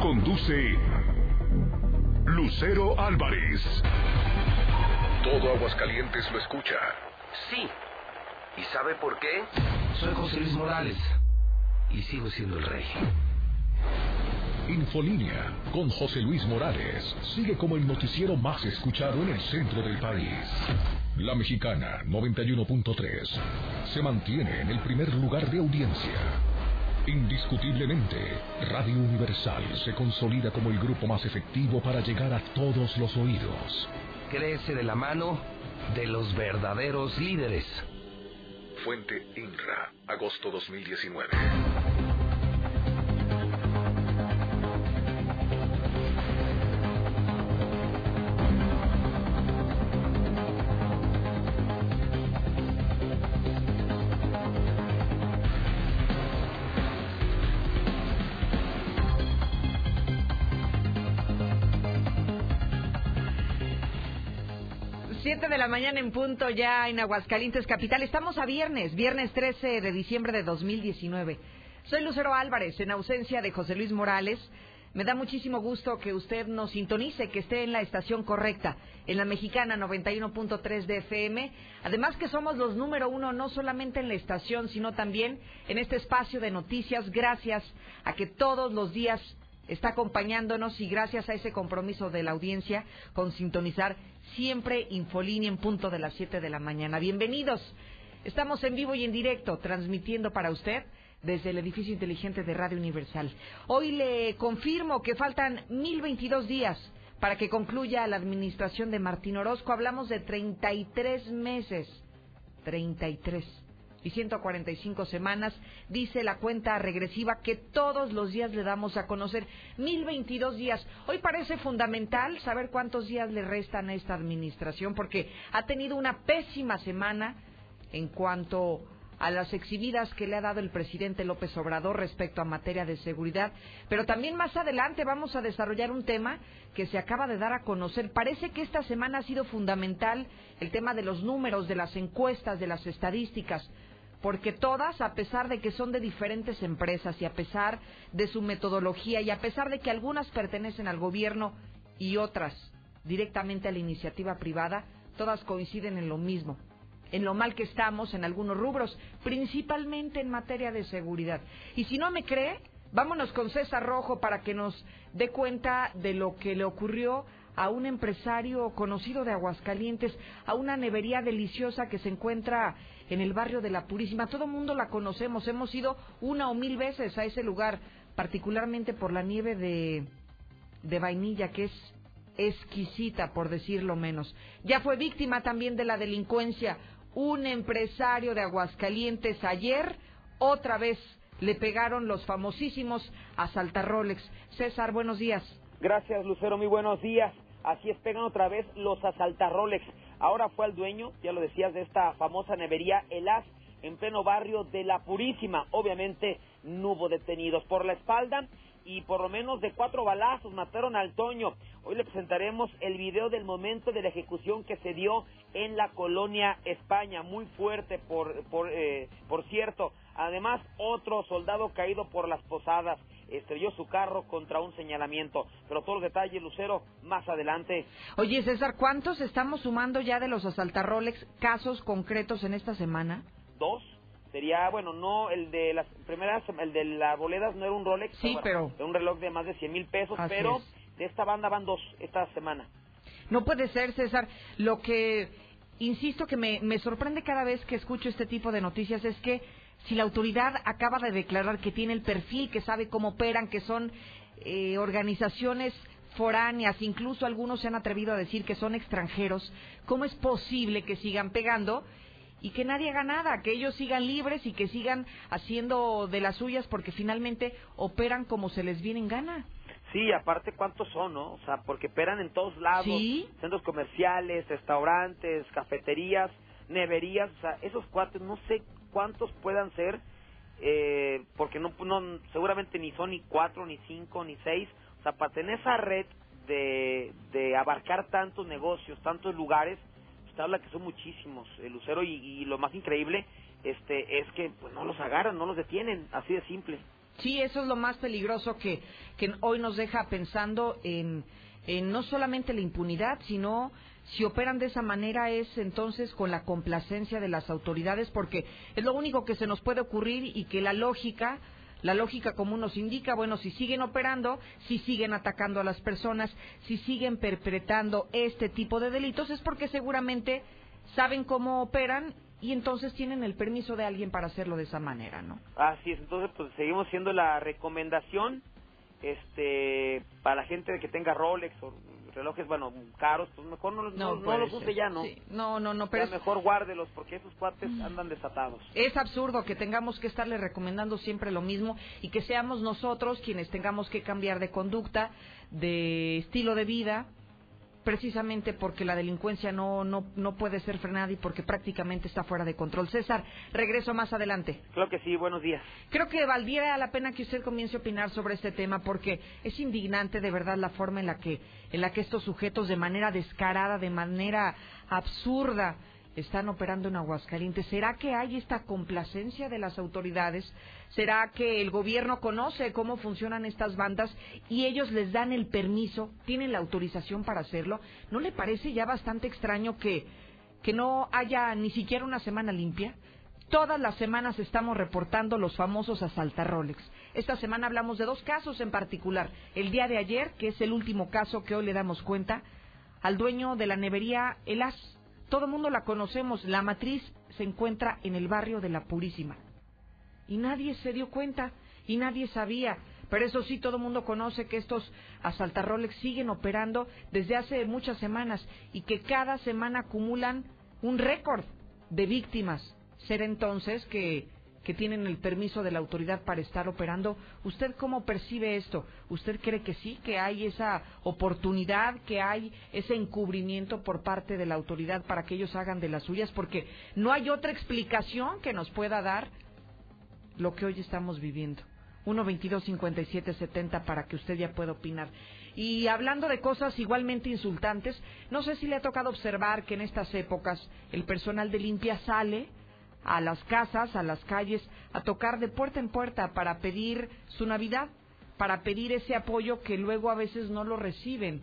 Conduce Lucero Álvarez. Todo Aguascalientes lo escucha. Sí. ¿Y sabe por qué? Soy José Luis Morales. Y sigo siendo el rey. Infolínea con José Luis Morales sigue como el noticiero más escuchado en el centro del país. La mexicana 91.3 se mantiene en el primer lugar de audiencia. Indiscutiblemente, Radio Universal se consolida como el grupo más efectivo para llegar a todos los oídos. Crece de la mano de los verdaderos líderes. Fuente INRA, agosto 2019. Mañana en punto ya en Aguascalientes Capital. Estamos a viernes, viernes 13 de diciembre de 2019. Soy Lucero Álvarez, en ausencia de José Luis Morales. Me da muchísimo gusto que usted nos sintonice, que esté en la estación correcta, en la mexicana 91.3 de FM. Además que somos los número uno no solamente en la estación, sino también en este espacio de noticias, gracias a que todos los días está acompañándonos y gracias a ese compromiso de la audiencia con sintonizar siempre Infolínea en punto de las 7 de la mañana. Bienvenidos. Estamos en vivo y en directo transmitiendo para usted desde el edificio inteligente de Radio Universal. Hoy le confirmo que faltan 1022 días para que concluya la administración de Martín Orozco. Hablamos de 33 meses. 33 y 145 semanas, dice la cuenta regresiva que todos los días le damos a conocer. 1022 días. Hoy parece fundamental saber cuántos días le restan a esta administración porque ha tenido una pésima semana en cuanto a las exhibidas que le ha dado el presidente López Obrador respecto a materia de seguridad, pero también más adelante vamos a desarrollar un tema que se acaba de dar a conocer. Parece que esta semana ha sido fundamental el tema de los números, de las encuestas, de las estadísticas porque todas, a pesar de que son de diferentes empresas y a pesar de su metodología y a pesar de que algunas pertenecen al gobierno y otras directamente a la iniciativa privada, todas coinciden en lo mismo, en lo mal que estamos en algunos rubros, principalmente en materia de seguridad. Y si no me cree, vámonos con César Rojo para que nos dé cuenta de lo que le ocurrió a un empresario conocido de Aguascalientes, a una nevería deliciosa que se encuentra en el barrio de La Purísima. Todo el mundo la conocemos, hemos ido una o mil veces a ese lugar, particularmente por la nieve de, vainilla, que es exquisita, por decirlo menos. Ya fue víctima también de la delincuencia. Un empresario de Aguascalientes ayer, otra vez, le pegaron los famosísimos asaltarrolex. César, buenos días. Gracias, Lucero, muy buenos días. Así es, pegan otra vez los asaltarrolex. Ahora fue al dueño, ya lo decías, de esta famosa nevería El As, en pleno barrio de La Purísima. Obviamente no hubo detenidos por la espalda y por lo menos de cuatro balazos mataron al Toño. Hoy le presentaremos el video del momento de la ejecución que se dio en la colonia España, muy fuerte por, por, eh, por cierto. Además, otro soldado caído por las posadas estrelló su carro contra un señalamiento. Pero todos los detalles, Lucero, más adelante. Oye, César, ¿cuántos estamos sumando ya de los asaltarrolex casos concretos en esta semana? Dos. Sería, bueno, no el de las primeras, el de las boledas no era un Rolex, sí, pero, un reloj de más de 100 mil pesos, pero de esta banda van dos esta semana. No puede ser, César. Lo que, insisto, que me, me sorprende cada vez que escucho este tipo de noticias es que si la autoridad acaba de declarar que tiene el perfil, que sabe cómo operan, que son eh, organizaciones foráneas, incluso algunos se han atrevido a decir que son extranjeros, ¿cómo es posible que sigan pegando y que nadie haga nada, que ellos sigan libres y que sigan haciendo de las suyas porque finalmente operan como se les viene en gana? Sí, aparte cuántos son, ¿no? O sea, porque operan en todos lados, centros comerciales, restaurantes, cafeterías, neverías, o sea, esos cuatro no sé cuántos puedan ser, eh, porque no, no, seguramente ni son ni cuatro, ni cinco, ni seis. O sea, para tener esa red de, de abarcar tantos negocios, tantos lugares, usted habla que son muchísimos, el Lucero, y, lo más increíble este es que pues no los agarran, no los detienen, así de simple. Sí, eso es lo más peligroso que, que hoy nos deja pensando en, en no solamente la impunidad, sino si operan de esa manera es entonces con la complacencia de las autoridades, porque es lo único que se nos puede ocurrir y que la lógica, la lógica común nos indica, bueno, si siguen operando, si siguen atacando a las personas, si siguen perpetrando este tipo de delitos, es porque seguramente saben cómo operan y entonces tienen el permiso de alguien para hacerlo de esa manera, ¿no? Así es, entonces pues seguimos siendo la recomendación este para la gente que tenga Rolex o relojes, bueno, caros, pues mejor no, no, no, los use ya, ¿no? No, no, no, pero es... mejor guárdelos porque esos cuates mm. andan desatados. Es absurdo que tengamos que estarle recomendando siempre lo mismo y que seamos nosotros quienes tengamos que cambiar de conducta, de estilo de vida, precisamente porque la delincuencia no, no, no puede ser frenada y porque prácticamente está fuera de control. César, regreso más adelante. Creo que sí, buenos días. Creo que valdría la pena que usted comience a opinar sobre este tema porque es indignante de verdad la forma en la que, en la que estos sujetos de manera descarada, de manera absurda, están operando en Aguascalientes. ¿Será que hay esta complacencia de las autoridades? ¿Será que el gobierno conoce cómo funcionan estas bandas y ellos les dan el permiso, tienen la autorización para hacerlo? ¿No le parece ya bastante extraño que, que no haya ni siquiera una semana limpia? Todas las semanas estamos reportando los famosos asaltarrolex. Esta semana hablamos de dos casos en particular. El día de ayer, que es el último caso que hoy le damos cuenta, al dueño de la nevería Elas, todo el mundo la conocemos. La matriz se encuentra en el barrio de la Purísima. Y nadie se dio cuenta y nadie sabía. Pero eso sí, todo el mundo conoce que estos asaltarrolex siguen operando desde hace muchas semanas y que cada semana acumulan un récord de víctimas. Ser entonces que que tienen el permiso de la autoridad para estar operando. ¿Usted cómo percibe esto? ¿Usted cree que sí, que hay esa oportunidad, que hay ese encubrimiento por parte de la autoridad para que ellos hagan de las suyas? Porque no hay otra explicación que nos pueda dar lo que hoy estamos viviendo. 1 22 57 70 para que usted ya pueda opinar. Y hablando de cosas igualmente insultantes, no sé si le ha tocado observar que en estas épocas el personal de limpia sale a las casas, a las calles, a tocar de puerta en puerta para pedir su Navidad, para pedir ese apoyo que luego a veces no lo reciben,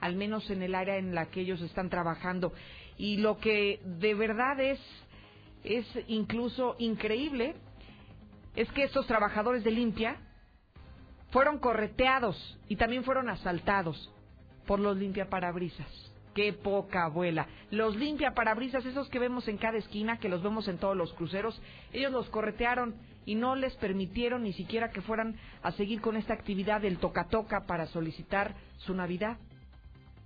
al menos en el área en la que ellos están trabajando. Y lo que de verdad es, es incluso increíble es que estos trabajadores de limpia fueron correteados y también fueron asaltados por los limpiaparabrisas qué poca abuela. Los limpia parabrisas, esos que vemos en cada esquina, que los vemos en todos los cruceros, ellos los corretearon y no les permitieron ni siquiera que fueran a seguir con esta actividad del toca-toca para solicitar su Navidad.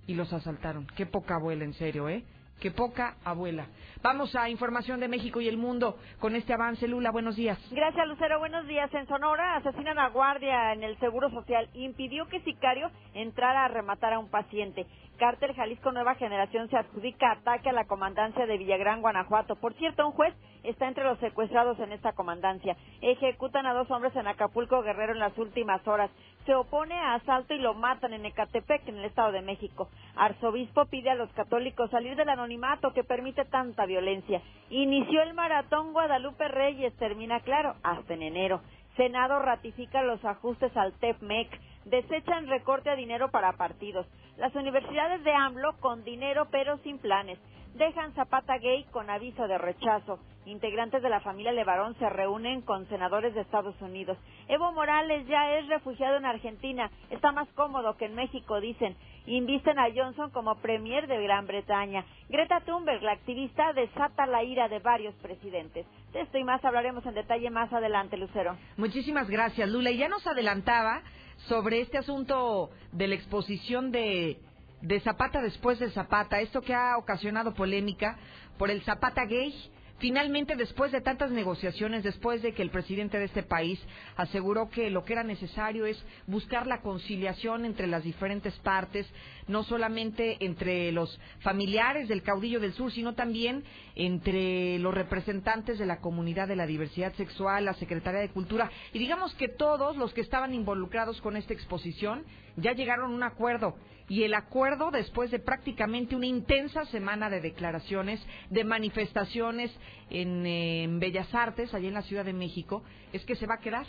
Y los asaltaron. Qué poca abuela, en serio, ¿eh? Qué poca abuela. Vamos a información de México y el mundo con este avance. Lula, buenos días. Gracias, Lucero. Buenos días. En Sonora asesinan a guardia en el Seguro Social. Impidió que sicario entrara a rematar a un paciente. Cártel Jalisco Nueva Generación se adjudica ataque a la comandancia de Villagrán, Guanajuato. Por cierto, un juez está entre los secuestrados en esta comandancia. Ejecutan a dos hombres en Acapulco Guerrero en las últimas horas se opone a asalto y lo matan en Ecatepec, en el Estado de México. Arzobispo pide a los católicos salir del anonimato que permite tanta violencia. Inició el maratón Guadalupe Reyes, termina claro, hasta en enero. Senado ratifica los ajustes al TEPMEC. Desechan recorte a dinero para partidos. Las universidades de AMLO con dinero pero sin planes dejan Zapata Gay con aviso de rechazo. Integrantes de la familia Levarón se reúnen con senadores de Estados Unidos. Evo Morales ya es refugiado en Argentina. Está más cómodo que en México, dicen. Invisten a Johnson como premier de Gran Bretaña. Greta Thunberg, la activista, desata la ira de varios presidentes. De esto y más hablaremos en detalle más adelante, Lucero. Muchísimas gracias, Lula. Y ya nos adelantaba sobre este asunto de la exposición de de Zapata después de Zapata, esto que ha ocasionado polémica por el Zapata gay. Finalmente, después de tantas negociaciones, después de que el presidente de este país aseguró que lo que era necesario es buscar la conciliación entre las diferentes partes, no solamente entre los familiares del caudillo del sur, sino también entre los representantes de la comunidad de la diversidad sexual, la Secretaría de Cultura, y digamos que todos los que estaban involucrados con esta exposición ya llegaron a un acuerdo. Y el acuerdo después de prácticamente una intensa semana de declaraciones, de manifestaciones en, Bellas Artes, allí en la Ciudad de México, es que se va a quedar.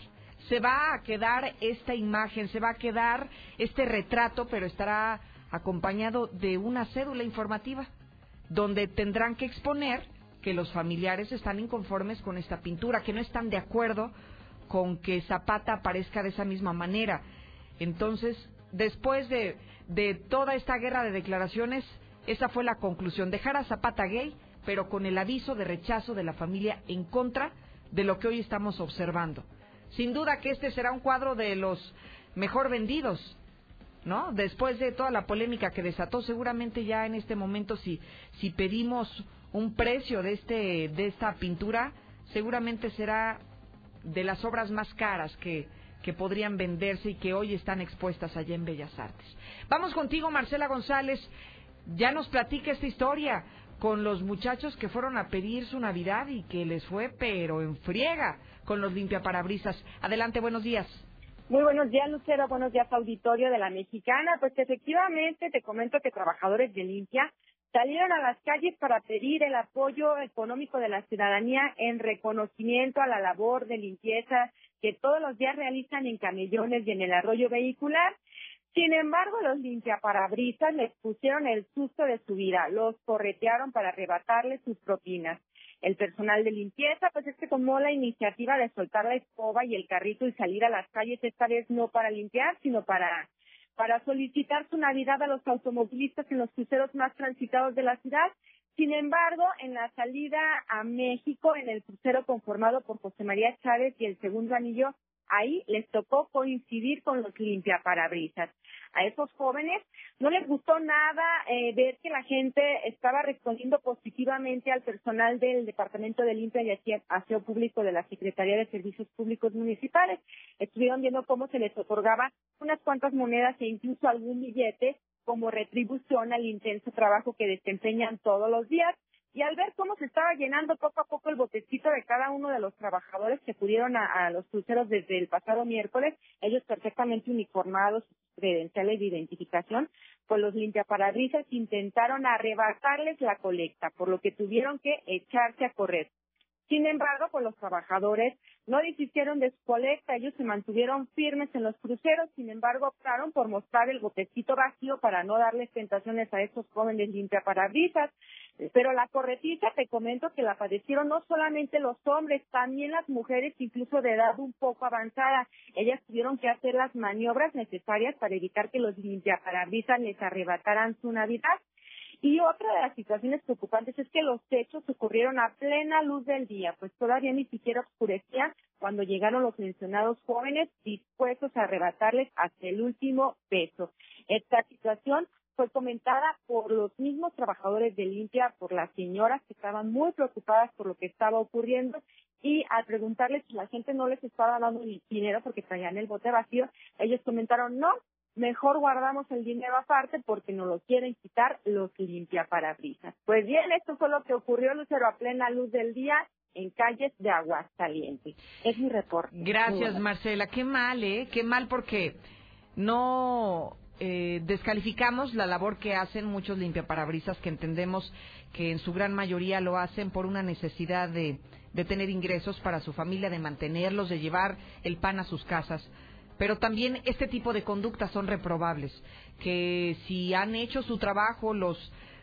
se va a quedar esta imagen, se va a quedar este retrato, pero estará acompañado de una cédula informativa, donde tendrán que exponer que los familiares están inconformes con esta pintura, que no están de acuerdo con que Zapata aparezca de esa misma manera. Entonces, después de, de toda esta guerra de declaraciones, esa fue la conclusión, dejar a Zapata gay, pero con el aviso de rechazo de la familia en contra de lo que hoy estamos observando. Sin duda que este será un cuadro de los mejor vendidos, ¿no? Después de toda la polémica que desató, seguramente ya en este momento si si pedimos un precio de este de esta pintura, seguramente será de las obras más caras que que podrían venderse y que hoy están expuestas allá en Bellas Artes. Vamos contigo, Marcela González. Ya nos platica esta historia con los muchachos que fueron a pedir su Navidad y que les fue pero en friega con los limpiaparabrisas. Adelante, buenos días. Muy buenos días, Lucero. Buenos días, auditorio de la Mexicana. Pues efectivamente te comento que trabajadores de limpia salieron a las calles para pedir el apoyo económico de la ciudadanía en reconocimiento a la labor de limpieza que todos los días realizan en camellones y en el arroyo vehicular. Sin embargo, los limpiaparabrisas les pusieron el susto de su vida, los corretearon para arrebatarles sus propinas. El personal de limpieza, pues es que tomó la iniciativa de soltar la escoba y el carrito y salir a las calles, esta vez no para limpiar, sino para, para solicitar su Navidad a los automovilistas en los cruceros más transitados de la ciudad. Sin embargo, en la salida a México, en el crucero conformado por José María Chávez y el segundo anillo, ahí les tocó coincidir con los limpiaparabrisas. A esos jóvenes no les gustó nada eh, ver que la gente estaba respondiendo positivamente al personal del Departamento de Limpia y Aseo Público de la Secretaría de Servicios Públicos Municipales. Estuvieron viendo cómo se les otorgaba unas cuantas monedas e incluso algún billete como retribución al intenso trabajo que desempeñan todos los días y al ver cómo se estaba llenando poco a poco el botecito de cada uno de los trabajadores que acudieron a, los cruceros desde el pasado miércoles, ellos perfectamente uniformados, credenciales de identificación, pues los limpiaparabrisas intentaron arrebatarles la colecta, por lo que tuvieron que echarse a correr. Sin embargo, pues los trabajadores no desistieron de su colecta, ellos se mantuvieron firmes en los cruceros, sin embargo optaron por mostrar el botecito vacío para no darles tentaciones a estos jóvenes limpiaparabrisas. Pero la corretiza, te comento que la padecieron no solamente los hombres, también las mujeres, incluso de edad un poco avanzada. Ellas tuvieron que hacer las maniobras necesarias para evitar que los limpiaparabrisas les arrebataran su Navidad. Y otra de las situaciones preocupantes es que los hechos ocurrieron a plena luz del día, pues todavía ni siquiera oscurecía cuando llegaron los mencionados jóvenes dispuestos a arrebatarles hasta el último peso. Esta situación fue comentada por los mismos trabajadores de limpia, por las señoras que estaban muy preocupadas por lo que estaba ocurriendo y al preguntarles si la gente no les estaba dando dinero porque traían el bote vacío, ellos comentaron no, mejor guardamos el dinero aparte porque nos lo quieren quitar los limpiaparabrisas. Pues bien, esto fue lo que ocurrió, Lucero, a plena luz del día en calles de Aguascalientes. Es mi reporte. Gracias, Marcela. Qué mal, ¿eh? Qué mal porque no eh, descalificamos la labor que hacen muchos limpiaparabrisas que entendemos que en su gran mayoría lo hacen por una necesidad de, de tener ingresos para su familia, de mantenerlos, de llevar el pan a sus casas. Pero también este tipo de conductas son reprobables, que si han hecho su trabajo los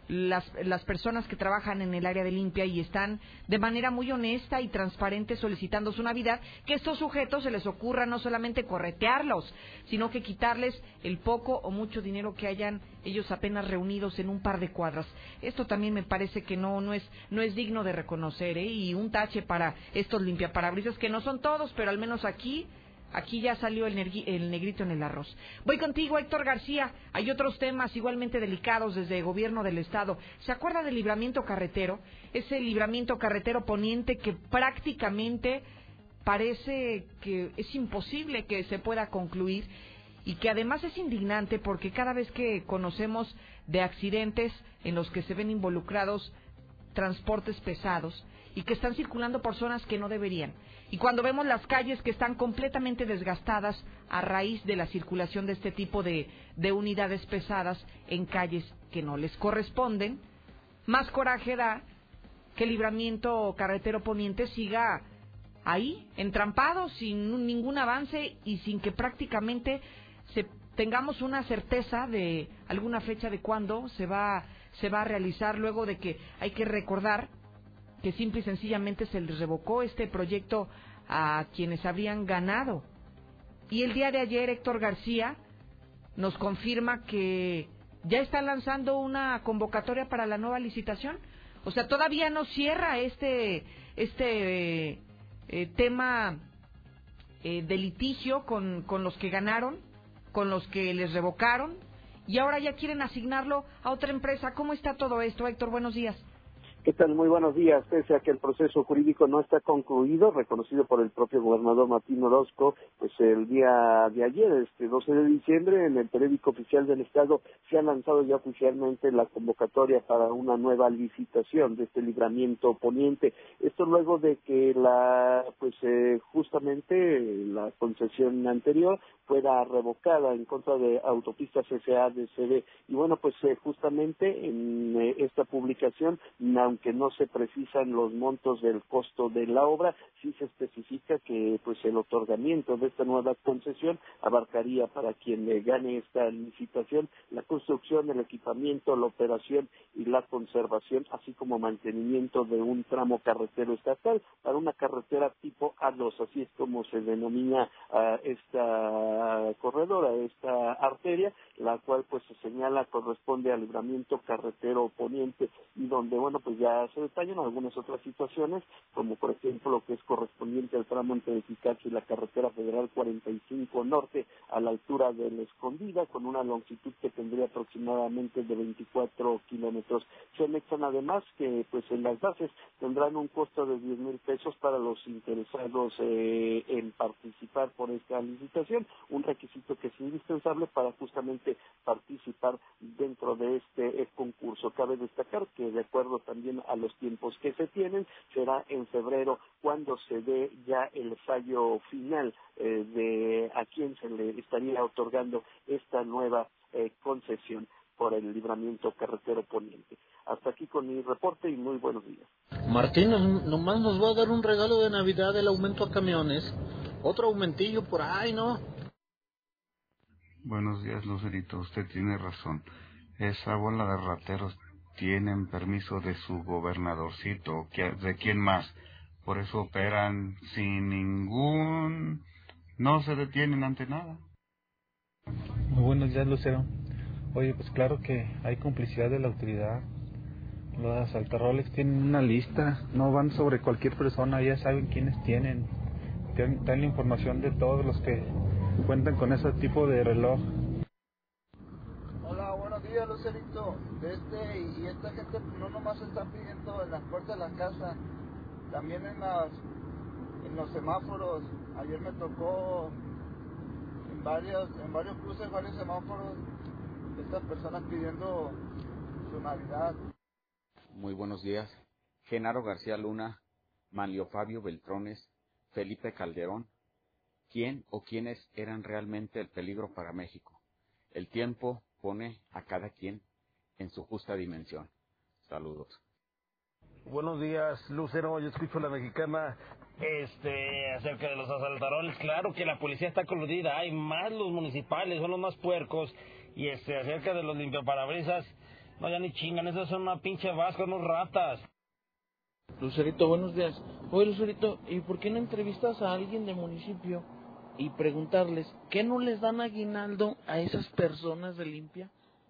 las, las personas que trabajan en el área de limpia y están de manera muy honesta y transparente solicitando su Navidad, que estos sujetos se les ocurra no solamente corretearlos, sino que quitarles el poco o mucho dinero que hayan ellos apenas reunidos en un par de cuadras. Esto también me parece que no, no, es, no es digno de reconocer, ¿eh? y un tache para estos limpiaparabrisas, que no son todos, pero al menos aquí Aquí ya salió el, negrito en el arroz. Voy contigo, Héctor García. Hay otros temas igualmente delicados desde el gobierno del Estado. ¿Se acuerda del libramiento carretero? Ese libramiento carretero poniente que prácticamente parece que es imposible que se pueda concluir y que además es indignante porque cada vez que conocemos de accidentes en los que se ven involucrados transportes pesados y que están circulando por zonas que no deberían y cuando vemos las calles que están completamente desgastadas a raíz de la circulación de este tipo de, de unidades pesadas en calles que no les corresponden, más coraje da que el libramiento carretero poniente siga ahí, entrampados, sin ningún avance y sin que prácticamente se tengamos una certeza de alguna fecha de cuándo se va se va a realizar luego de que hay que recordar que simple y sencillamente se les revocó este proyecto a quienes habrían ganado. Y el día de ayer Héctor García nos confirma que ya está lanzando una convocatoria para la nueva licitación. O sea, todavía no cierra este este eh, eh, tema eh, de litigio con, con los que ganaron con los que les revocaron y ahora ya quieren asignarlo a otra empresa. ¿Cómo está todo esto, Héctor? Buenos días. ¿Qué tal? Muy buenos días. Pese a que el proceso jurídico no está concluido, reconocido por el propio gobernador Martín Orozco, pues el día de ayer, este 12 de diciembre, en el periódico oficial del Estado se ha lanzado ya oficialmente la convocatoria para una nueva licitación de este libramiento poniente. Esto luego de que la, pues eh, justamente la concesión anterior fuera revocada en contra de Autopistas SADCB. Y bueno, pues eh, justamente en eh, esta publicación, aunque no se precisan los montos del costo de la obra, sí se especifica que pues el otorgamiento de esta nueva concesión abarcaría para quien gane esta licitación la construcción, el equipamiento, la operación y la conservación, así como mantenimiento de un tramo carretero estatal para una carretera tipo A2, así es como se denomina esta corredora, esta arteria, la cual pues se señala corresponde al libramiento carretero poniente y donde bueno pues ya se detallan algunas otras situaciones, como por ejemplo lo que es correspondiente al tramo entre Picacho y la carretera federal 45 norte a la altura de la Escondida, con una longitud que tendría aproximadamente de 24 kilómetros. Se anexan además que pues en las bases tendrán un costo de 10 mil pesos para los interesados eh, en participar por esta licitación, un requisito que es indispensable para justamente participar dentro de este eh, concurso. Cabe destacar que de acuerdo también a los tiempos que se tienen. Será en febrero cuando se dé ya el fallo final eh, de a quién se le estaría otorgando esta nueva eh, concesión por el libramiento carretero poniente. Hasta aquí con mi reporte y muy buenos días. Martín, nomás nos va a dar un regalo de Navidad el aumento a camiones. Otro aumentillo por ahí, ¿no? Buenos días, Lucerito. Usted tiene razón. Esa bola de rateros tienen permiso de su gobernadorcito, de quién más. Por eso operan sin ningún... no se detienen ante nada. Muy buenos días, Lucero. Oye, pues claro que hay complicidad de la autoridad. Los asaltaroles tienen una lista, no van sobre cualquier persona, ya saben quiénes tienen. Dan la información de todos los que cuentan con ese tipo de reloj días, Lucerito. Este, y esta gente no nomás está pidiendo en las puertas de la casa, también en, las, en los semáforos. Ayer me tocó en varios, en varios cruces, varios semáforos, estas personas pidiendo su Navidad. Muy buenos días. Genaro García Luna, Manlio Fabio Beltrones, Felipe Calderón. ¿Quién o quiénes eran realmente el peligro para México? El tiempo pone a cada quien en su justa dimensión. Saludos. Buenos días, Lucero. Yo escucho la mexicana este, acerca de los asaltarones. Claro que la policía está coludida. Hay más los municipales, son los más puercos. Y este, acerca de los limpiaparabrisas, no, ya ni chingan. Esos son una pinche vasca, unos ratas. Lucerito, buenos días. Oye, Lucerito, ¿y por qué no entrevistas a alguien del municipio y preguntarles, ¿qué no les dan aguinaldo a esas personas de limpia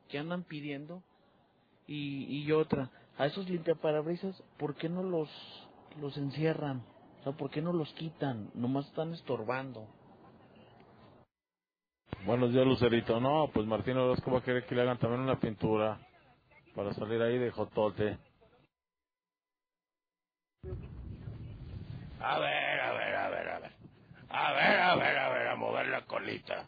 que andan pidiendo? Y, y otra, a esos limpiaparabrisas, ¿por qué no los, los encierran? O sea, ¿por qué no los quitan? Nomás están estorbando. Buenos días, Lucerito. No, pues Martín Orozco va a querer que le hagan también una pintura para salir ahí de jotote. A ver, a ver, a ver, a ver. A ver, a ver, a ver, a mover la colita.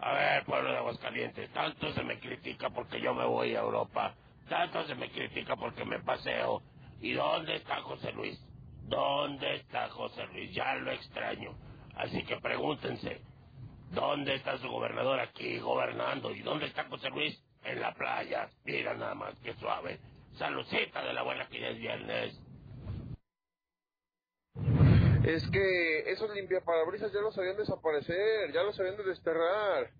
A ver, pueblo de Aguascalientes, tanto se me critica porque yo me voy a Europa, tanto se me critica porque me paseo. ¿Y dónde está José Luis? ¿Dónde está José Luis? Ya lo extraño. Así que pregúntense, ¿dónde está su gobernador aquí gobernando? ¿Y dónde está José Luis? En la playa. Mira nada más que suave. Saludcita de la buena que ya es viernes. Es que esos limpiaparabrisas ya los sabían desaparecer, ya los sabían de desterrar,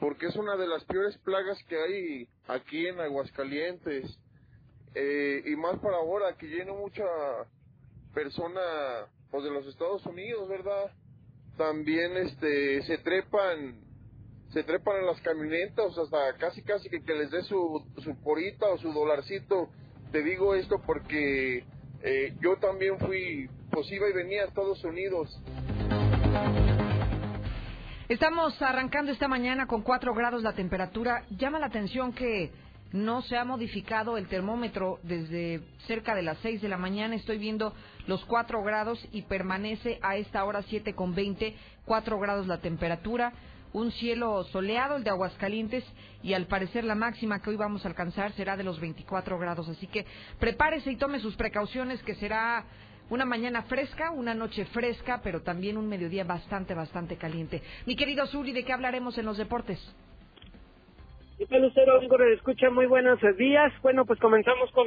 porque es una de las peores plagas que hay aquí en Aguascalientes. Eh, y más para ahora, que lleno mucha persona pues, de los Estados Unidos, ¿verdad? También este se trepan se trepan en las camionetas hasta casi casi que, que les dé su, su porita o su dolarcito. Te digo esto porque eh, yo también fui, pues iba y venía a Estados Unidos. Estamos arrancando esta mañana con 4 grados la temperatura. Llama la atención que no se ha modificado el termómetro desde cerca de las 6 de la mañana. Estoy viendo los 4 grados y permanece a esta hora 7 con 20, 4 grados la temperatura. Un cielo soleado, el de Aguascalientes, y al parecer la máxima que hoy vamos a alcanzar será de los 24 grados. Así que prepárese y tome sus precauciones, que será una mañana fresca, una noche fresca, pero también un mediodía bastante, bastante caliente. Mi querido Zuli, ¿de qué hablaremos en los deportes? Y Lucero, escucha, muy buenos días. Bueno, pues comenzamos con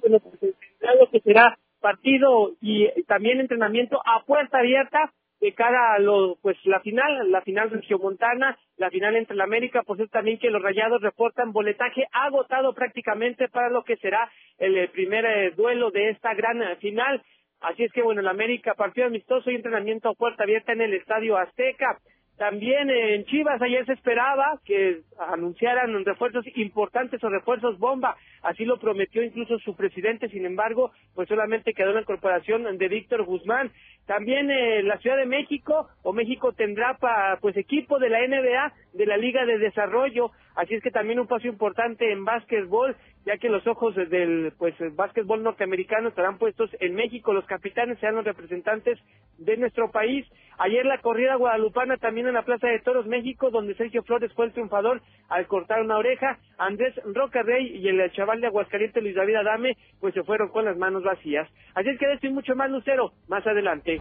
bueno, pues lo que será partido y también entrenamiento a puerta abierta de cara a lo, pues la final, la final regiomontana, la final entre la América, pues es también que los Rayados reportan boletaje agotado prácticamente para lo que será el eh, primer eh, duelo de esta gran eh, final. Así es que bueno, la América partido amistoso y entrenamiento a puerta abierta en el Estadio Azteca. También en Chivas ayer se esperaba que anunciaran refuerzos importantes o refuerzos bomba. Así lo prometió incluso su presidente. Sin embargo, pues solamente quedó la incorporación de Víctor Guzmán. También eh, la Ciudad de México o México tendrá pa, pues equipo de la NBA de la Liga de Desarrollo. Así es que también un paso importante en básquetbol, ya que los ojos del pues básquetbol norteamericano estarán puestos en México. Los capitanes serán los representantes de nuestro país. Ayer la corrida guadalupana también en la Plaza de Toros México, donde Sergio Flores fue el triunfador al cortar una oreja. Andrés Roca Rey y el chaval de Aguascalientes Luis David Adame pues se fueron con las manos vacías. Así es que de esto mucho más Lucero más adelante.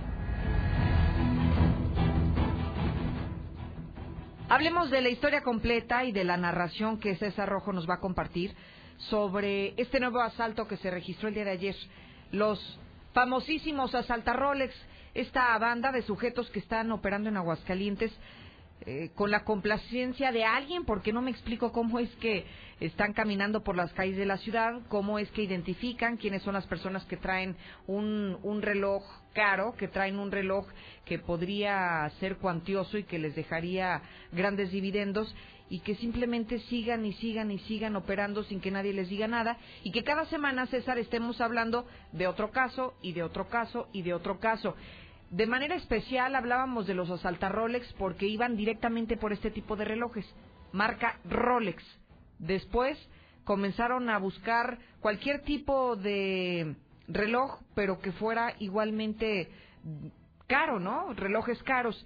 Hablemos de la historia completa y de la narración que César Rojo nos va a compartir sobre este nuevo asalto que se registró el día de ayer. Los famosísimos asaltarolex, esta banda de sujetos que están operando en Aguascalientes eh, con la complacencia de alguien, porque no me explico cómo es que están caminando por las calles de la ciudad, cómo es que identifican quiénes son las personas que traen un, un reloj caro, que traen un reloj que podría ser cuantioso y que les dejaría grandes dividendos y que simplemente sigan y sigan y sigan operando sin que nadie les diga nada y que cada semana, César, estemos hablando de otro caso y de otro caso y de otro caso. De manera especial hablábamos de los asaltar-Rolex porque iban directamente por este tipo de relojes, marca Rolex. Después comenzaron a buscar cualquier tipo de reloj, pero que fuera igualmente caro, ¿no? Relojes caros.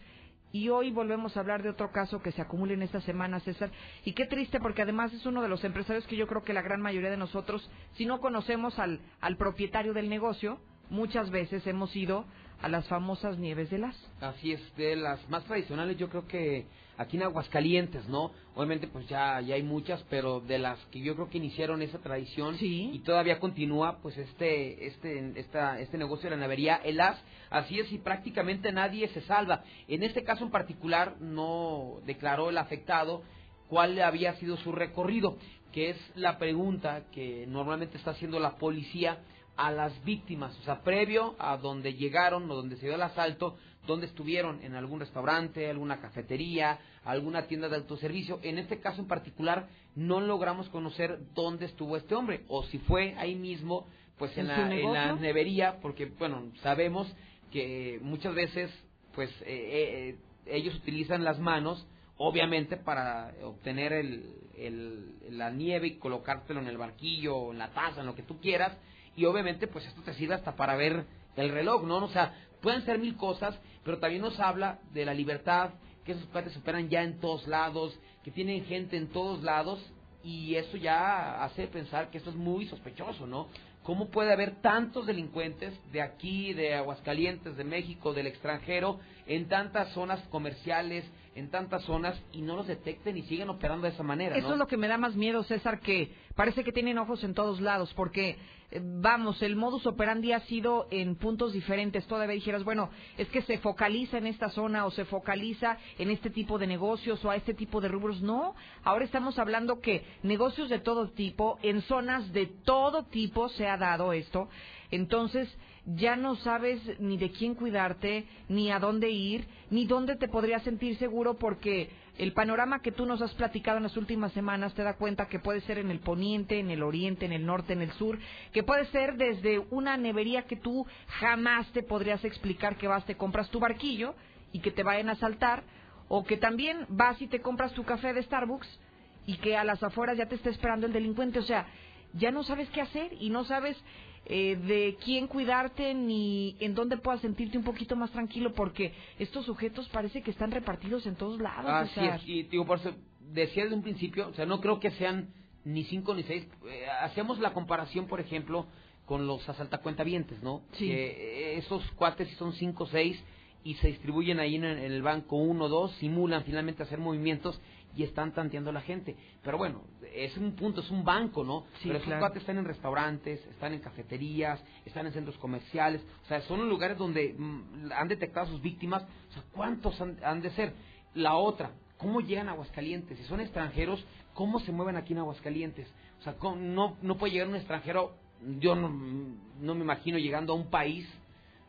Y hoy volvemos a hablar de otro caso que se acumula en esta semana, César. Y qué triste, porque además es uno de los empresarios que yo creo que la gran mayoría de nosotros, si no conocemos al, al propietario del negocio, muchas veces hemos ido a las famosas nieves de las. Así es, de las más tradicionales yo creo que aquí en Aguascalientes, ¿no? Obviamente pues ya, ya hay muchas, pero de las que yo creo que iniciaron esa tradición y todavía continúa pues este, este, esta, este negocio de la navería, el as, así es y prácticamente nadie se salva. En este caso en particular no declaró el afectado cuál había sido su recorrido, que es la pregunta que normalmente está haciendo la policía a las víctimas, o sea, previo a donde llegaron o donde se dio el asalto, donde estuvieron, en algún restaurante, alguna cafetería, alguna tienda de autoservicio. En este caso en particular, no logramos conocer dónde estuvo este hombre, o si fue ahí mismo, pues en, la, en la, nevería, porque, bueno, sabemos que muchas veces, pues, eh, eh, ellos utilizan las manos, obviamente, para obtener el, el, la nieve y colocártelo en el barquillo, en la taza, en lo que tú quieras, y obviamente pues esto te sirve hasta para ver el reloj, ¿no? O sea, pueden ser mil cosas, pero también nos habla de la libertad, que esos cuates operan ya en todos lados, que tienen gente en todos lados, y eso ya hace pensar que esto es muy sospechoso, ¿no? ¿Cómo puede haber tantos delincuentes de aquí, de Aguascalientes, de México, del extranjero, en tantas zonas comerciales, en tantas zonas y no los detecten y siguen operando de esa manera. Eso ¿no? es lo que me da más miedo, César, que parece que tienen ojos en todos lados, porque, vamos, el modus operandi ha sido en puntos diferentes. Todavía dijeras, bueno, es que se focaliza en esta zona o se focaliza en este tipo de negocios o a este tipo de rubros. No, ahora estamos hablando que negocios de todo tipo, en zonas de todo tipo se ha dado esto. Entonces, ya no sabes ni de quién cuidarte, ni a dónde ir, ni dónde te podrías sentir seguro porque el panorama que tú nos has platicado en las últimas semanas te da cuenta que puede ser en el poniente, en el oriente, en el norte, en el sur, que puede ser desde una nevería que tú jamás te podrías explicar que vas, te compras tu barquillo y que te vayan a asaltar, o que también vas y te compras tu café de Starbucks y que a las afueras ya te está esperando el delincuente. O sea, ya no sabes qué hacer y no sabes eh, de quién cuidarte ni en dónde puedas sentirte un poquito más tranquilo porque estos sujetos parece que están repartidos en todos lados. Así es, y digo, por eso decía desde un principio, o sea, no creo que sean ni cinco ni seis. Eh, hacemos la comparación, por ejemplo, con los asaltacuentavientes, ¿no? Sí. Que eh, esos cuates si son cinco o seis y se distribuyen ahí en, el- en el banco uno o dos, simulan finalmente hacer movimientos y están tanteando a la gente. Pero bueno, es un punto, es un banco, ¿no? Sí, Pero esos claro. cuates están en restaurantes, están en cafeterías, están en centros comerciales, o sea, son los lugares donde mm, han detectado a sus víctimas, o sea, ¿cuántos han, han de ser? La otra, ¿cómo llegan a Aguascalientes? Si son extranjeros, ¿cómo se mueven aquí en Aguascalientes? O sea, ¿cómo- no, no puede llegar un extranjero, yo no, no me imagino llegando a un país,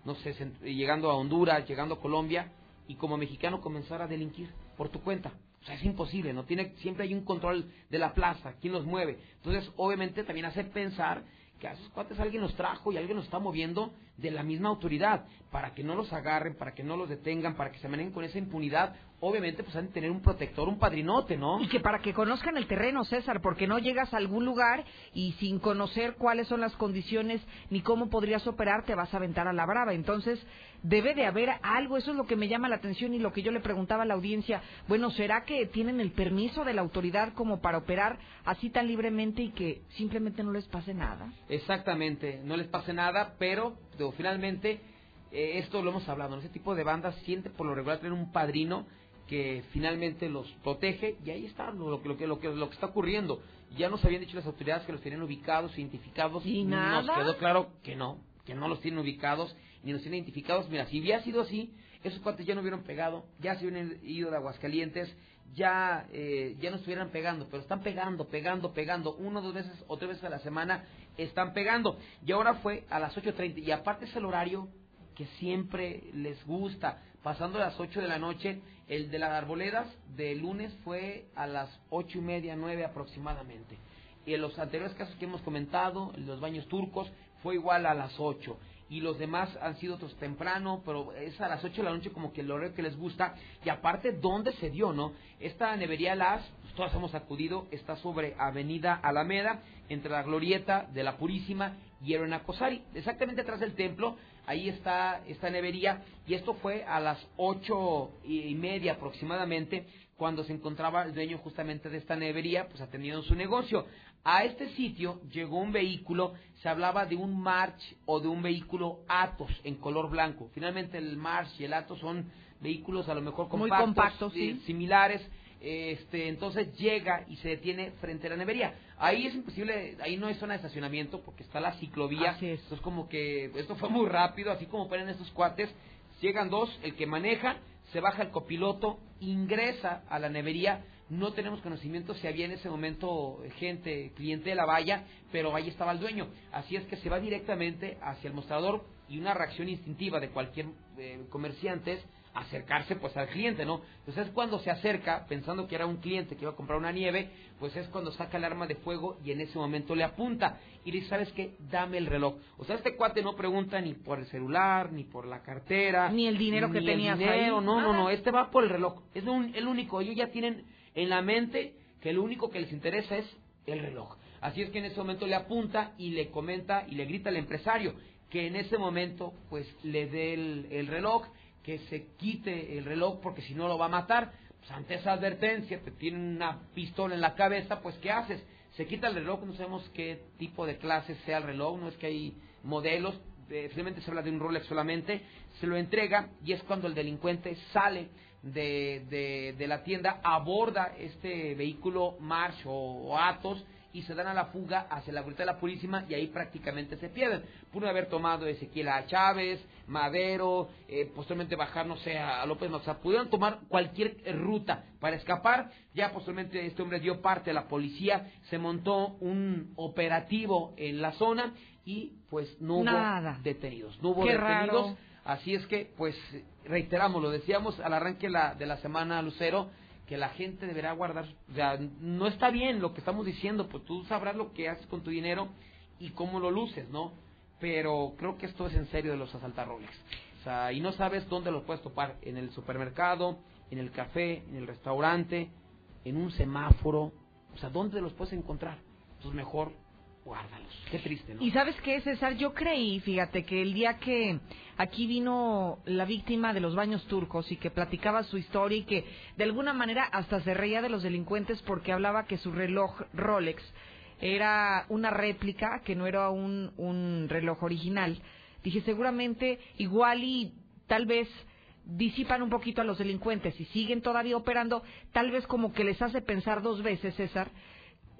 no sé, llegando a Honduras, llegando a Colombia, y como mexicano comenzar a delinquir por tu cuenta. Sea, es imposible, ¿no? Tiene, siempre hay un control de la plaza, quién los mueve. Entonces, obviamente, también hace pensar que a esos cuates alguien los trajo y alguien los está moviendo de la misma autoridad, para que no los agarren, para que no los detengan, para que se manejen con esa impunidad. Obviamente, pues han de tener un protector, un padrinote, ¿no? Y que para que conozcan el terreno, César, porque no llegas a algún lugar y sin conocer cuáles son las condiciones ni cómo podrías operar, te vas a aventar a la brava. Entonces, debe de haber algo, eso es lo que me llama la atención y lo que yo le preguntaba a la audiencia. Bueno, ¿será que tienen el permiso de la autoridad como para operar así tan libremente y que simplemente no les pase nada? Exactamente, no les pase nada, pero digo, finalmente eh, esto lo hemos hablado, ¿no? ese tipo de bandas siente por lo regular tener un padrino que finalmente los protege y ahí está lo, lo que, lo, que, lo, que, lo que está ocurriendo. Ya nos habían dicho las autoridades que los tenían ubicados, identificados, ¿Y nos nada? quedó claro que no, que no los tienen ubicados ni los tienen identificados. Mira, si hubiera sido así, esos cuates ya no hubieran pegado, ya se hubieran ido de Aguascalientes, ya, eh, ya no estuvieran pegando, pero están pegando, pegando, pegando, uno, dos veces o tres veces a la semana están pegando. Y ahora fue a las 8.30 y aparte es el horario que siempre les gusta, pasando las 8 de la noche, el de las arboledas de lunes fue a las ocho y media, nueve aproximadamente. Y en los anteriores casos que hemos comentado, en los baños turcos, fue igual a las 8. Y los demás han sido otros temprano, pero es a las 8 de la noche como que el horario que les gusta. Y aparte, ¿dónde se dio, no? Esta nevería Las, pues, todas hemos acudido, está sobre Avenida Alameda, entre la Glorieta de la Purísima y Erona Cosari. Exactamente atrás del templo, ahí está esta nevería. Y esto fue a las ocho y media aproximadamente, cuando se encontraba el dueño justamente de esta nevería, pues atendiendo su negocio. A este sitio llegó un vehículo, se hablaba de un March o de un vehículo Atos en color blanco. Finalmente el March y el Atos son vehículos a lo mejor Muy compactos, compactos, eh, sí. similares. Este, entonces llega y se detiene frente a la nevería. Ahí es imposible, ahí no hay zona de estacionamiento porque está la ciclovía. Así es. Entonces como que esto fue muy rápido, así como ponen estos cuates. Llegan dos, el que maneja, se baja el copiloto, ingresa a la nevería. No tenemos conocimiento si había en ese momento gente, cliente de la valla, pero ahí estaba el dueño. Así es que se va directamente hacia el mostrador y una reacción instintiva de cualquier eh, comerciante es acercarse pues al cliente, ¿no? Entonces es cuando se acerca pensando que era un cliente que iba a comprar una nieve, pues es cuando saca el arma de fuego y en ese momento le apunta y le dice, ¿sabes qué? Dame el reloj. O sea, este cuate no pregunta ni por el celular, ni por la cartera, Ni el dinero que ni tenías el dinero, ahí, no, no, no, este va por el reloj. Es un- el único, ellos ya tienen en la mente que lo único que les interesa es el reloj. Así es que en ese momento le apunta y le comenta y le grita al empresario que en ese momento pues le dé el, el reloj, que se quite el reloj porque si no lo va a matar. Pues ante esa advertencia, te tienen una pistola en la cabeza, pues ¿qué haces? Se quita el reloj, no sabemos qué tipo de clase sea el reloj, no es que hay modelos, eh, finalmente se habla de un Rolex solamente, se lo entrega y es cuando el delincuente sale de, de, la tienda, aborda este vehículo March o Atos y se dan a la fuga hacia la Vuelta de la Purísima y ahí prácticamente se pierden. Pudo haber tomado Ezequiel a Chávez, Madero, eh, posteriormente bajar, no sé, a López o sea, pudieron tomar cualquier ruta para escapar. Ya posteriormente este hombre dio parte a la policía, se montó un operativo en la zona y pues no hubo detenidos. No hubo Qué detenidos. raro. Así es que, pues, reiteramos, lo decíamos al arranque la- de la semana, Lucero, que la gente deberá guardar, o sea, no está bien lo que estamos diciendo, pues tú sabrás lo que haces con tu dinero y cómo lo luces, ¿no? Pero creo que esto es en serio de los asaltarroles. O sea, y no sabes dónde los puedes topar, en el supermercado, en el café, en el restaurante, en un semáforo, o sea, ¿dónde los puedes encontrar? Entonces mejor guárdalos. Qué triste, ¿no? Y sabes qué, César, yo creí, fíjate, que el día que aquí vino la víctima de los baños turcos y que platicaba su historia y que de alguna manera hasta se reía de los delincuentes porque hablaba que su reloj Rolex era una réplica, que no era un, un reloj original. Dije, seguramente igual y tal vez disipan un poquito a los delincuentes y siguen todavía operando, tal vez como que les hace pensar dos veces, César,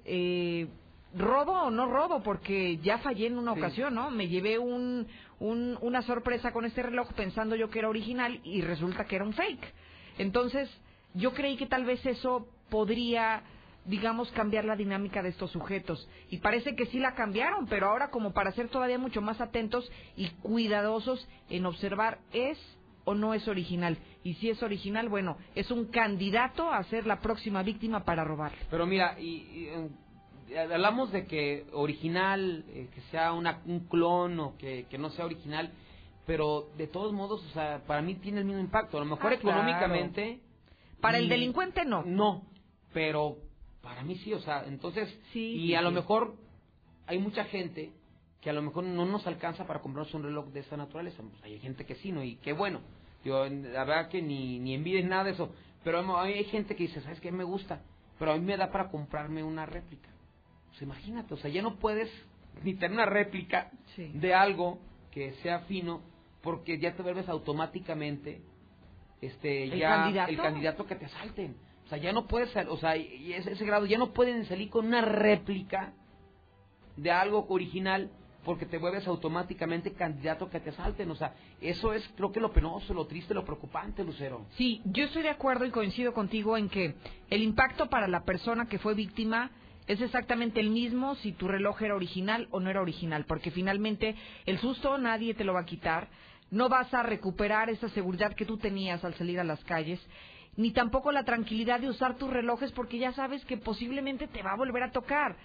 eh, robo o no robo, porque ya fallé en una Sí. ocasión, ¿no? Me llevé un, un- una sorpresa con este reloj pensando yo que era original y resulta que era un fake. Entonces, yo creí que tal vez eso podría, digamos, cambiar la dinámica de estos sujetos. Y parece que sí la cambiaron, pero ahora como para ser todavía mucho más atentos y cuidadosos en observar es o no es original. Y si es original, bueno, es un candidato a ser la próxima víctima para robar. Pero mira, y, y, hablamos de que original, eh, que sea una, un clon o que, que no sea original, pero de todos modos, o sea, para mí tiene el mismo impacto. A lo mejor Ah, claro. económicamente. Para el delincuente no. No, pero para mí sí, o sea, entonces. Sí, y sí, a lo mejor hay mucha gente que a lo mejor no nos alcanza para comprarnos un reloj de esa naturaleza. Pues hay gente que sí, ¿no? Y qué bueno. Yo, la verdad que ni, ni envidies nada de eso. Pero hay gente que dice, ¿sabes qué? Me gusta. Pero a mí me da para comprarme una réplica. Pues imagínate, o sea, ya no puedes ni tener una réplica Sí. de algo que sea fino porque ya te vuelves automáticamente este ¿El ya candidato? el candidato que te asalten. O sea, ya no puedes, o sea, y ese, ese grado ya no pueden salir con una réplica de algo original porque te vuelves automáticamente candidato que te asalten. O sea, eso es creo que lo penoso, lo triste, lo preocupante, Lucero. Sí, yo estoy de acuerdo y coincido contigo en que el impacto para la persona que fue víctima es exactamente el mismo si tu reloj era original o no era original, porque finalmente el susto nadie te lo va a quitar, no vas a recuperar esa seguridad que tú tenías al salir a las calles, ni tampoco la tranquilidad de usar tus relojes porque ya sabes que posiblemente te va a volver a tocar.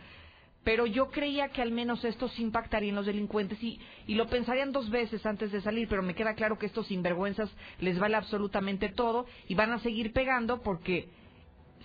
Pero yo creía que al menos esto sí impactaría en los delincuentes y, y lo pensarían dos veces antes de salir, pero me queda claro que estos sinvergüenzas les vale absolutamente todo y van a seguir pegando porque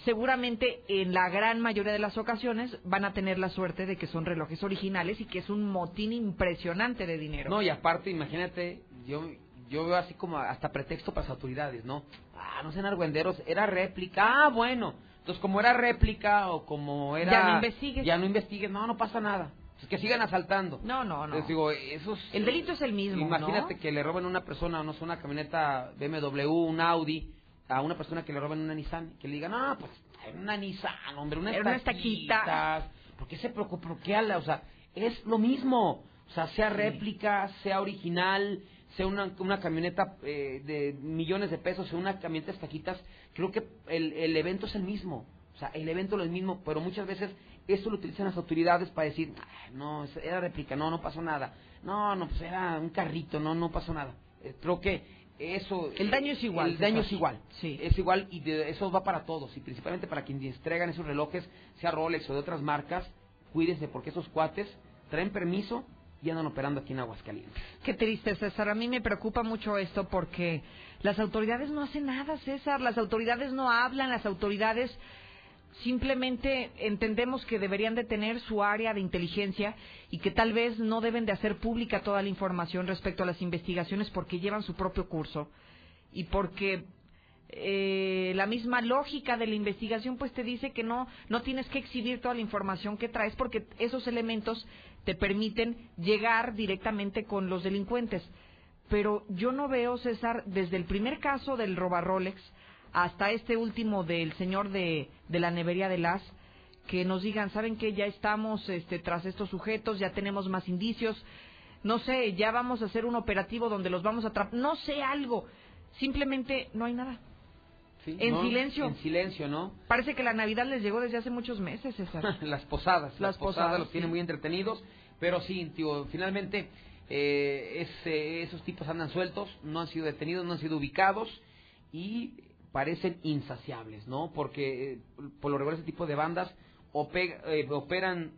seguramente en la gran mayoría de las ocasiones van a tener la suerte de que son relojes originales y que es un motín impresionante de dinero. No, y aparte, imagínate, yo yo veo así como hasta pretexto para las autoridades, ¿no? Ah, no sean argüenderos, era réplica. Ah, bueno. Entonces, como era réplica o como era... Ya no investigues. Ya no investigues. No, no pasa nada. Pues que sigan asaltando. No, no, no. Les digo, esos... El delito es el mismo, Imagínate ¿no? que le roben a una persona, no sé, una camioneta BMW, un Audi, a una persona que le roben una Nissan, que le digan, no, pues, una Nissan, hombre, una Era unas taquitas. ¿Por qué se preocupa? ¿Por qué ala? O sea, es lo mismo. O sea, sea réplica, sea original, sea una, una camioneta eh, de millones de pesos, sea una camioneta de taquitas, creo que el, el evento es el mismo. O sea, el evento es el mismo, pero muchas veces esto lo utilizan las autoridades para decir, "Ah, no, era réplica, no, no pasó nada. No, no, pues era un carrito, no, no pasó nada. Eh, creo que eso... El daño es igual, El daño es igual. Sí. Es igual y de- eso va para todos. Y principalmente para quienes entregan esos relojes, sea Rolex o de otras marcas, cuídense porque esos cuates traen permiso y andan operando aquí en Aguascalientes. Qué triste, César. A mí me preocupa mucho esto porque las autoridades no hacen nada, César. Las autoridades no hablan, las autoridades simplemente entendemos que deberían de tener su área de inteligencia y que tal vez no deben de hacer pública toda la información respecto a las investigaciones porque llevan su propio curso y porque eh, la misma lógica de la investigación pues te dice que no no tienes que exhibir toda la información que traes porque esos elementos te permiten llegar directamente con los delincuentes. Pero yo no veo, César, desde el primer caso del Rolex hasta este último del señor de, de la nevería de las, que nos digan, ¿saben que Ya estamos este, tras estos sujetos, ya tenemos más indicios, no sé, ya vamos a hacer un operativo donde los vamos a atrapar, no sé algo, simplemente no hay nada. en silencio. En silencio, ¿no? Parece que la Navidad les llegó desde hace muchos meses, César. las posadas. Las, posadas, los tienen muy entretenidos. Pero sí, tío, finalmente eh, esos tipos andan sueltos, no han sido detenidos, no han sido ubicados y parecen insaciables, ¿no? Porque eh, por lo regular ese tipo de bandas eh, operan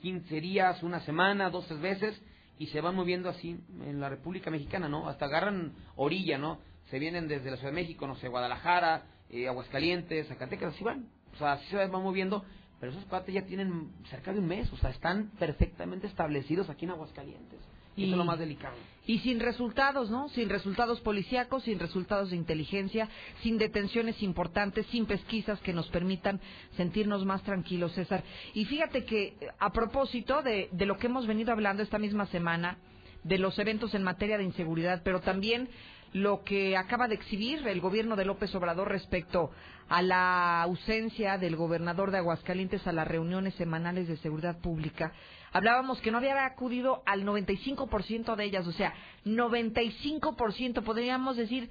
15 días, una semana, dos, tres veces y se van moviendo así en la República Mexicana, ¿no? Hasta agarran orilla, ¿no? Se vienen desde la Ciudad de México, no sé, Guadalajara, eh, Aguascalientes, Zacatecas, así van. O sea, así se van moviendo, pero esos cuates ya tienen cerca de un mes, o sea, están perfectamente establecidos aquí en Aguascalientes. Y, eso es lo más delicado. Y sin resultados, ¿no? Sin resultados policíacos, sin resultados de inteligencia, sin detenciones importantes, sin pesquisas que nos permitan sentirnos más tranquilos, César. Y fíjate que a propósito de, de lo que hemos venido hablando esta misma semana, de los eventos en materia de inseguridad, pero también lo que acaba de exhibir el gobierno de López Obrador respecto a la ausencia del gobernador de Aguascalientes a las reuniones semanales de seguridad pública hablábamos que no había acudido al 95% de ellas, o sea, 95%, podríamos decir,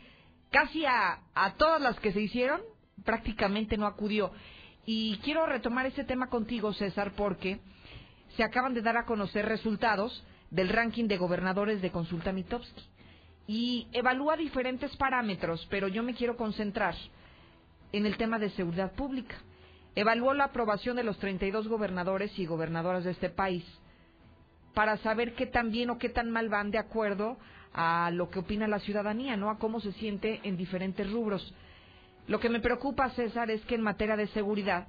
casi a, a todas las que se hicieron, prácticamente no acudió. Y quiero retomar ese tema contigo, César, porque se acaban de dar a conocer resultados del ranking de gobernadores de Consulta Mitowski. Y evalúa diferentes parámetros, pero yo me quiero concentrar en el tema de seguridad pública evaluó la aprobación de los 32 gobernadores y gobernadoras de este país para saber qué tan bien o qué tan mal van de acuerdo a lo que opina la ciudadanía, ¿no? A cómo se siente en diferentes rubros. Lo que me preocupa, César, es que en materia de seguridad,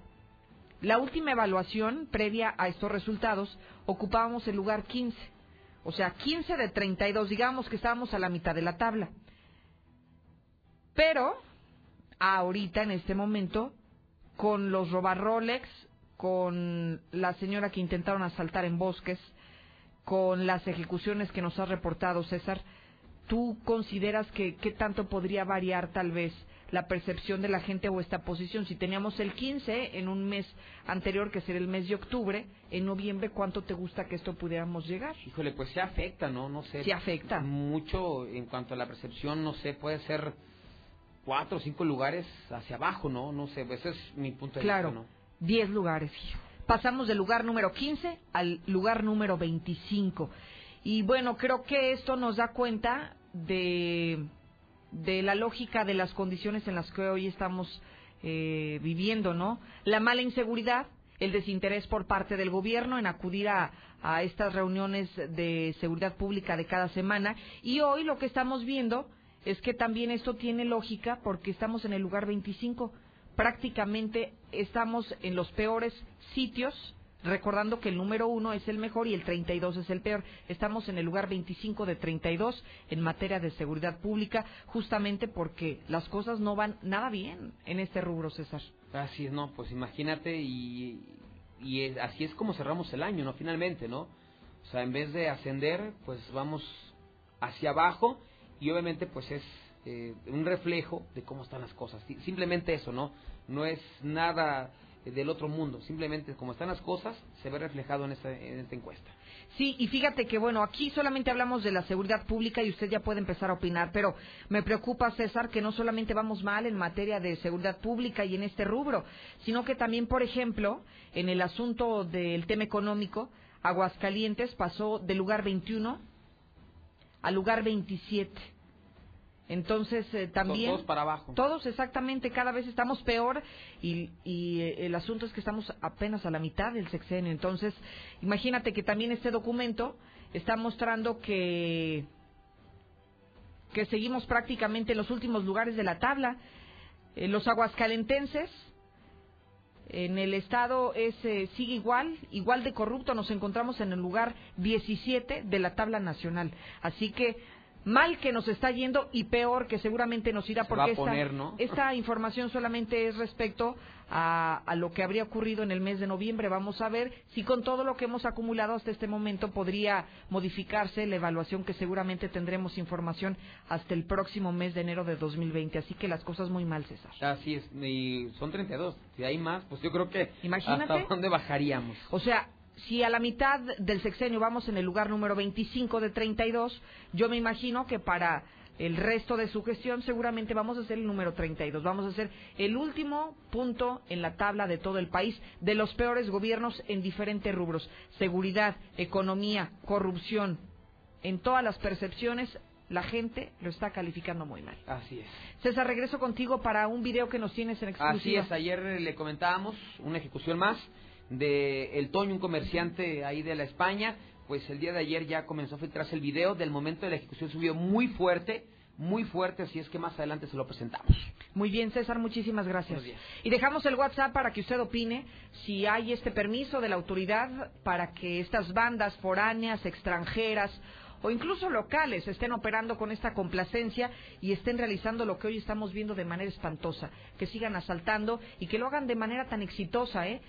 la última evaluación previa a estos resultados ocupábamos el lugar 15. O sea, 15 de 32, digamos que estábamos a la mitad de la tabla. Pero, ahorita, en este momento, con los robarrolex, con la señora que intentaron asaltar en bosques, con las ejecuciones que nos ha reportado César, ¿tú consideras que qué tanto podría variar tal vez la percepción de la gente o esta posición? Si teníamos el 15 en un mes anterior, que sería el mes de octubre, en noviembre, ¿cuánto te gusta que esto pudiéramos llegar? Híjole, pues se afecta, ¿no? No sé. Se afecta. Mucho en cuanto a la percepción, no sé, puede ser cuatro o cinco lugares hacia abajo, ¿no? No sé, ese es mi punto de vista, ¿no? diez lugares. Pasamos del lugar número 15 al lugar número 25. Y bueno, creo que esto nos da cuenta de, de la lógica de las condiciones en las que hoy estamos eh, viviendo, ¿no? La mala inseguridad, el desinterés por parte del gobierno en acudir a, a estas reuniones de seguridad pública de cada semana y hoy lo que estamos viendo es que también esto tiene lógica porque estamos en el lugar 25. Prácticamente estamos en los peores sitios, recordando que el número uno es el mejor y el 32 es el peor. Estamos en el lugar 25 de 32 en materia de seguridad pública, justamente porque las cosas no van nada bien en este rubro, César. Así es, no, pues imagínate y, y así es como cerramos el año, ¿no? Finalmente, ¿no? O sea, en vez de ascender, pues vamos hacia abajo y obviamente pues es eh, un reflejo de cómo están las cosas. Simplemente eso, ¿no? No es nada del otro mundo, simplemente como están las cosas se ve reflejado en esta, en esta encuesta. Sí, y fíjate que bueno, aquí solamente hablamos de la seguridad pública y usted ya puede empezar a opinar, pero me preocupa, César, que no solamente vamos mal en materia de seguridad pública y en este rubro, sino que también, por ejemplo, en el asunto del tema económico, Aguascalientes pasó del lugar 21 al lugar 27. Entonces, eh, también... Todos para abajo. Todos, exactamente, cada vez estamos peor y, y eh, el asunto es que estamos apenas a la mitad del sexenio. Entonces, imagínate que también este documento está mostrando que, que seguimos prácticamente en los últimos lugares de la tabla. Eh, los aguascalentenses en el estado es, sigue igual, igual de corrupto. Nos encontramos en el lugar 17 de la tabla nacional. Así que mal que nos está yendo y peor que seguramente nos irá Se porque a esta, poner, ¿no? esta información solamente es respecto a, a lo que habría ocurrido en el mes de noviembre. Vamos a ver si con todo lo que hemos acumulado hasta este momento podría modificarse la evaluación que seguramente tendremos información hasta el próximo mes de enero de 2020. Así que las cosas muy mal, César. Así es, y son 32. Si hay más, pues yo creo que Imagínate. hasta dónde bajaríamos. O sea, si a la mitad del sexenio vamos en el lugar número 25 de 32, yo me imagino que para el resto de su gestión seguramente vamos a ser el número 32. Vamos a ser el último punto en la tabla de todo el país de los peores gobiernos en diferentes rubros. Seguridad, economía, corrupción. En todas las percepciones, la gente lo está calificando muy mal. Así es. César, regreso contigo para un video que nos tienes en Así exclusiva. es, ayer le comentábamos una ejecución más de El Toño, un comerciante ahí de la España. Pues el día de ayer ya comenzó a filtrarse el video. Del momento de la ejecución subió muy fuerte, muy fuerte, así es que más adelante se lo presentamos. Muy bien, César, muchísimas gracias. Y dejamos el WhatsApp para que usted opine si hay este permiso de la autoridad para que estas bandas foráneas, extranjeras o incluso locales estén operando con esta complacencia y estén realizando lo que hoy estamos viendo de manera espantosa, que sigan asaltando y que lo hagan de manera tan exitosa, ¿eh?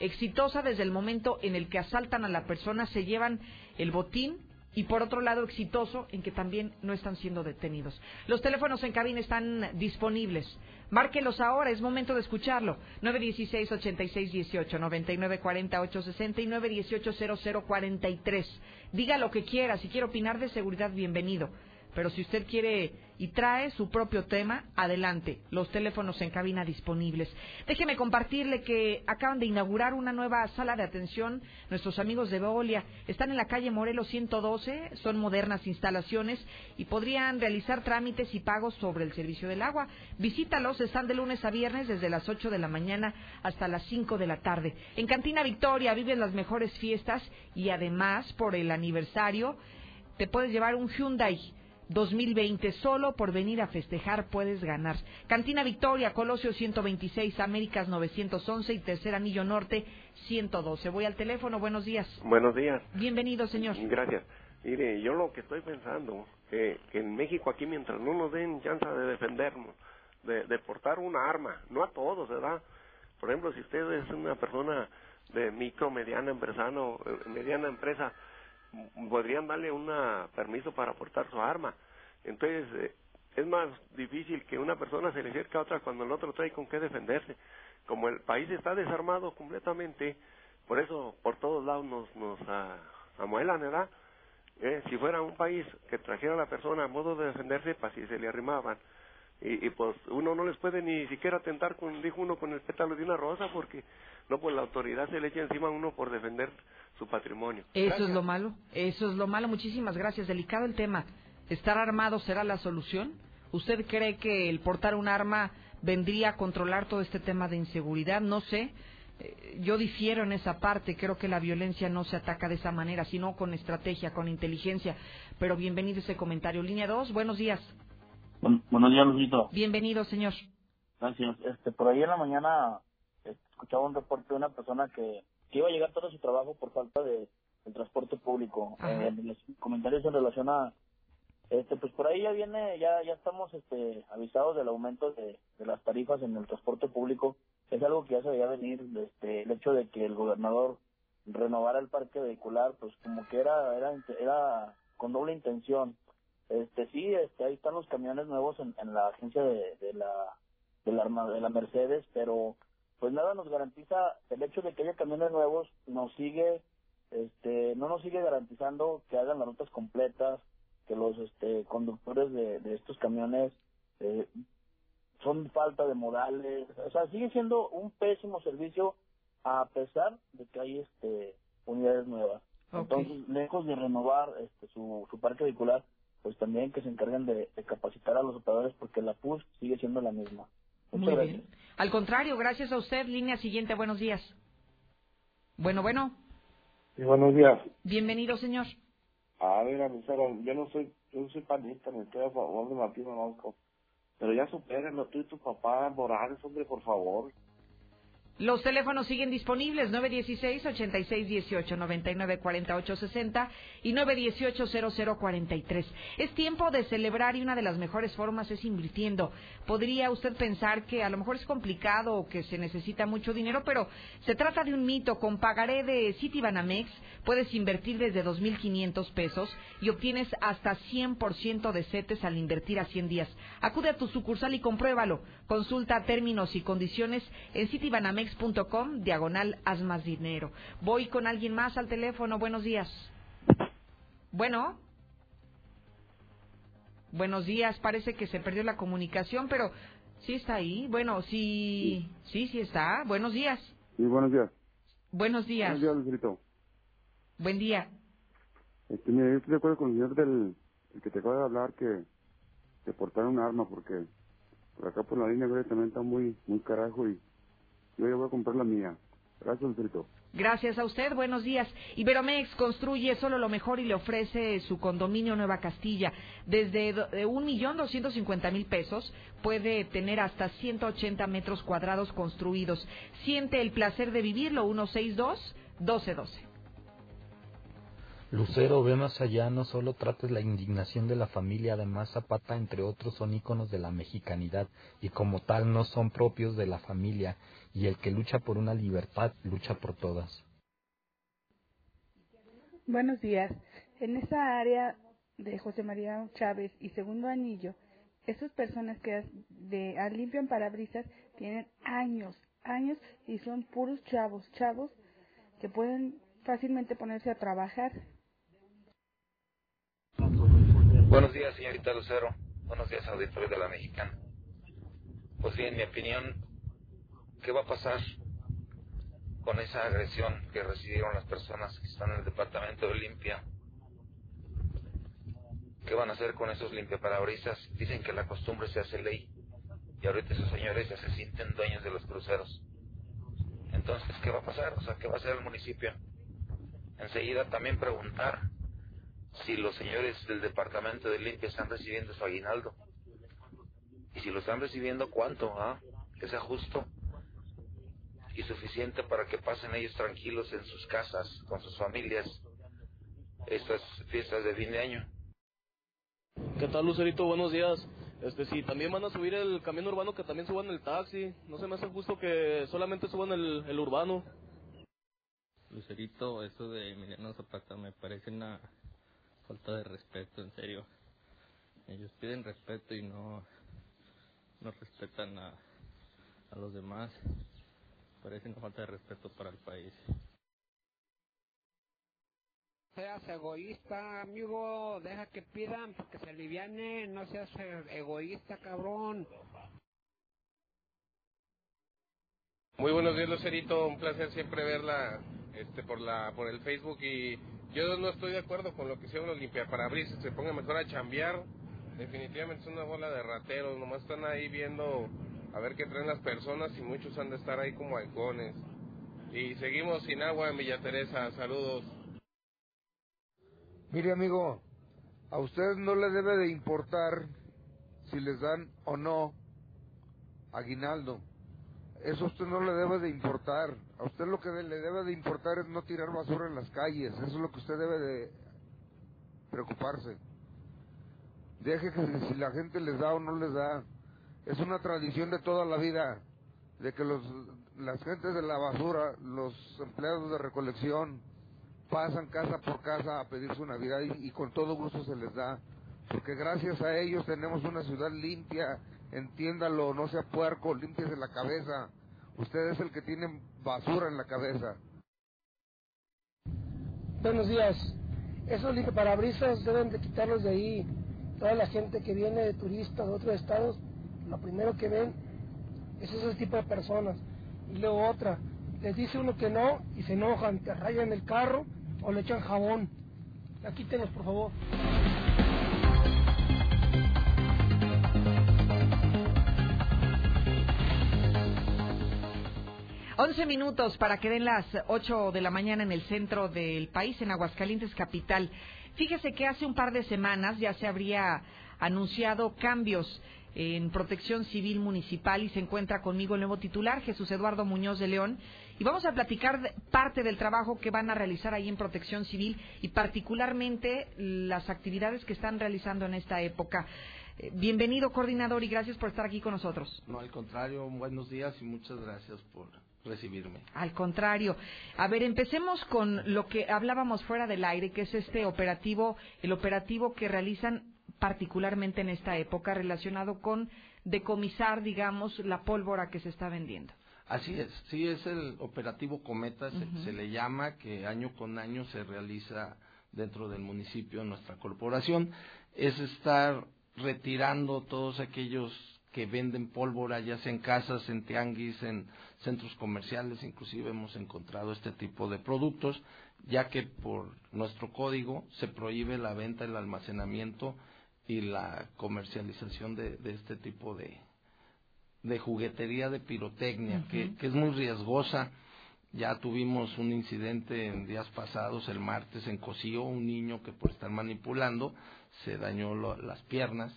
Exitosa desde el momento en el que asaltan a la persona, se llevan el botín y por otro lado exitoso en que también no están siendo detenidos. Los teléfonos en cabina están disponibles. Márquelos ahora, es momento de escucharlo. 916-8618, 9940-860 y 918-0043. Diga lo que quiera, si quiere opinar de seguridad, bienvenido. Pero si usted quiere y trae su propio tema, adelante. Los teléfonos en cabina disponibles. Déjeme compartirle que acaban de inaugurar una nueva sala de atención. Nuestros amigos de Veolia están en la calle Morelos 112. Son modernas instalaciones y podrían realizar trámites y pagos sobre el servicio del agua. Visítalos. Están de lunes a viernes desde las 8 de la mañana hasta las 5 de la tarde. En Cantina Victoria viven las mejores fiestas y además por el aniversario te puedes llevar un Hyundai 2020. Solo por venir a festejar puedes ganar. Cantina Victoria, Colosio 126, Américas 911 y Tercer Anillo Norte 112. Voy al teléfono. Buenos días. Buenos días. Bienvenido, señor. Gracias. Mire, yo lo que estoy pensando, que, que en México aquí mientras no nos den chance de defendernos, de, de portar una arma, no a todos, ¿verdad? Por ejemplo, si usted es una persona de micro, mediana empresano, eh, mediana empresa, podrían darle un permiso para portar su arma. Entonces, eh, es más difícil que una persona se le acerque a otra cuando el otro trae con qué defenderse. Como el país está desarmado completamente, por eso por todos lados nos, nos ah, amuelan, ¿verdad? Eh, si fuera un país que trajera a la persona a modo de defenderse, pues si se le arrimaban. Y, y pues uno no les puede ni siquiera tentar, con, dijo uno, con el pétalo de una rosa, porque no, pues la autoridad se le echa encima a uno por defender su patrimonio. Eso es lo malo. Eso es lo malo. Muchísimas gracias. Delicado el tema. ¿Estar armado será la solución? ¿Usted cree que el portar un arma vendría a controlar todo este tema de inseguridad? No sé. Eh, Yo difiero en esa parte. Creo que la violencia no se ataca de esa manera, sino con estrategia, con inteligencia. Pero bienvenido ese comentario. Línea 2, buenos días. Buen- buenos días, Luisito. Bienvenido, señor. Gracias. Este, por ahí en la mañana eh, escuchaba un reporte de una persona que, que iba a llegar todo su trabajo por falta de, del transporte público. Eh, los comentarios en relación a, este, pues por ahí ya viene, ya, ya estamos, este, avisados del aumento de, de las tarifas en el transporte público. Es algo que ya se veía venir, este, el hecho de que el gobernador renovara el parque vehicular, pues como que era, era, era con doble intención. Este, sí, este, ahí están los camiones nuevos en, en la agencia de, de la de la, de la Mercedes, pero pues nada nos garantiza el hecho de que haya camiones nuevos nos sigue este no nos sigue garantizando que hagan las rutas completas que los este conductores de, de estos camiones eh, son falta de modales o sea sigue siendo un pésimo servicio a pesar de que hay este unidades nuevas. Entonces lejos de renovar este su, su parque vehicular pues también que se encarguen de, de capacitar a los operadores porque la PUS sigue siendo la misma Muchas Muy gracias. bien. Al contrario, gracias a usted. Línea siguiente, buenos días. Bueno, bueno. Sí, buenos días. Bienvenido, señor. A ver, Lucero, yo no soy, yo no soy panista, ni estoy a favor de Martín Orozco. Pero ya supérenlo tú y tu papá, Morales, hombre, por favor. Los teléfonos siguen disponibles 916-8618, 994860 y 918-0043. Es tiempo de celebrar y una de las mejores formas es invirtiendo. Podría usted pensar que a lo mejor es complicado o que se necesita mucho dinero, pero se trata de un mito. Con pagaré de Citibanamex puedes invertir desde 2.500 pesos y obtienes hasta 100% de CETES al invertir a 100 días. Acude a tu sucursal y compruébalo. Consulta términos y condiciones en Citibanamex com diagonal haz más dinero. Voy con alguien más al teléfono. Buenos días. Bueno. Buenos días. Parece que se perdió la comunicación, pero sí está ahí. Bueno, sí, sí, sí está. Buenos días. Sí, buenos días. Buenos días. Buenos días, Buen día. Este, mira, yo estoy de acuerdo con el señor del el que te acaba de hablar que, que portar un arma porque por acá por la línea güey, también está muy muy carajo y yo ya voy a comprar la mía. Gracias, Alfredo. Gracias a usted, buenos días. Iberomex construye solo lo mejor y le ofrece su condominio Nueva Castilla. Desde un millón doscientos cincuenta mil pesos puede tener hasta 180 metros cuadrados construidos. Siente el placer de vivirlo, 162-1212. Lucero ve más allá, no solo trates la indignación de la familia, además Zapata, entre otros, son íconos de la mexicanidad y como tal no son propios de la familia y el que lucha por una libertad lucha por todas. Buenos días. En esa área de José María Chávez y Segundo Anillo, esas personas que de, limpian parabrisas tienen años, años y son puros chavos, chavos que pueden fácilmente ponerse a trabajar Buenos días, señorita Lucero. Buenos días, auditorio de la Mexicana. Pues sí, en mi opinión, ¿qué va a pasar con esa agresión que recibieron las personas que están en el departamento de limpia? ¿Qué van a hacer con esos limpiaparabrisas? Dicen que la costumbre se hace ley y ahorita esos señores ya se sienten dueños de los cruceros. Entonces, ¿qué va a pasar? O sea, ¿qué va a hacer el municipio? Enseguida también preguntar si los señores del departamento de limpia están recibiendo su aguinaldo. Y si lo están recibiendo, ¿cuánto? Ah? Que sea justo y suficiente para que pasen ellos tranquilos en sus casas, con sus familias, estas fiestas de fin de año. ¿Qué tal, Lucerito? Buenos días. Este, si también van a subir el camión urbano, que también suban el taxi. No se me hace justo que solamente suban el, el urbano. Lucerito, eso de Emiliano Zapata me parece una falta de respeto, en serio. Ellos piden respeto y no, no respetan a, a los demás. Parece una falta de respeto para el país. Seas egoísta, amigo, deja que pidan porque se aliviane, no seas egoísta, cabrón. Muy buenos días, Lucerito, un placer siempre verla este por la por el Facebook y yo no estoy de acuerdo con lo que hicieron los limpiaparabrisas, se pongan mejor a chambear. Definitivamente es una bola de rateros, nomás están ahí viendo a ver qué traen las personas y muchos han de estar ahí como halcones. Y seguimos sin agua en Villa Teresa, saludos. Mire amigo, a usted no le debe de importar si les dan o no aguinaldo. Eso a usted no le debe de importar. A usted lo que le debe de importar es no tirar basura en las calles. Eso es lo que usted debe de preocuparse. Deje que si la gente les da o no les da. Es una tradición de toda la vida de que los las gentes de la basura, los empleados de recolección, pasan casa por casa a pedir su Navidad y, y con todo gusto se les da. Porque gracias a ellos tenemos una ciudad limpia, entiéndalo, no sea puerco, limpiese la cabeza. Usted es el que tiene basura en la cabeza. Buenos días. Esos limpiaparabrisas deben de quitarlos de ahí. Toda la gente que viene de turistas de otros estados, lo primero que ven es ese tipo de personas. Y luego otra, les dice uno que no y se enojan, te rayan el carro o le echan jabón. Ya quítenlos, por favor. 11 minutos para que den las 8 de la mañana en el centro del país, en Aguascalientes Capital. Fíjese que hace un par de semanas ya se habría anunciado cambios en Protección Civil Municipal y se encuentra conmigo el nuevo titular, Jesús Eduardo Muñoz de León. Y vamos a platicar parte del trabajo que van a realizar ahí en Protección Civil y particularmente las actividades que están realizando en esta época. Eh, Bienvenido, coordinador, y gracias por estar aquí con nosotros. No, al contrario, buenos días y muchas gracias por recibirme. Al contrario. A ver, empecemos con lo que hablábamos fuera del aire, que es este operativo, el operativo que realizan particularmente en esta época relacionado con decomisar, digamos, la pólvora que se está vendiendo. Así es, sí es el operativo Cometa, se, se le llama, que año con año se realiza dentro del municipio, en nuestra corporación, es estar retirando todos aquellos que venden pólvora, ya sea en casas, en tianguis, en centros comerciales, inclusive hemos encontrado este tipo de productos, ya que por nuestro código se prohíbe la venta, el almacenamiento y la comercialización de, de este tipo de, de juguetería de pirotecnia, que, es muy riesgosa. Ya tuvimos un incidente en días pasados, el martes en Cocío, un niño que por estar manipulando se dañó lo- las piernas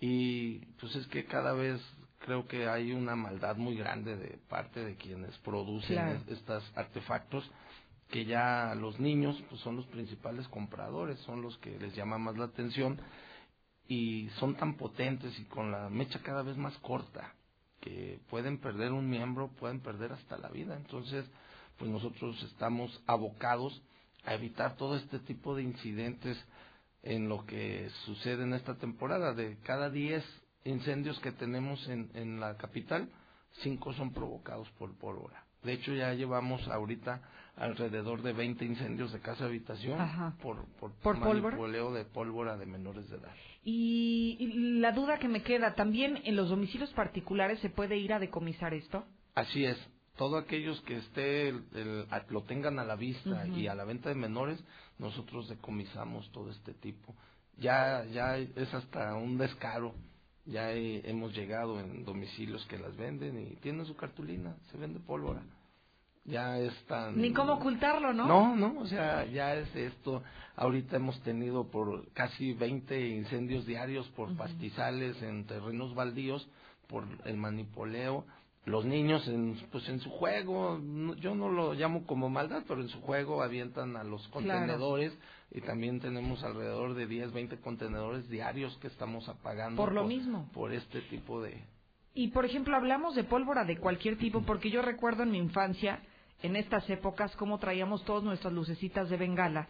y pues es que cada vez creo que hay una maldad muy grande de parte de quienes producen Claro. estos artefactos que ya los niños pues son los principales compradores, son los que les llama más la atención y son tan potentes y con la mecha cada vez más corta que pueden perder un miembro, pueden perder hasta la vida. Entonces, pues nosotros estamos abocados a evitar todo este tipo de incidentes en lo que sucede en esta temporada. De cada 10 incendios que tenemos en, en la capital, 5 son provocados por pólvora. De hecho, ya llevamos ahorita alrededor de 20 incendios de casa habitación Ajá. por, por, ¿Por manipuleo de pólvora de menores de edad. Y, y la duda que me queda, ¿también en los domicilios particulares se puede ir a decomisar esto? Así es. Todos aquellos que esté el- lo tengan a la vista y a la venta de menores, nosotros decomisamos todo este tipo. Ya ya es hasta un descaro. Ya he- hemos llegado en domicilios que las venden y tienen su cartulina, se vende pólvora. Ya es tan Ni cómo ocultarlo, ¿no? No, no, o sea, ya es esto. Ahorita hemos tenido por casi 20 incendios diarios por pastizales en terrenos baldíos, por el manipuleo. Los niños, en, pues en su juego, yo no lo llamo como maldad, pero en su juego avientan a los Claro. Y también tenemos alrededor de 10, 20 contenedores diarios que estamos apagando. Por lo mismo. Por este tipo de, Y por ejemplo, hablamos de pólvora de cualquier tipo, porque yo recuerdo en mi infancia, en estas épocas, cómo traíamos todas nuestras lucecitas de bengala.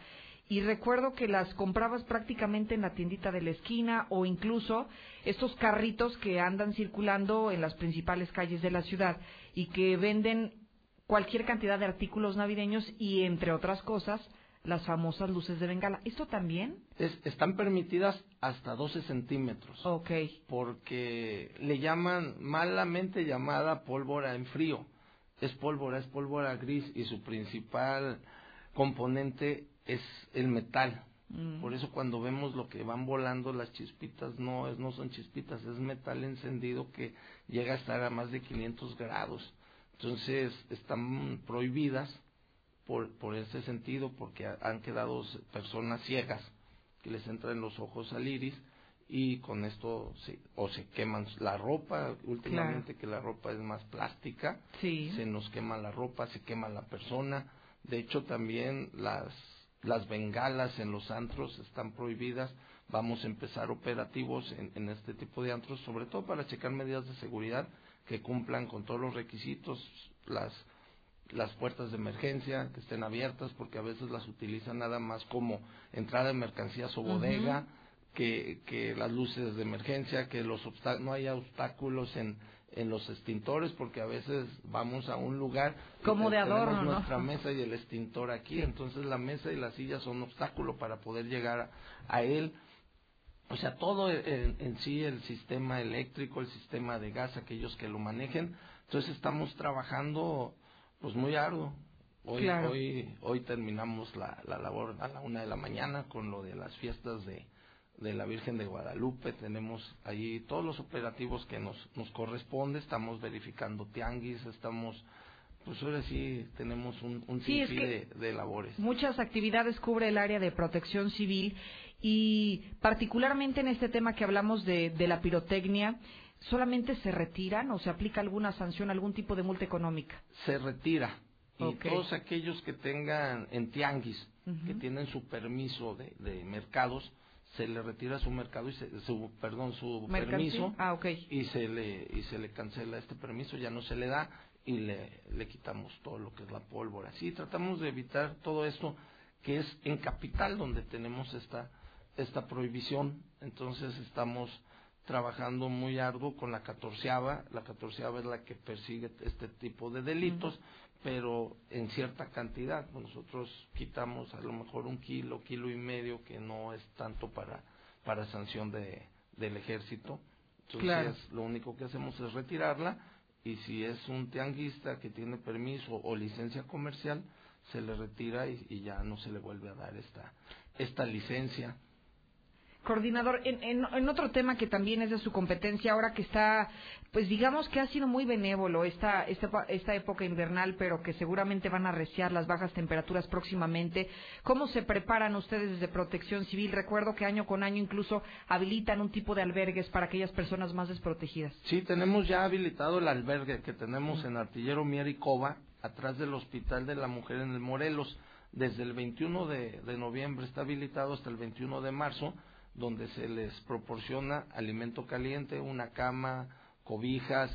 Y recuerdo que las comprabas prácticamente en la tiendita de la esquina o incluso estos carritos que andan circulando en las principales calles de la ciudad y que venden cualquier cantidad de artículos navideños y, entre otras cosas, las famosas luces de bengala. ¿Esto también? Es- están permitidas hasta 12 centímetros. Ok. Porque le llaman, malamente llamada pólvora en frío. Es pólvora, es pólvora gris y su principal componente es el metal. Mm. Por eso cuando vemos lo que van volando las chispitas, no, es, no son chispitas, es metal encendido que llega a estar a más de 500 grados. Entonces están prohibidas por, por ese sentido porque ha- han quedado personas ciegas que les entra en los ojos al iris y con esto se, o se queman la ropa, últimamente que la ropa es más plástica, Sí. se nos quema la ropa, se quema la persona, de hecho también las las bengalas en los antros están prohibidas, vamos a empezar operativos en, en este tipo de antros, sobre todo para checar medidas de seguridad que cumplan con todos los requisitos, las las puertas de emergencia que estén abiertas porque a veces las utilizan nada más como entrada de mercancías o bodega que, que las luces de emergencia que los no haya obstáculos en en los extintores porque a veces vamos a un lugar Como de adorno, ¿no? nuestra mesa y el extintor aquí entonces la mesa y la silla son obstáculo para poder llegar a, a él o sea, todo en, en sí, el sistema eléctrico, el sistema de gas, aquellos que lo manejen. Entonces estamos trabajando pues muy arduo. Hoy, Claro. hoy, hoy terminamos la, la labor a la una de la mañana con lo de las fiestas de, de la Virgen de Guadalupe. Tenemos ahí todos los operativos que nos, nos corresponde. Estamos verificando tianguis, estamos pues ahora sí tenemos un, un Sí, es sinfín que- de, de labores. Muchas actividades cubre el área de protección civil y particularmente en este tema que hablamos de, de la pirotecnia, ¿solamente se retiran o se aplica alguna sanción, algún tipo de multa económica? Se retira. Y todos aquellos que tengan en tianguis, que tienen su permiso de, de mercados, se le retira su mercado y se, su perdón su permiso Ah, y se le y se le cancela este permiso ya no se le da y le, le quitamos todo lo que es la pólvora. Sí tratamos de evitar todo esto que es en capital donde tenemos esta esta prohibición. Entonces estamos trabajando muy arduo con la catorceava la catorceava es la que persigue este tipo de delitos pero en cierta cantidad. Pues Nosotros quitamos a lo mejor un kilo, kilo y medio, que no es tanto para, para sanción de, del ejército. Entonces, Claro. lo único que hacemos es retirarla y si es un tianguista que tiene permiso o licencia comercial, se le retira y, y ya no se le vuelve a dar esta, esta licencia. Coordinador, en, en, otro tema que también es de su competencia, ahora que está, pues digamos que ha sido muy benévolo esta, esta, esta época invernal, pero que seguramente van a arreciar las bajas temperaturas próximamente. ¿Cómo se preparan ustedes desde Protección Civil? Recuerdo que año con año incluso habilitan un tipo de albergues para aquellas personas más desprotegidas. Sí, tenemos ya habilitado el albergue que tenemos en Artillero Mier y Cova, atrás del Hospital de la Mujer en el Morelos. Desde el 21 de, de noviembre está habilitado hasta el 21 de marzo, donde se les proporciona alimento caliente, una cama, cobijas.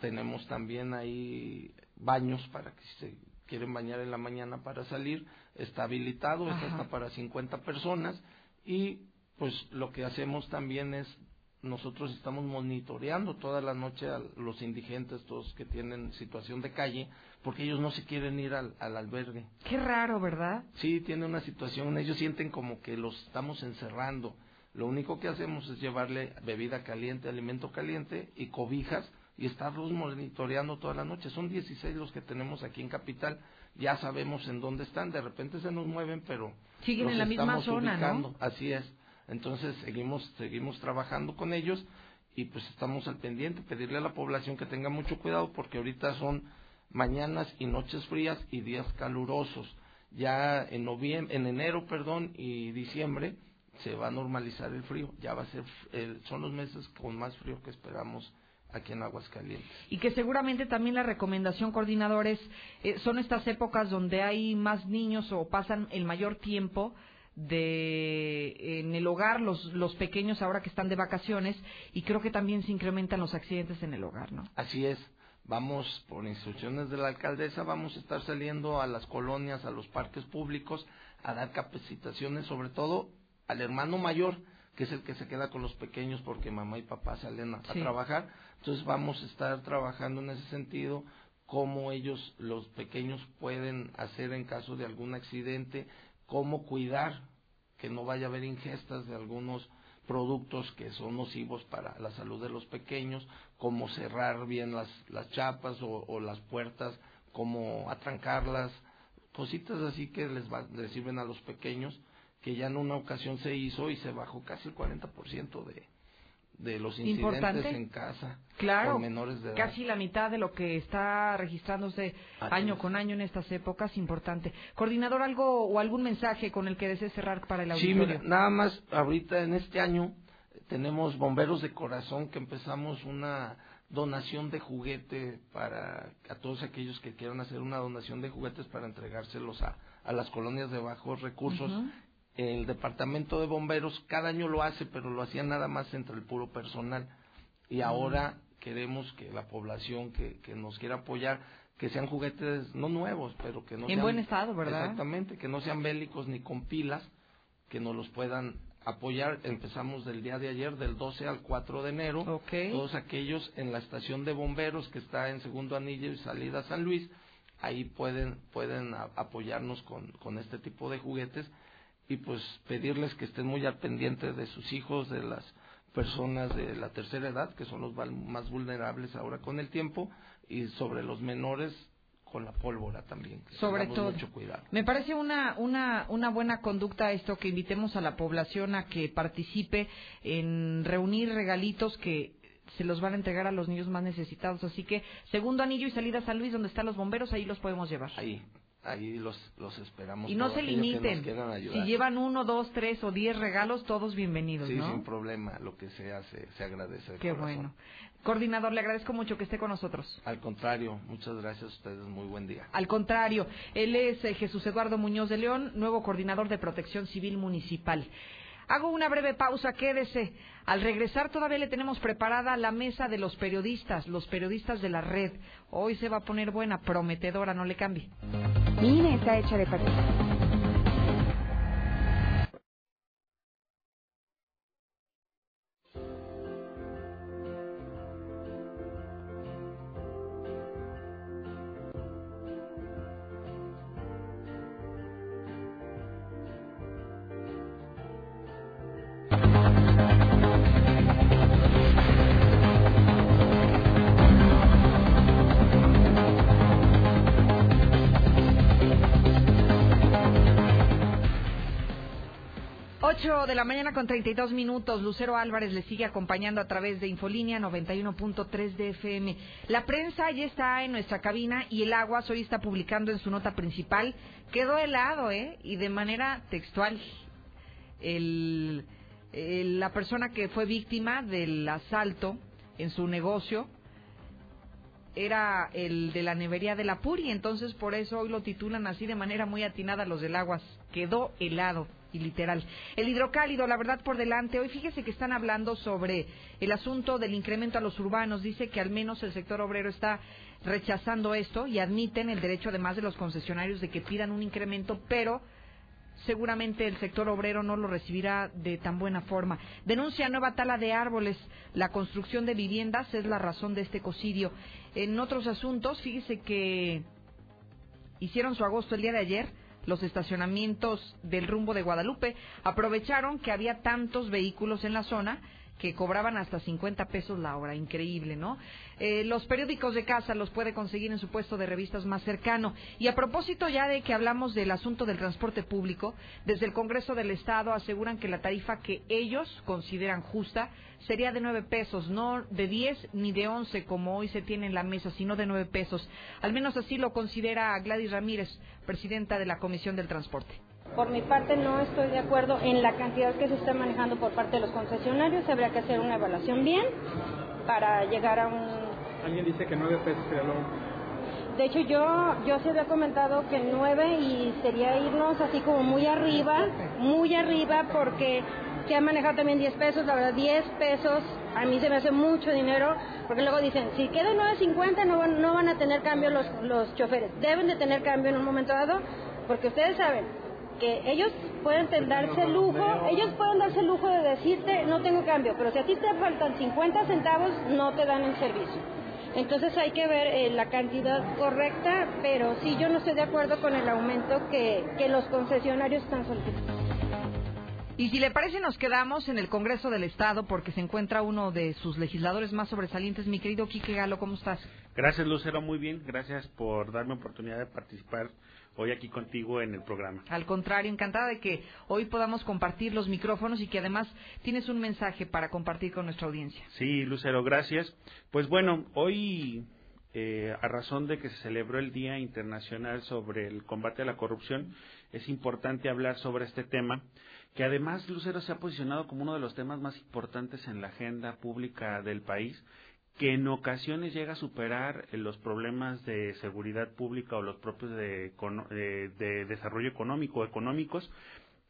Tenemos también ahí baños para que si se quieren bañar en la mañana para salir. Está habilitado, está hasta para 50 personas. Y pues lo que hacemos también es nosotros estamos monitoreando toda la noche a los indigentes, todos que tienen situación de calle, porque ellos no se quieren ir al, al albergue. Qué raro, ¿verdad? Sí, tiene una situación, ellos sienten como que los estamos encerrando. Lo único que hacemos es llevarle bebida caliente, alimento caliente y cobijas y estarlos monitoreando toda la noche. Son 16 los que tenemos aquí en Capital, ya sabemos en dónde están, de repente se nos mueven, pero Siguen los en la misma zona, ¿no? ubicando. Así es. Entonces seguimos seguimos trabajando con ellos y pues estamos al pendiente, pedirle a la población que tenga mucho cuidado porque ahorita son mañanas y noches frías y días calurosos. Ya en noviembre, en enero, perdón, y diciembre se va a normalizar el frío. Ya va a ser el- son los meses con más frío que esperamos aquí en Aguascalientes. Y que seguramente también la recomendación, coordinadores, eh, son estas épocas donde hay más niños o pasan el mayor tiempo de en el hogar los los pequeños ahora que están de vacaciones y creo que también se incrementan los accidentes en el hogar, ¿no? Así es. Vamos, por instrucciones de la alcaldesa, vamos a estar saliendo a las colonias, a los parques públicos, a dar capacitaciones, sobre todo al hermano mayor, que es el que se queda con los pequeños porque mamá y papá salen a, a trabajar. Entonces vamos a estar trabajando en ese sentido, cómo ellos, los pequeños, pueden hacer en caso de algún accidente, cómo cuidar que no vaya a haber ingestas de algunos productos que son nocivos para la salud de los pequeños, cómo cerrar bien las, las chapas o, o las puertas, cómo atrancarlas, cositas así que les, va- les sirven a los pequeños, que ya en una ocasión se hizo y se bajó casi el 40% de, de los incidentes Importante. en casa Claro, con menores de edad. casi la mitad de lo que está registrándose Así año es. con año en estas épocas, importante. Coordinador, algo o algún mensaje con el que desee cerrar para el Sí, auditorio. mira, nada más ahorita en este año tenemos Bomberos de Corazón que empezamos una donación de juguete para a todos aquellos que quieran hacer una donación de juguetes para entregárselos a, a las colonias de bajos recursos. El departamento de bomberos cada año lo hace, pero lo hacía nada más entre el puro personal. Y ahora queremos que la población que, que nos quiera apoyar, que sean juguetes no nuevos, pero que no En sean... buen estado, ¿verdad? Exactamente, que no sean bélicos ni con pilas, que nos los puedan apoyar. Empezamos del día de ayer, del 12 al 4 de enero. Ok. Todos aquellos en la estación de bomberos que está en Segundo Anillo y Salida San Luis, ahí pueden, pueden a- apoyarnos con, con este tipo de juguetes y pues pedirles que estén muy al pendiente de sus hijos, de las personas de la tercera edad, que son los más vulnerables ahora con el tiempo, y sobre los menores con la pólvora también. que Sobre todo. mucho cuidado. Me parece una, una, una buena conducta esto que invitemos a la población a que participe en reunir regalitos que se los van a entregar a los niños más necesitados. Así que segundo anillo y salida a San Luis, donde están los bomberos, ahí los podemos llevar. Ahí, ahí los, los esperamos. Y no se que limiten. quieran Si llevan uno, dos, tres o diez regalos, todos bienvenidos, Sí, ¿no? sin problema, lo que se, se agradece. de Qué corazón. bueno. Coordinador, le agradezco mucho que esté con nosotros. Al contrario, muchas gracias a ustedes, muy buen día. Al contrario, él es eh, Jesús Eduardo Muñoz de León, nuevo coordinador de Protección Civil Municipal. Hago una breve pausa, quédese. Al regresar todavía le tenemos preparada la mesa de los periodistas, los periodistas de la red. Hoy se va a poner buena, prometedora, no le cambie. Mi INE está hecha de papel. De la mañana con 32 minutos. Lucero Álvarez le sigue acompañando a través de Infolínea 91.3 de FM. La prensa ya está en nuestra cabina y el Aguas hoy está publicando en su nota principal. Quedó helado, ¿eh? Y de manera textual. El, la persona que fue víctima del asalto en su negocio era el de la nevería de la Puri, entonces por eso hoy lo titulan así de manera muy atinada los del Aguas. Quedó helado literal. El hidrocálido, la verdad por delante. Hoy fíjese que están hablando sobre el asunto del incremento a los urbanos. Dice que al menos el sector obrero está rechazando esto y admiten el derecho además de los concesionarios de que pidan un incremento, pero seguramente el sector obrero no lo recibirá de tan buena forma. Denuncia nueva tala de árboles. La construcción de viviendas es la razón de este ecocidio. En otros asuntos, fíjese que hicieron su agosto el día de ayer. Los estacionamientos del rumbo de Guadalupe aprovecharon que había tantos vehículos en la zona que cobraban hasta 50 pesos la hora. Increíble, ¿no? Eh, los periódicos de casa los puede conseguir en su puesto de revistas más cercano. Y a propósito ya de que hablamos del asunto del transporte público, desde el Congreso del Estado aseguran que la tarifa que ellos consideran justa sería de 9 pesos, no de 10 ni de 11 como hoy se tiene en la mesa, sino de 9 pesos. Al menos así lo considera Gladys Ramírez, presidenta de la Comisión del Transporte. Por mi parte no estoy de acuerdo en la cantidad que se está manejando por parte de los concesionarios. Habría que hacer una evaluación bien para llegar a un... Alguien dice que nueve pesos sería lo... De hecho yo yo se había comentado que nueve y sería irnos así como muy arriba, muy arriba porque se ha manejado también 10 pesos, la verdad 10 pesos a mí se me hace mucho dinero porque luego dicen, si queda 9.50 no van, no van a tener cambio los, los choferes, deben de tener cambio en un momento dado porque ustedes saben que ellos pueden darse el lujo, ellos pueden darse el lujo de decirte no tengo cambio, pero si a ti te faltan 50 centavos no te dan el servicio. Entonces hay que ver eh, la cantidad correcta, pero sí yo no estoy de acuerdo con el aumento que, que los concesionarios están solicitando. Y si le parece, nos quedamos en el Congreso del Estado porque se encuentra uno de sus legisladores más sobresalientes. Mi querido Quique Galo, ¿cómo estás? Gracias, Lucero, muy bien. Gracias por darme oportunidad de participar hoy aquí contigo en el programa. Al contrario, encantada de que hoy podamos compartir los micrófonos y que además tienes un mensaje para compartir con nuestra audiencia. Sí, Lucero, gracias. Pues bueno, hoy, eh, a razón de que se celebró el Día Internacional sobre el Combate a la Corrupción, es importante hablar sobre este tema, que además Lucero se ha posicionado como uno de los temas más importantes en la agenda pública del país, que en ocasiones llega a superar eh, los problemas de seguridad pública o los propios de, econo- de- de desarrollo económico o económicos,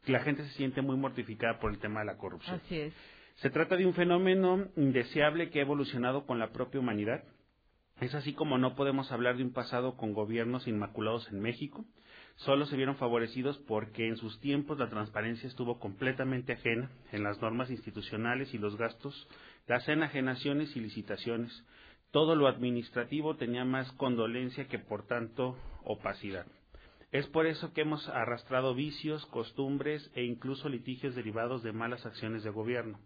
que la gente se siente muy mortificada por el tema de la corrupción. Así es. Se trata de un fenómeno indeseable que ha evolucionado con la propia humanidad. Es así como no podemos hablar de un pasado con gobiernos inmaculados en México. Solo se vieron favorecidos porque en sus tiempos la transparencia estuvo completamente ajena en las normas institucionales y los gastos, las enajenaciones y licitaciones. Todo lo administrativo tenía más condolencia que por tanto opacidad. Es por eso que hemos arrastrado vicios, costumbres e incluso litigios derivados de malas acciones de gobierno.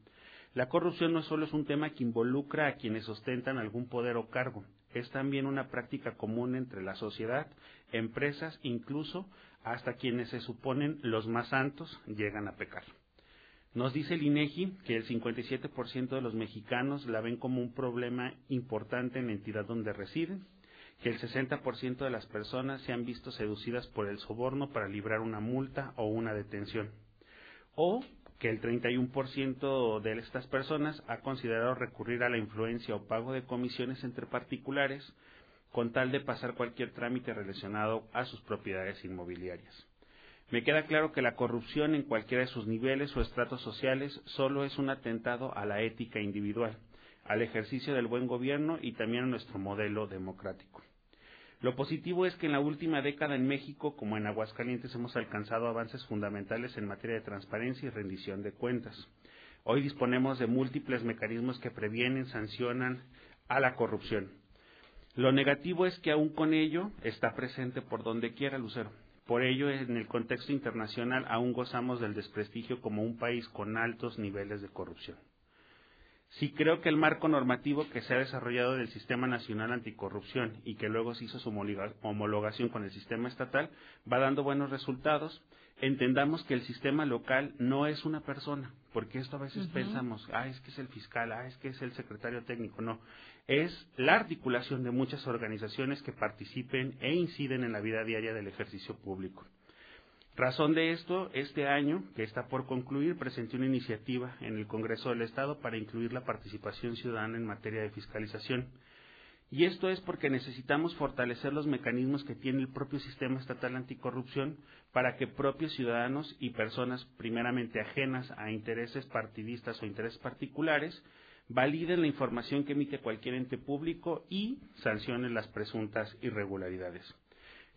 La corrupción no solo es un tema que involucra a quienes ostentan algún poder o cargo, es también una práctica común entre la sociedad, empresas, incluso hasta quienes se suponen los más santos llegan a pecar. Nos dice el INEGI que el 57% de los mexicanos la ven como un problema importante en la entidad donde residen, que el 60% de las personas se han visto seducidas por el soborno para librar una multa o una detención, o que el 31% de estas personas ha considerado recurrir a la influencia o pago de comisiones entre particulares con tal de pasar cualquier trámite relacionado a sus propiedades inmobiliarias. Me queda claro que la corrupción en cualquiera de sus niveles o estratos sociales solo es un atentado a la ética individual, al ejercicio del buen gobierno y también a nuestro modelo democrático. Lo positivo es que en la última década en México, como en Aguascalientes, hemos alcanzado avances fundamentales en materia de transparencia y rendición de cuentas. Hoy disponemos de múltiples mecanismos que previenen, sancionan a la corrupción. Lo negativo es que aún con ello está presente por donde quiera Lucero. Por ello, en el contexto internacional aún gozamos del desprestigio como un país con altos niveles de corrupción. Sí creo que el marco normativo que se ha desarrollado del Sistema Nacional Anticorrupción y que luego se hizo su homologación con el sistema estatal va dando buenos resultados. Entendamos que el sistema local no es una persona, porque esto a veces pensamos, ah, es que es el fiscal, ah, es que es el secretario técnico. No, es la articulación de muchas organizaciones que participen e inciden en la vida diaria del ejercicio público. Razón de esto, este año, que está por concluir, presenté una iniciativa en el Congreso del Estado para incluir la participación ciudadana en materia de fiscalización. Y esto es porque necesitamos fortalecer los mecanismos que tiene el propio sistema estatal anticorrupción para que propios ciudadanos y personas primeramente ajenas a intereses partidistas o intereses particulares validen la información que emite cualquier ente público y sancionen las presuntas irregularidades.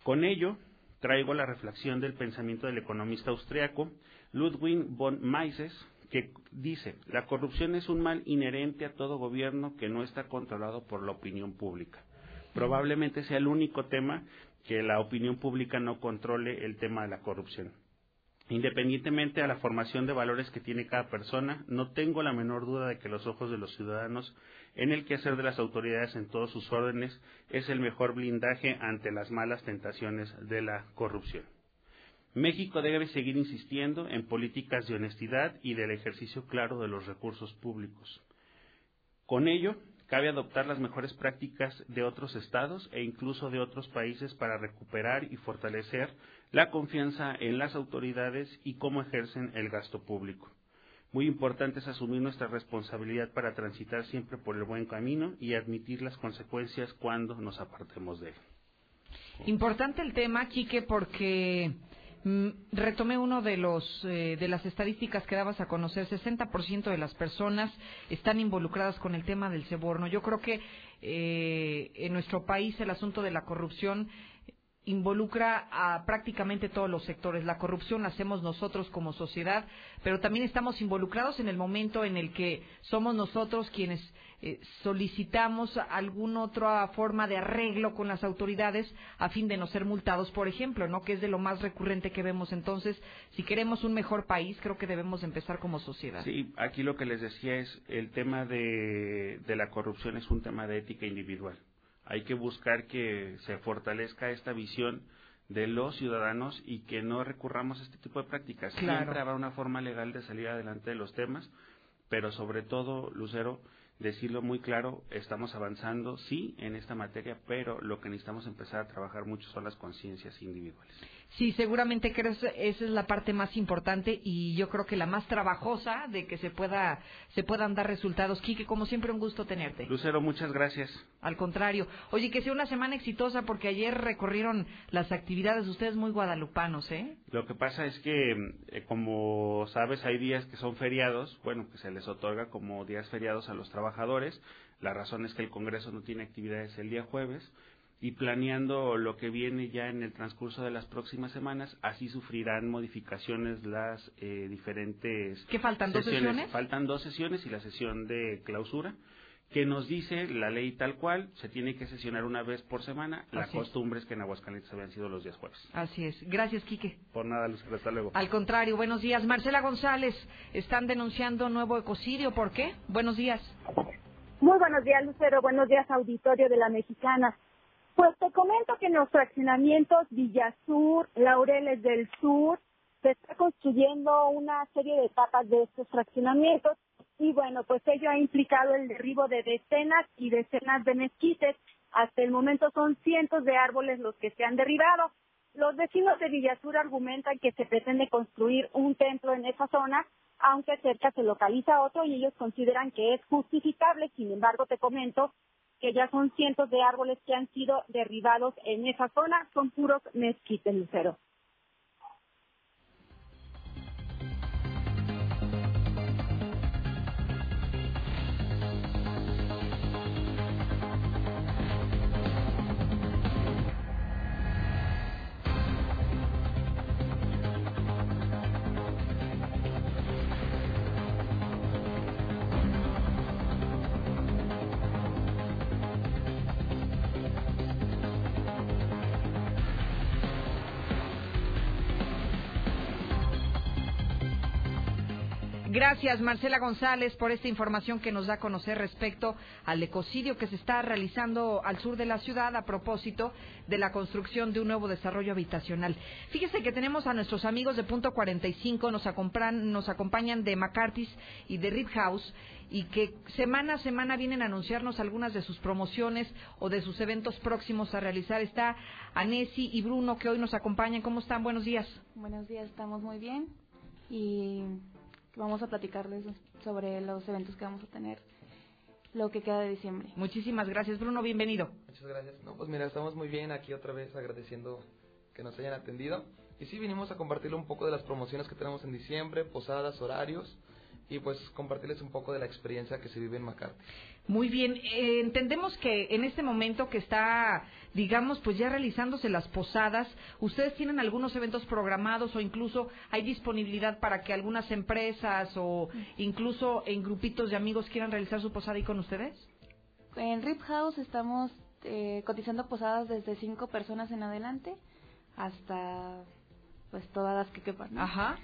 Con ello, traigo la reflexión del pensamiento del economista austriaco Ludwig von Mises, que dice, la corrupción es un mal inherente a todo gobierno que no está controlado por la opinión pública. Probablemente sea el único tema que la opinión pública no controle el tema de la corrupción. Independientemente de la formación de valores que tiene cada persona, no tengo la menor duda de que los ojos de los ciudadanos en el quehacer de las autoridades en todos sus órdenes es el mejor blindaje ante las malas tentaciones de la corrupción. México debe seguir insistiendo en políticas de honestidad y del ejercicio claro de los recursos públicos. Con ello, cabe adoptar las mejores prácticas de otros estados e incluso de otros países para recuperar y fortalecer la confianza en las autoridades y cómo ejercen el gasto público. Muy importante es asumir nuestra responsabilidad para transitar siempre por el buen camino y admitir las consecuencias cuando nos apartemos de él. Importante el tema, Quique, porque retomé uno de los eh, de las estadísticas que dabas a conocer. 60% de las personas están involucradas con el tema del soborno. Yo creo que eh, en nuestro país el asunto de la corrupción involucra a prácticamente todos los sectores. La corrupción la hacemos nosotros como sociedad, pero también estamos involucrados en el momento en el que somos nosotros quienes eh, solicitamos alguna otra forma de arreglo con las autoridades a fin de no ser multados, por ejemplo, ¿no? Que es de lo más recurrente que vemos. Entonces, si queremos un mejor país, creo que debemos empezar como sociedad. Sí, aquí lo que les decía es el tema de la corrupción es un tema de ética individual hay que buscar que se fortalezca esta visión de los ciudadanos y que no recurramos a este tipo de prácticas. Siempre habrá una forma legal de salir adelante de los temas, pero sobre todo, Lucero, decirlo muy claro, estamos avanzando, sí, en esta materia, pero lo que necesitamos empezar a trabajar mucho son las conciencias individuales. Sí, seguramente creo esa es la parte más importante y yo creo que la más trabajosa de que se pueda se puedan dar resultados. Quique, como siempre un gusto tenerte. Lucero, muchas gracias. Al contrario. Oye, que sea una semana exitosa porque ayer recorrieron las actividades ustedes muy guadalupanos, ¿eh? Lo que pasa es que eh, como sabes, hay días que son feriados, bueno, que se les otorga como días feriados a los trabajadores. La razón es que el Congreso no tiene actividades el día jueves y planeando lo que viene ya en el transcurso de las próximas semanas, así sufrirán modificaciones las eh, diferentes. ¿Qué faltan dos sesiones? Faltan dos sesiones y la sesión de clausura que nos dice la ley tal cual, se tiene que sesionar una vez por semana. La costumbre es que en Aguascalientes habían sido los días jueves. Así es. Gracias, Quique. Por nada, Luz, hasta luego. Al contrario, buenos días. Marcela González, están denunciando nuevo ecocidio. ¿Por qué? Buenos días. Muy buenos días, Lucero. Buenos días, auditorio de la Mexicana. Pues te comento que en los fraccionamientos Villasur, Laureles del Sur, se está construyendo una serie de etapas de estos fraccionamientos y bueno, pues ello ha implicado el derribo de decenas y decenas de mezquites. Hasta el momento son cientos de árboles los que se han derribado. Los vecinos de Villasur argumentan que se pretende construir un templo en esa zona, aunque cerca se localiza otro y ellos consideran que es justificable. Sin embargo, te comento que ya son cientos de árboles que han sido derribados en esa zona, son puros mezquites, Lucero. Gracias, Marcela González, por esta información que nos da a conocer respecto al ecocidio que se está realizando al sur de la ciudad a propósito de la construcción de un nuevo desarrollo habitacional. Fíjese que tenemos a nuestros amigos de Punto 45, nos, nos acompañan de McCarthy's y de Rip House y que semana a semana vienen a anunciarnos algunas de sus promociones o de sus eventos próximos a realizar. Está Anesi y Bruno que hoy nos acompañan. ¿Cómo están? Buenos días. Buenos días, estamos muy bien y vamos a platicarles sobre los eventos que vamos a tener lo que queda de diciembre. Muchísimas gracias, Bruno, bienvenido. Muchas gracias. No, pues mira, estamos muy bien aquí otra vez agradeciendo que nos hayan atendido. Y sí, vinimos a compartirle un poco de las promociones que tenemos en diciembre, posadas, horarios y pues compartirles un poco de la experiencia que se vive en McCarthy. Muy bien, eh, entendemos que en este momento que está, digamos, pues ya realizándose las posadas, ustedes tienen algunos eventos programados o incluso hay disponibilidad para que algunas empresas o incluso en grupitos de amigos quieran realizar su posada ahí con ustedes. En Rip House estamos eh, cotizando posadas desde cinco personas en adelante hasta pues todas las que quepan. Ajá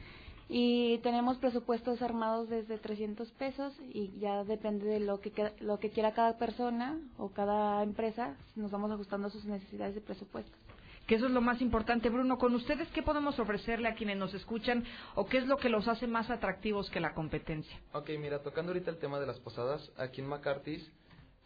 y tenemos presupuestos armados desde 300 pesos y ya depende de lo que lo que quiera cada persona o cada empresa nos vamos ajustando a sus necesidades de presupuesto que eso es lo más importante. Bruno, con ustedes, ¿qué podemos ofrecerle a quienes nos escuchan o qué es lo que los hace más atractivos que la competencia? Ok, mira, tocando ahorita el tema de las posadas, aquí en McCarthy's,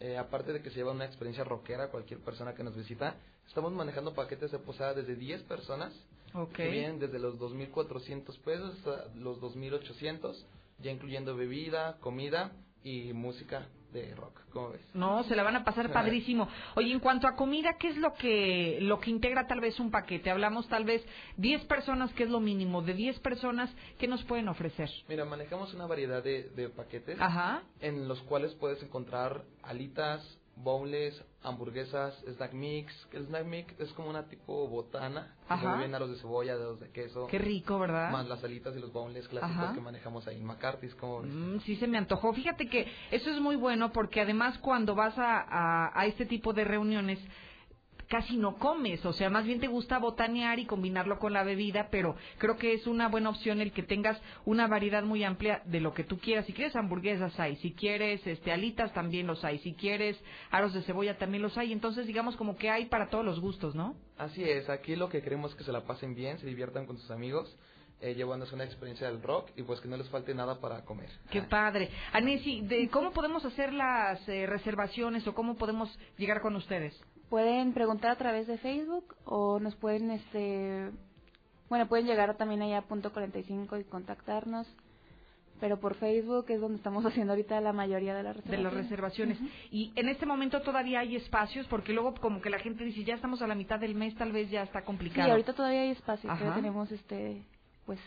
eh, aparte de que se lleva una experiencia rockera cualquier persona que nos visita, estamos manejando paquetes de posada desde 10 personas Okay. Vienen desde los 2.400 pesos hasta los 2.800, ya incluyendo bebida, comida y música de rock, ¿cómo ves? No, se la van a pasar padrísimo. Oye, en cuanto a comida, ¿qué es lo que lo que integra tal vez un paquete? Hablamos tal vez 10 personas, que es lo mínimo, de 10 personas, ¿qué nos pueden ofrecer? Mira, manejamos una variedad de, de paquetes Ajá. en los cuales puedes encontrar alitas, bowls, hamburguesas, snack mix. El snack mix es como una tipo botana. Ajá. vienen los de cebolla, dedos de queso. Qué rico, ¿verdad? Más las alitas y los bowls clásicos que manejamos ahí en McCarthy's. Como mm, sí, se me antojó. Fíjate que eso es muy bueno porque además cuando vas a, a, a este tipo de reuniones casi no comes, o sea, más bien te gusta botanear y combinarlo con la bebida, pero creo que es una buena opción el que tengas una variedad muy amplia de lo que tú quieras. Si quieres hamburguesas hay, si quieres este alitas también los hay, si quieres aros de cebolla también los hay, entonces digamos como que hay para todos los gustos, ¿no? Así es, aquí lo que queremos es que se la pasen bien, se diviertan con sus amigos. Eh, llevándose una experiencia del rock y pues que no les falte nada para comer. Qué padre. Anesi, ¿de ¿cómo podemos hacer las eh, reservaciones o cómo podemos llegar con ustedes? Pueden preguntar a través de Facebook o nos pueden, este, bueno, pueden llegar también allá a punto 45 y contactarnos. Pero por Facebook es donde estamos haciendo ahorita la mayoría de las reservaciones. De las reservaciones. Y en este momento todavía hay espacios, porque luego como que la gente dice, ya estamos a la mitad del mes, tal vez ya está complicado. Sí, ahorita todavía hay espacio. tenemos, este, pues,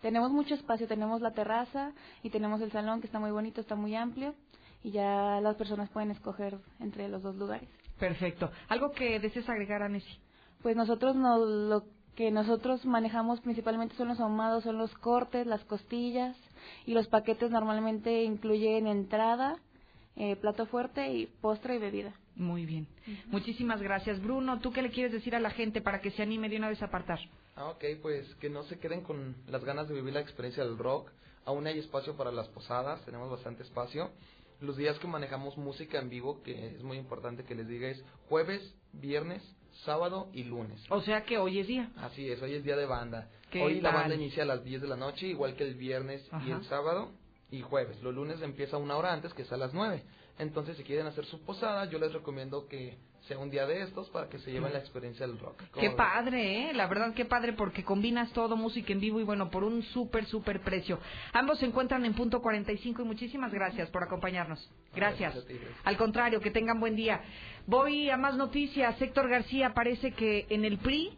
tenemos mucho espacio. Tenemos la terraza y tenemos el salón que está muy bonito, está muy amplio. Y ya las personas pueden escoger entre los dos lugares. Perfecto. ¿Algo que desees agregar, Anesi? Pues nosotros no, lo que nosotros manejamos principalmente son los ahumados, son los cortes, las costillas y los paquetes normalmente incluyen entrada, eh, plato fuerte y postre y bebida. Muy bien. Muchísimas gracias. Bruno, ¿tú qué le quieres decir a la gente para que se anime de una vez a apartar? Ah, ok, pues que no se queden con las ganas de vivir la experiencia del rock. Aún hay espacio para las posadas, tenemos bastante espacio. Los días que manejamos música en vivo, que es muy importante que les diga, es jueves, viernes, sábado y lunes. O sea que hoy es día. Así es, hoy es día de banda. ¿Qué Hoy la banda inicia a las 10 de la noche, igual que el viernes y el sábado y jueves. Los lunes empieza una hora antes, que es a las 9. Entonces, si quieren hacer su posada, yo les recomiendo que sea un día de estos para que se lleven la experiencia del rock. ¿Cómo Qué padre, ¿eh? La verdad, qué padre, porque combinas todo, música en vivo y bueno, por un súper, súper precio. Ambos se encuentran en punto 45 y muchísimas gracias por acompañarnos. Gracias. Gracias a ti, gracias. Al contrario, que tengan buen día. Voy a más noticias. Héctor García parece que en el PRI,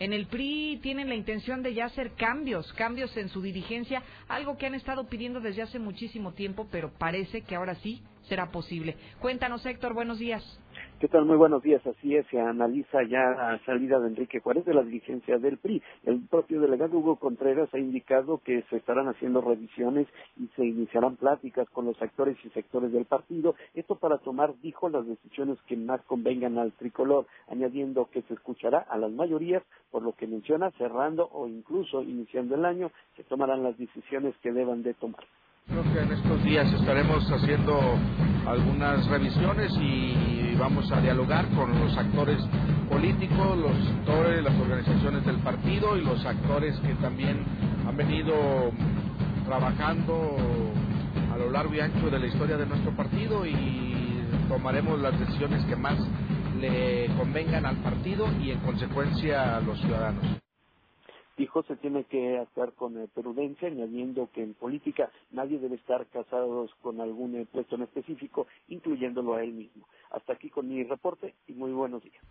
en el PRI tienen la intención de ya hacer cambios, cambios en su dirigencia, algo que han estado pidiendo desde hace muchísimo tiempo, pero parece que ahora sí será posible. Cuéntanos, Héctor, buenos días. ¿Qué tal? Muy buenos días. Así es, se analiza ya la salida de Enrique Juárez de la dirigencia del PRI. El propio delegado Hugo Contreras ha indicado que se estarán haciendo revisiones y se iniciarán pláticas con los actores y sectores del partido. Esto para tomar, dijo, las decisiones que más convengan al tricolor, añadiendo que se escuchará a las mayorías, por lo que menciona, cerrando o incluso iniciando el año, se tomarán las decisiones que deban de tomar. Creo que en estos días estaremos haciendo algunas revisiones y vamos a dialogar con los actores políticos, los sectores, las organizaciones del partido y los actores que también han venido trabajando a lo largo y ancho de la historia de nuestro partido y tomaremos las decisiones que más le convengan al partido y en consecuencia a los ciudadanos. Dijo se tiene que actuar con eh, prudencia, añadiendo que en política nadie debe estar casados con algún eh, puesto en específico, incluyéndolo a él mismo. Hasta aquí con mi reporte y muy buenos días.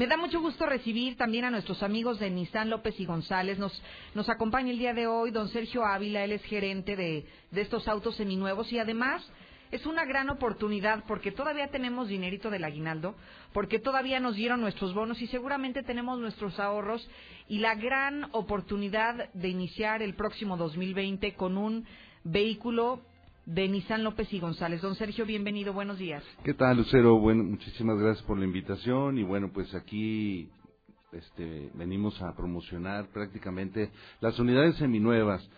Me da mucho gusto recibir también a nuestros amigos de Nissan López y González. Nos, nos acompaña el día de hoy don Sergio Ávila, él es gerente de, de estos autos seminuevos y además es una gran oportunidad porque todavía tenemos dinerito del aguinaldo, porque todavía nos dieron nuestros bonos y seguramente tenemos nuestros ahorros y la gran oportunidad de iniciar el próximo 2020 con un vehículo de Nissan López y González. Don Sergio, bienvenido, buenos días. ¿Qué tal, Lucero? Bueno, muchísimas gracias por la invitación y bueno, pues aquí este, venimos a promocionar prácticamente las unidades seminuevas.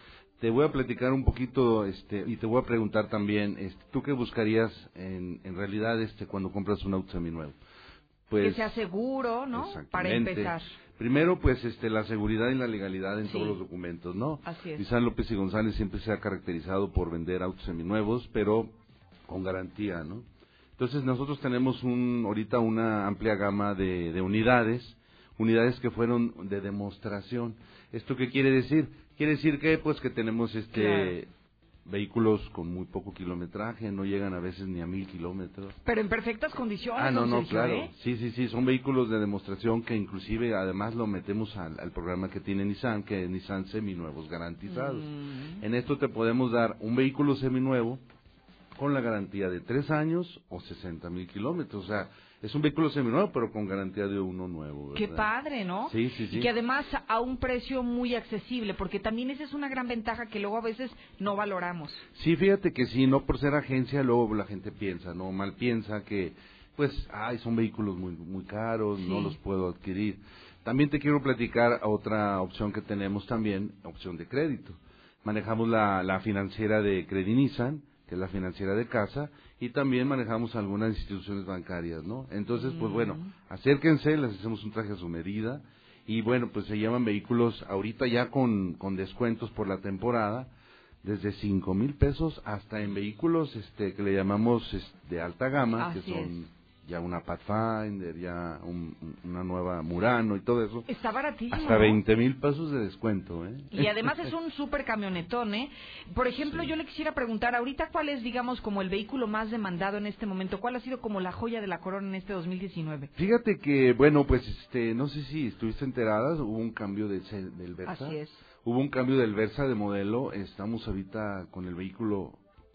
Te voy a platicar un poquito este, y te voy a preguntar también, este, ¿tú qué buscarías en, en realidad este, cuando compras un auto seminuevo? que sea seguro, ¿no? Para empezar. Primero, pues, este, la seguridad y la legalidad en Sí. todos los documentos, ¿no? Así es. López y González siempre se ha caracterizado por vender autos seminuevos, pero con garantía, ¿no? Entonces, nosotros tenemos un, ahorita una amplia gama de, de unidades, unidades que fueron de demostración. ¿Esto qué quiere decir? Quiere decir que, pues, que tenemos este vehículos con muy poco kilometraje, no llegan a veces ni a mil kilómetros. Pero en perfectas condiciones, Ah, no, no, Sergio, claro. ¿eh? Sí, sí, sí, son vehículos de demostración que inclusive además lo metemos al, al programa que tiene Nissan, que es Nissan seminuevos garantizados. Mm. En esto te podemos dar un vehículo seminuevo con la garantía de tres años o 60 mil kilómetros. O sea, es un vehículo seminuevo, pero con garantía de uno nuevo. Qué padre, ¿no? Sí, sí, sí. Y que además a un precio muy accesible, porque también esa es una gran ventaja que luego a veces no valoramos. Sí, fíjate que sí, no por ser agencia, luego la gente piensa, ¿no? Mal piensa que, pues, ay, son vehículos muy, muy caros, no los puedo adquirir. También te quiero platicar otra opción que tenemos también, opción de crédito. Manejamos la, la financiera de Credinizan, que es la financiera de casa, y también manejamos algunas instituciones bancarias, ¿no? Entonces, pues bueno, acérquense, les hacemos un traje a su medida, y bueno, pues se llaman vehículos ahorita ya con, con descuentos por la temporada, desde cinco mil pesos hasta en vehículos este que le llamamos es, de alta gama Así que son ya una Pathfinder ya un- un- una nueva Murano y todo eso Está baratísimo. hasta ¿no? 20 mil pesos de descuento ¿eh? Y además es un súper camionetón, ¿eh? Por ejemplo, yo le quisiera preguntar, ahorita, ¿cuál es, digamos, como el vehículo más demandado en este momento? ¿Cuál ha sido como la joya de la corona en este 2019? Fíjate que, bueno, pues este, no sé si estuviste enterada, hubo un cambio de del Versa. Así es. Hubo un cambio del Versa de modelo, estamos ahorita con el vehículo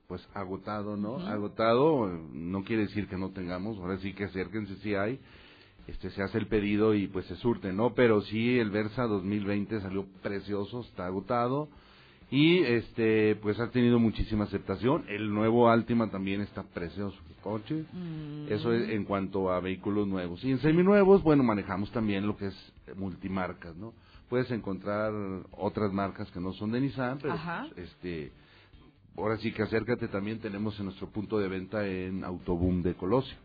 pues agotado, ¿no? Agotado, no quiere decir que no tengamos, ahora sí que acérquense si hay. Este se hace el pedido y pues se surte, ¿no? Pero sí el Versa 2020 salió precioso, está agotado y este pues ha tenido muchísima aceptación. El nuevo Altima también está precioso el coche. Eso es en cuanto a vehículos nuevos. Y en seminuevos, bueno, manejamos también lo que es multimarcas, ¿no? puedes encontrar otras marcas que no son de Nissan, pero Ajá. este ahora sí que acércate también tenemos en nuestro punto de venta en Autoboom de Colosio.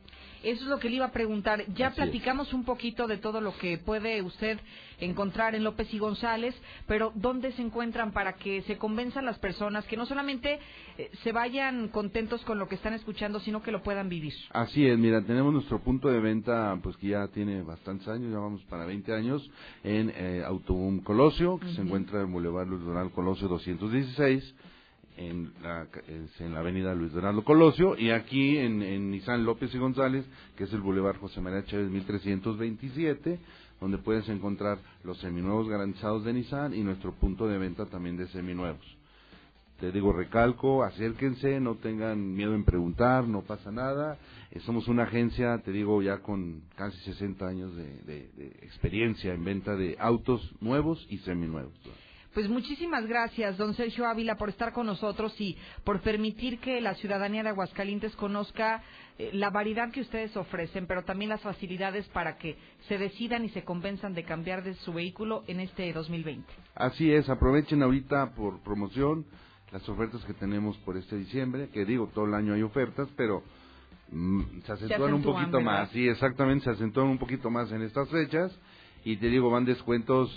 Eso es lo que le iba a preguntar. Ya Así es. platicamos un poquito de todo lo que puede usted encontrar en López y González, pero ¿dónde se encuentran para que se convenzan las personas que no solamente eh, se vayan contentos con lo que están escuchando, sino que lo puedan vivir? Así es, mira, tenemos nuestro punto de venta, pues que ya tiene bastantes años, ya vamos para 20 años, en eh, Autoboom Colosio, que se encuentra en Boulevard Luis Donaldo Colosio 216, en la, en la avenida Luis Donaldo Colosio, y aquí en, en Nissan López y González, que es el Boulevard José María Chávez 1327, donde puedes encontrar los seminuevos garantizados de Nissan y nuestro punto de venta también de seminuevos. Te digo, recalco, acérquense, no tengan miedo en preguntar, no pasa nada. Eh, somos una agencia, te digo, ya con casi 60 años de- de experiencia en venta de autos nuevos y seminuevos. Pues muchísimas gracias, don Sergio Ávila, por estar con nosotros y por permitir que la ciudadanía de Aguascalientes conozca eh, la variedad que ustedes ofrecen, pero también las facilidades para que se decidan y se convenzan de cambiar de su vehículo en este 2020. Así es, aprovechen ahorita por promoción las ofertas que tenemos por este diciembre, que digo, todo el año hay ofertas, pero mm, se acentúan un acentúan, poquito ¿verdad? más. Sí, exactamente, se acentúan un poquito más en estas fechas y te digo, van descuentos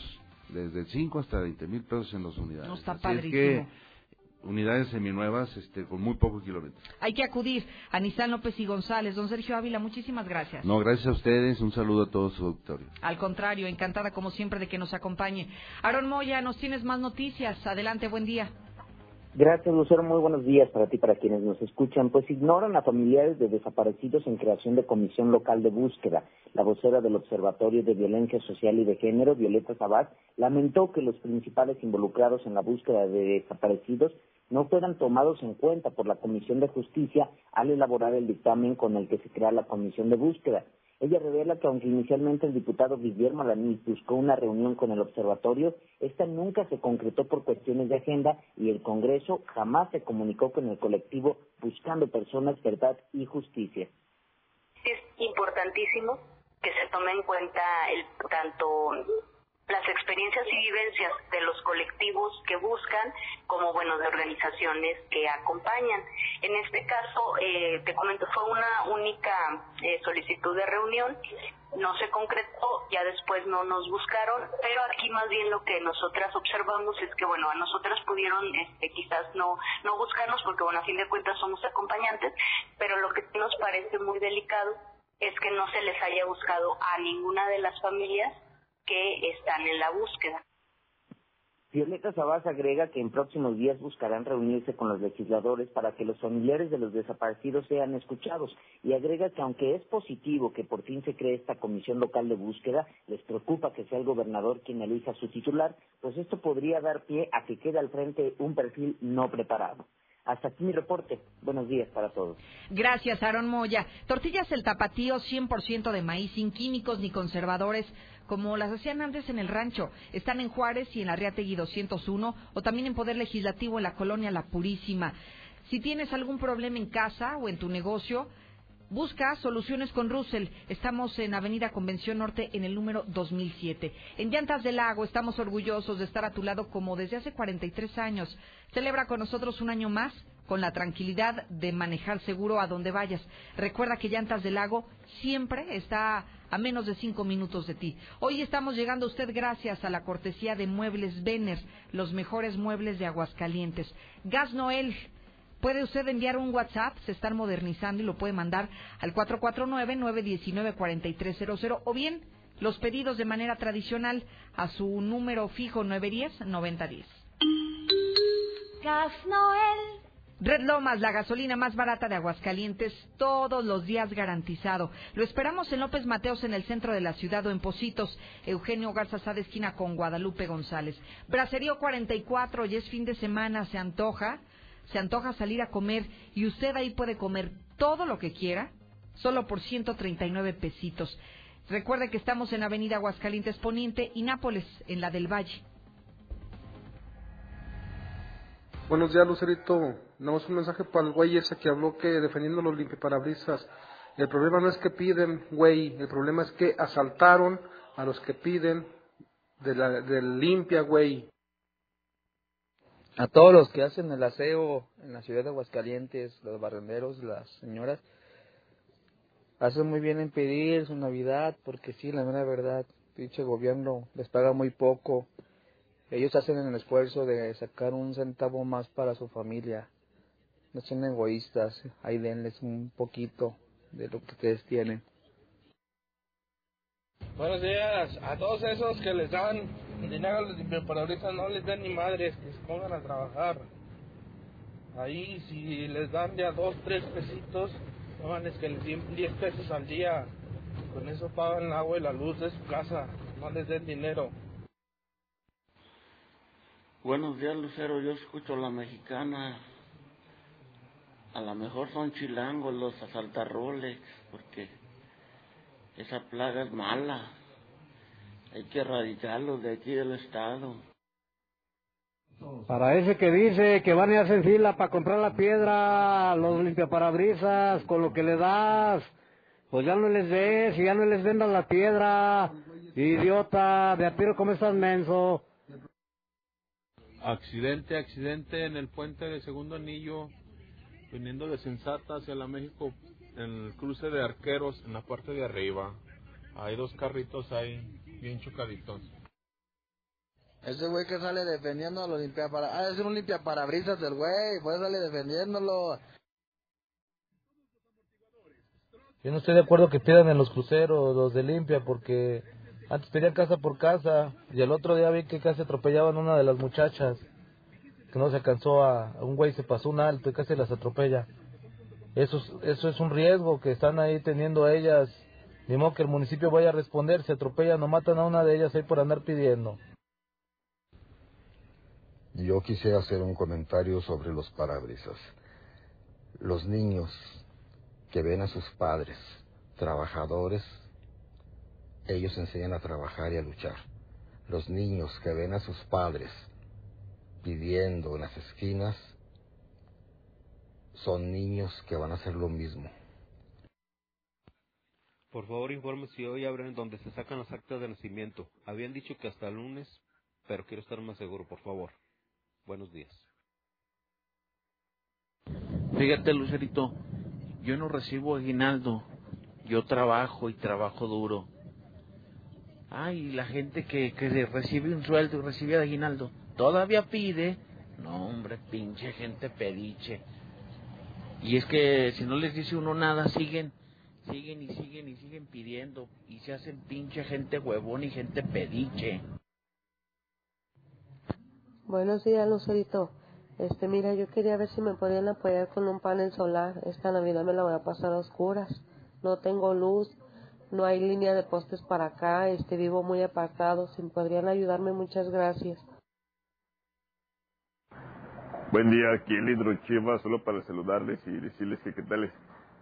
desde 5 hasta 20 mil pesos en las unidades. No, está Así es que unidades seminuevas este, con muy pocos kilómetros. Hay que acudir a Nissan López y González. Don Sergio Ávila, muchísimas gracias. No, gracias a ustedes, un saludo a todo su auditorio. Al contrario, encantada como siempre de que nos acompañe. Aaron Moya, nos tienes más noticias. Adelante, buen día. Gracias, Lucero. Muy buenos días para ti, para quienes nos escuchan. Pues ignoran a familiares de desaparecidos en creación de comisión local de búsqueda. La vocera del Observatorio de Violencia Social y de Género, Violeta Sabat, lamentó que los principales involucrados en la búsqueda de desaparecidos no fueran tomados en cuenta por la Comisión de Justicia al elaborar el dictamen con el que se crea la comisión de búsqueda. Ella revela que aunque inicialmente el diputado Guillermo Lanís buscó una reunión con el observatorio, esta nunca se concretó por cuestiones de agenda y el Congreso jamás se comunicó con el colectivo buscando personas, verdad y justicia. es importantísimo que se tome en cuenta el, tanto las experiencias y vivencias de los colectivos que buscan como bueno de organizaciones que acompañan. En este caso, eh, te comento, fue una única eh, solicitud de reunión, no se concretó, ya después no nos buscaron, pero aquí más bien lo que nosotras observamos es que bueno, a nosotras pudieron este, quizás no, no buscarnos porque bueno, a fin de cuentas somos acompañantes, pero lo que nos parece muy delicado es que no se les haya buscado a ninguna de las familias que están en la búsqueda. Violeta Sabás agrega que en próximos días buscarán reunirse con los legisladores para que los familiares de los desaparecidos sean escuchados y agrega que aunque es positivo que por fin se cree esta comisión local de búsqueda, les preocupa que sea el gobernador quien elija su titular, pues esto podría dar pie a que quede al frente un perfil no preparado. Hasta aquí mi reporte. Buenos días para todos. Gracias, Aaron Moya. Tortillas El Tapatío, 100% de maíz, sin químicos ni conservadores, como las hacían antes en el rancho. Están en Juárez y en Arriategui 201, o también en Poder Legislativo en la colonia La Purísima. Si tienes algún problema en casa o en tu negocio, Busca soluciones con Russell. Estamos en Avenida Convención Norte en el número 2007. En Llantas del Lago estamos orgullosos de estar a tu lado como desde hace 43 años. Celebra con nosotros un año más con la tranquilidad de manejar seguro a donde vayas. Recuerda que Llantas del Lago siempre está a menos de cinco minutos de ti. Hoy estamos llegando a usted gracias a la cortesía de Muebles Vener, los mejores muebles de Aguascalientes. Gas Noel. Puede usted enviar un WhatsApp, se están modernizando y lo puede mandar al 449-919-4300 o bien los pedidos de manera tradicional a su número fijo 910-9010. Gas Noel. Red Lomas, la gasolina más barata de Aguascalientes, todos los días garantizado. Lo esperamos en López Mateos, en el centro de la ciudad, o en Positos, Eugenio Garza Sada, esquina con Guadalupe González. Bracerío 44, y es fin de semana, se antoja, se antoja salir a comer, y usted ahí puede comer todo lo que quiera, solo por 139 pesitos. Recuerde que estamos en Avenida Aguascalientes Poniente y Nápoles, en la del Valle. Buenos días, Lucerito. Nada más un mensaje para el güey ese que habló que defendiendo los limpiaparabrisas. El problema no es que piden, güey, el problema es que asaltaron a los que piden de la, del limpia, güey. A todos los que hacen el aseo en la ciudad de Aguascalientes, los barrenderos, las señoras, hacen muy bien en pedir su Navidad, porque sí, la mera verdad, pinche gobierno les paga muy poco. Ellos hacen el esfuerzo de sacar un centavo más para su familia. No sean egoístas, ahí denles un poquito de lo que ustedes tienen. Buenos días. A todos esos que les dan dinero a los limpiaparabrisas, no les den ni madres, que se pongan a trabajar. Ahí, si les dan ya dos, tres pesitos, no es que les den 10 pesos al día. Con eso pagan el agua y la luz de su casa. No les den dinero. Buenos días, Lucero. Yo escucho la mexicana. A lo mejor son chilangos los asaltarroles, porque esa plaga es mala. Hay que erradicarlos de aquí del estado. Para ese que dice que van y hacen fila para comprar la piedra, los limpiaparabrisas, con lo que le das, pues ya no les des y ya no les vendas la piedra. Idiota, de a ¿cómo estás menso? Accidente, accidente en el puente de segundo anillo, viniendo de Sensata hacia la México, en el cruce de arqueros, en la parte de arriba. Hay dos carritos ahí, bien chocaditos. Ese güey que sale defendiendo a los limpiaparabrisas. Ah, es un limpiaparabrisas del güey, pues sale defendiéndolo. Yo no estoy de acuerdo que pidan en los cruceros, los de limpia, porque antes pedían casa por casa. Y el otro día vi que casi atropellaban a una de las muchachas. Que no se cansó a, un güey, se pasó un alto y casi las atropella. Eso es, eso es un riesgo que están ahí teniendo ellas. Ni modo que el municipio vaya a responder, se atropellan o matan a una de ellas ahí por andar pidiendo. Yo quisiera hacer un comentario sobre los parabrisas. Los niños que ven a sus padres trabajadores, ellos enseñan a trabajar y a luchar. Los niños que ven a sus padres pidiendo en las esquinas, son niños que van a hacer lo mismo. Por favor, informe si hoy abren donde se sacan las actas de nacimiento. Habían dicho que hasta el lunes, pero quiero estar más seguro, por favor. Buenos días. Fíjate, Lucerito, yo no recibo aguinaldo. Yo trabajo y trabajo duro. Ay, la gente que, que recibe un sueldo y recibe aguinaldo, todavía pide. No, hombre, pinche gente pediche. Y es que si no les dice uno nada, siguen, siguen y siguen y siguen pidiendo. Y se hacen pinche gente huevón y gente pediche. Buenos días, Lucerito. Este, mira, yo quería ver si me podían apoyar con un panel solar. Esta Navidad me la voy a pasar a oscuras. No tengo luz, no hay línea de postes para acá, este, vivo muy apartado. Si podrían ayudarme, muchas gracias. Buen día, aquí el Hidrochiva, solo para saludarles y decirles que qué tal,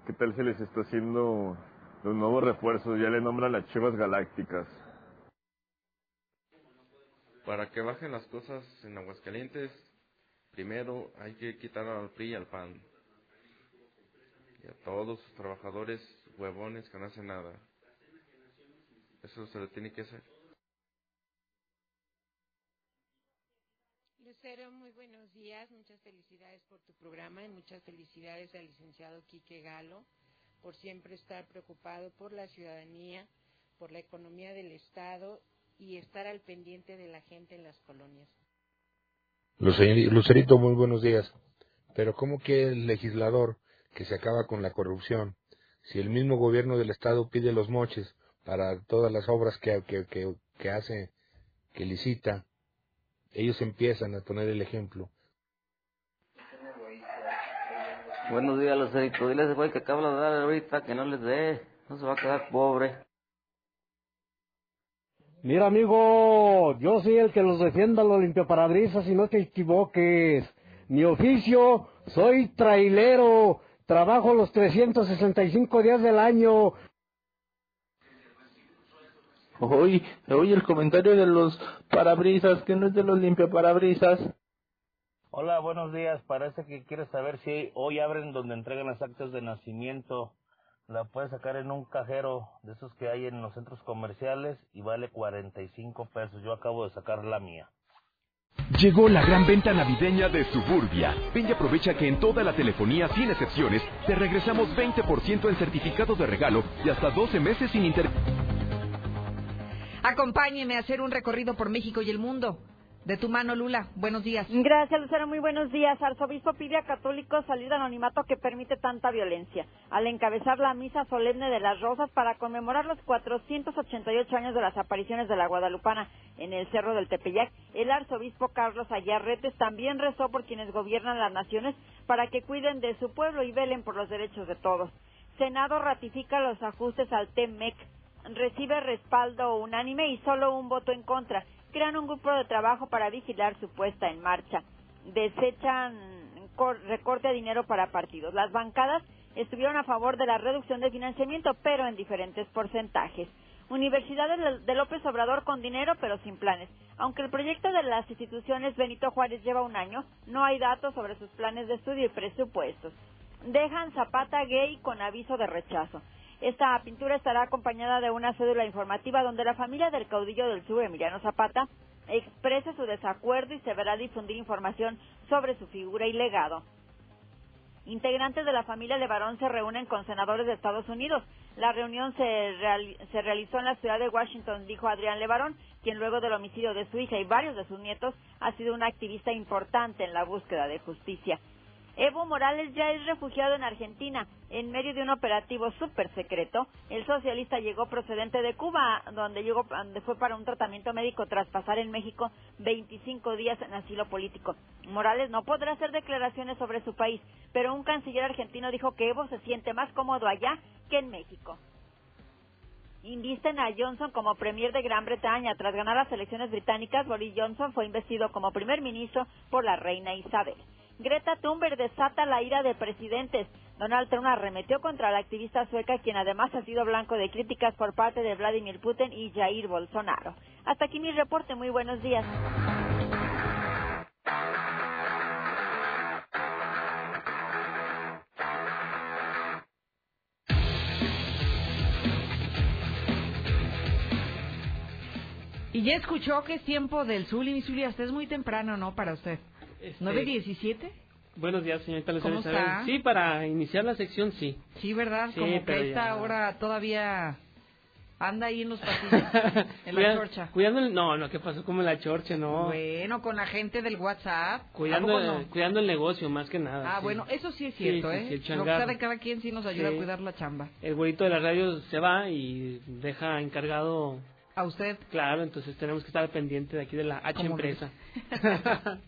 qué tal se les está haciendo los nuevos refuerzos. Ya le nombran las Chivas Galácticas para que bajen las cosas en Aguascalientes, primero hay que quitar al PRI y al PAN. Y a todos los trabajadores huevones que no hacen nada. Eso se lo tiene que hacer. Lucero, muy buenos días. Muchas felicidades por tu programa y muchas felicidades al licenciado Quique Galo por siempre estar preocupado por la ciudadanía, por la economía del Estado y estar al pendiente de la gente en las colonias. Lucerito, muy buenos días. Pero ¿cómo que el legislador que se acaba con la corrupción, si el mismo gobierno del Estado pide los moches para todas las obras que, que, que, que hace, que licita, ellos empiezan a poner el ejemplo. Buenos días, Lucerito. Dile a ese güey que acaba de dar ahorita que no les dé. No se va a quedar pobre. Mira, amigo, yo soy el que los defienda los limpiaparabrisas y no te equivoques. Mi oficio, soy trailero, trabajo los 365 días del año. Oye, oye el comentario de los parabrisas, que no es de los limpiaparabrisas. Hola, buenos días. Parece que quieres saber si hoy abren donde entregan las actas de nacimiento la puedes sacar en un cajero de esos que hay en los centros comerciales y vale 45 pesos. Yo acabo de sacar la mía. Llegó la gran venta navideña de Suburbia. Ven y aprovecha que en toda la telefonía, sin excepciones, te regresamos 20% en certificado de regalo y hasta 12 meses sin interés. Acompáñeme a hacer un recorrido por México y el mundo. De tu mano, Lula. Buenos días. Gracias, Lucero. Muy buenos días. Arzobispo pide a católicos salir anonimato que permite tanta violencia. Al encabezar la misa solemne de las Rosas para conmemorar los 488 años de las apariciones de la Guadalupana en el Cerro del Tepeyac, el arzobispo Carlos Ayarretes también rezó por quienes gobiernan las naciones para que cuiden de su pueblo y velen por los derechos de todos. Senado ratifica los ajustes al TEMEC recibe respaldo unánime y solo un voto en contra. Crean un grupo de trabajo para vigilar su puesta en marcha. Desechan recorte de dinero para partidos. Las bancadas estuvieron a favor de la reducción de financiamiento, pero en diferentes porcentajes. Universidades de López Obrador con dinero, pero sin planes. Aunque el proyecto de las instituciones Benito Juárez lleva un año, no hay datos sobre sus planes de estudio y presupuestos. Dejan Zapata gay con aviso de rechazo. Esta pintura estará acompañada de una cédula informativa donde la familia del caudillo del sur, Emiliano Zapata, exprese su desacuerdo y se verá difundir información sobre su figura y legado. Integrantes de la familia Levarón se reúnen con senadores de Estados Unidos. La reunión se, se, realizó en la ciudad de Washington, dijo Adrián Levarón, quien luego del homicidio de su hija y varios de sus nietos ha sido un activista importante en la búsqueda de justicia. Evo Morales ya es refugiado en Argentina. En medio de un operativo súper secreto, el socialista llegó procedente de Cuba, donde, llegó, donde fue para un tratamiento médico tras pasar en México 25 días en asilo político. Morales no podrá hacer declaraciones sobre su país, pero un canciller argentino dijo que Evo se siente más cómodo allá que en México. Invisten a Johnson como premier de Gran Bretaña. Tras ganar las elecciones británicas, Boris Johnson fue investido como primer ministro por la reina Isabel. Greta Thunberg desata la ira de presidentes. Donald Trump arremetió contra la activista sueca, quien además ha sido blanco de críticas por parte de Vladimir Putin y Jair Bolsonaro. Hasta aquí mi reporte. Muy buenos días. Y ya escuchó que es tiempo del Zuli, Zuli, hasta es muy temprano, ¿no? Para usted. Este, ¿9.17? Buenos días, señorita ¿Cómo está? Sí, para iniciar la sección, sí. Sí, ¿verdad? Sí, Como que esta ya- hora todavía anda ahí en los pasillos, en la Cuida- chorcha. Cuidando el... No, no, ¿qué pasó? Como en la chorcha, no. Bueno, con la gente del WhatsApp. ¿A Cuidando, no? cuidando el negocio, más que nada. Ah, sí. bueno, eso sí es cierto, sí, ¿eh? sí, el que sabe cada quien sí nos ayuda a cuidar la chamba. El güerito de la radio se va y deja encargado... ¿A usted? Claro, entonces tenemos que estar pendiente de aquí de la H empresa.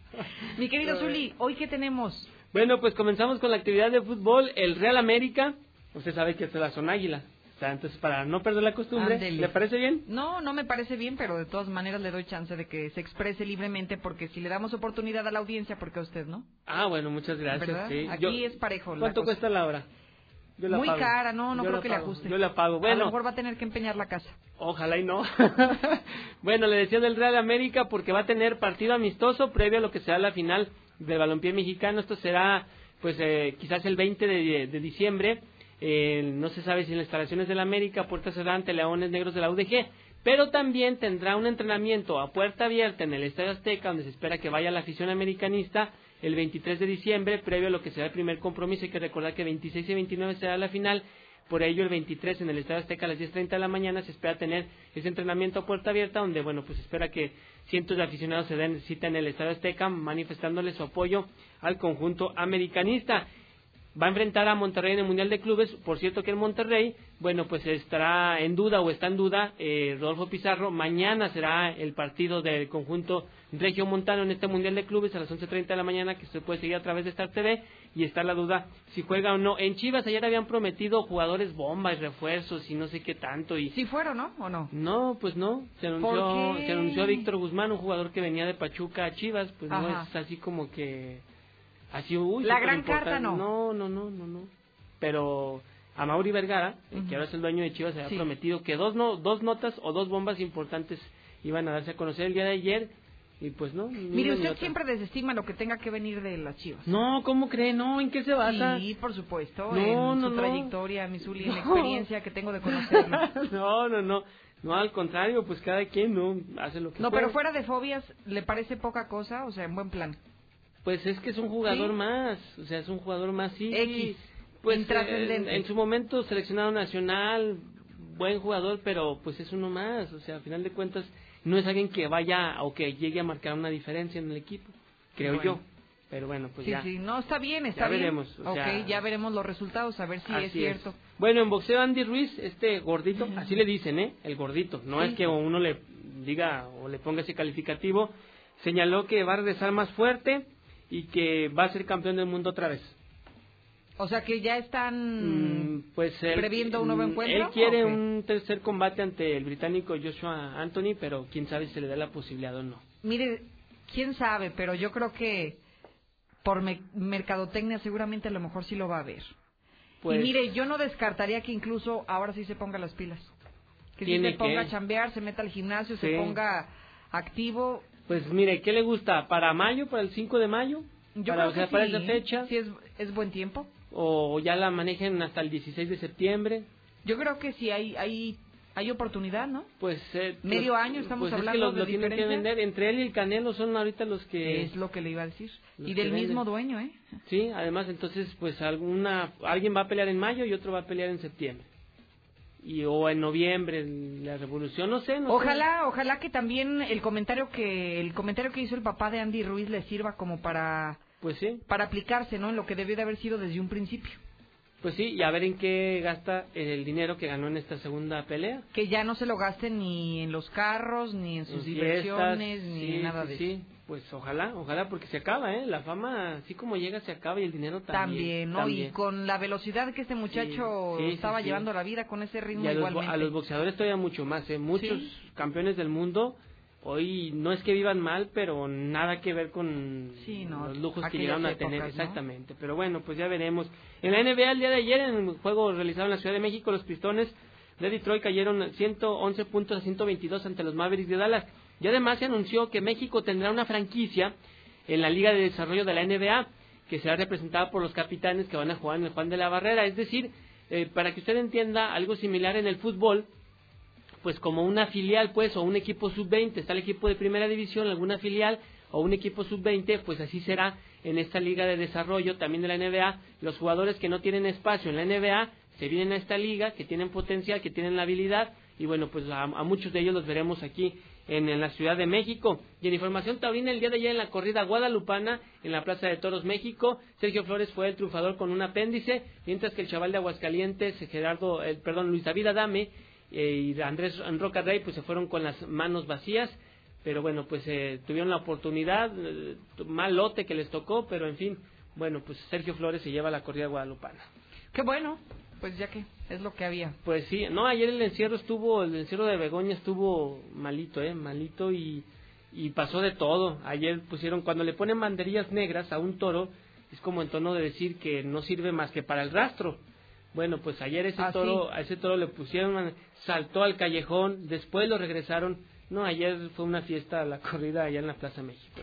Mi querido Zuli, ¿hoy qué tenemos? Bueno, pues comenzamos con la actividad de fútbol. El Real América, usted sabe que es la zona águila. O sea, entonces, para no perder la costumbre. ¿le parece bien? No, no me parece bien, pero de todas maneras le doy chance de que se exprese libremente, porque si le damos oportunidad a la audiencia, ¿por qué a usted no? Ah, bueno, muchas gracias. Aquí Yo- es parejo. ¿Cuánto cuesta la hora? Yo la Muy pago. cara, no, no Yo creo que le ajuste. Yo la pago. A lo mejor va a tener que empeñar la casa. ojalá y no. bueno, le decía del Real América porque va a tener partido amistoso previo a lo que será la final del balompié mexicano. Esto será, pues, eh, quizás el 20 de, de diciembre. Eh, no se sabe si en las instalaciones del América, puerta cerrada ante Leones Negros de la UDG. Pero también tendrá un entrenamiento a puerta abierta en el Estadio Azteca, donde se espera que vaya la afición americanista el 23 de diciembre, previo a lo que será el primer compromiso. Hay que recordar que 26 y 29 será la final. Por ello, el 23 en el Estadio Azteca a las 10.30 de la mañana se espera tener ese entrenamiento a puerta abierta, donde, bueno, pues espera que cientos de aficionados se den cita en el Estadio Azteca, manifestándole su apoyo al conjunto americanista. Va a enfrentar a Monterrey en el Mundial de Clubes. Por cierto que en Monterrey, bueno, pues estará en duda o está en duda eh, Rodolfo Pizarro. Mañana será el partido del conjunto Regio Montano en este Mundial de Clubes a las 11.30 de la mañana que se puede seguir a través de Star TV y está la duda si juega o no. En Chivas ayer habían prometido jugadores bombas, refuerzos y no sé qué tanto. y ¿Sí fueron, no? ¿O no? No, pues no. Se anunció, se anunció a Víctor Guzmán, un jugador que venía de Pachuca a Chivas. Pues no es así como que... Así, uy, La gran importante. carta, no. No, no, no, no, no. Pero a Mauri Vergara, que ahora es el dueño de Chivas, se había Sí. prometido que dos, no, dos notas o dos bombas importantes iban a darse a conocer el día de ayer. Y pues no. Mire, usted otra. siempre desestima lo que tenga que venir de las chivas. No, ¿cómo cree? No, ¿en qué se basa? Sí, por supuesto, No, en no, su no. trayectoria, en la No. experiencia que tengo de conocerlo. no, no, no. No, al contrario, pues cada quien no hace lo que No, puede. pero fuera de fobias, ¿le parece poca cosa? O sea, en buen plan. Pues es que es un jugador ¿Sí? más, o sea, es un jugador más, sí. X, Pues intrascendente. En, en su momento seleccionado nacional, buen jugador, pero pues es uno más, o sea, a final de cuentas no es alguien que vaya o que llegue a marcar una diferencia en el equipo, creo Bueno. yo. Pero bueno, pues sí, ya. sí, no, está bien, está Ya bien. veremos, o sea, ya veremos los resultados, a ver si es cierto. Bueno, en boxeo Andy Ruiz, este gordito, así le dicen, ¿eh? El gordito. No Sí. es que uno le diga o le ponga ese calificativo. Señaló que va a regresar más fuerte y que va a ser campeón del mundo otra vez. O sea que ya están Mm, pues él, previendo un nuevo mm, encuentro. Él quiere un tercer combate ante el británico Joshua Anthony, pero quién sabe si se le da la posibilidad o no. Mire, quién sabe, pero yo creo que por me- mercadotecnia seguramente a lo mejor sí lo va a ver. Pues- y mire, yo no descartaría que incluso ahora sí se ponga las pilas. Que sí se ponga que. a chambear, se meta al gimnasio, Sí. se ponga activo. Pues mire, ¿qué le gusta? ¿Para mayo, para el 5 de mayo? Yo para, creo o sea, para esa fecha. sí es, es buen tiempo. ¿O ya la manejen hasta el 16 de septiembre? Yo creo que sí hay hay hay oportunidad, ¿no? Pues eh, Medio pues, año estamos pues es que hablando lo, de lo tienen que vender. Entre él y el Canelo son ahorita los que Es lo que le iba a decir. Y del mismo venden. dueño, ¿eh? Sí, además entonces pues alguna alguien va a pelear en mayo y otro va a pelear en septiembre. Y o en noviembre en la revolución, no sé, no sé. Ojalá, ojalá que también el comentario que el comentario que hizo el papá de Andy Ruiz le sirva como para Pues sí. para aplicarse, ¿no? En lo que debió de haber sido desde un principio. Pues sí, y a ver en qué gasta el dinero que ganó en esta segunda pelea. Que ya no se lo gaste ni en los carros, ni en sus En diversiones, fiestas, ni sí, en nada sí, de sí. eso. Pues ojalá, ojalá, porque se acaba, ¿eh? La fama, así como llega, se acaba y el dinero también. También, ¿no? también. Y con la velocidad que este muchacho sí, sí, estaba sí. llevando la vida con ese ritmo Y a los, igualmente. a los boxeadores todavía mucho más, ¿eh? Muchos Sí. campeones del mundo hoy no es que vivan mal, pero nada que ver con Sí, no, los lujos que llegaron a épocas, tener. ¿no? Exactamente. Pero bueno, pues ya veremos. En la NBA el día de ayer, en el juego realizado en la Ciudad de México, los Pistones de Detroit cayeron 111 puntos a 122 ante los Mavericks de Dallas. Y además se anunció que México tendrá una franquicia en la Liga de Desarrollo de la NBA, que será representada por los capitanes que van a jugar en el Juan de la Barrera. Es decir, eh, para que usted entienda algo similar en el fútbol, pues como una filial, pues, o un equipo sub-20, está el equipo de primera división, alguna filial, o un equipo sub-20, pues así será en esta liga de desarrollo también de la NBA. Los jugadores que no tienen espacio en la NBA se vienen a esta liga, que tienen potencial, que tienen la habilidad, y bueno, pues a, muchos de ellos los veremos aquí en, la Ciudad de México. Y en información taurina, el día de ayer en la corrida guadalupana, en la Plaza de Toros México, Sergio Flores fue el triunfador con un apéndice, mientras que el chaval de Aguascalientes, Gerardo, el, perdón, Luis David Adame, eh, y Andrés Roca Rey pues se fueron con las manos vacías pero bueno pues eh, tuvieron la oportunidad eh, mal lote que les tocó pero en fin bueno pues Sergio Flores se lleva la corrida guadalupana. Qué bueno, pues ya que es lo que había. pues sí no ayer el encierro estuvo el encierro de Begoña estuvo malito eh malito y y pasó de todo. Ayer pusieron cuando le ponen banderillas negras a un toro es como en tono de decir que no sirve más que para el rastro bueno, pues ayer ese Ah, toro, sí. a ese toro le pusieron, saltó al callejón, después lo regresaron. No, ayer fue una fiesta la corrida allá en la Plaza México.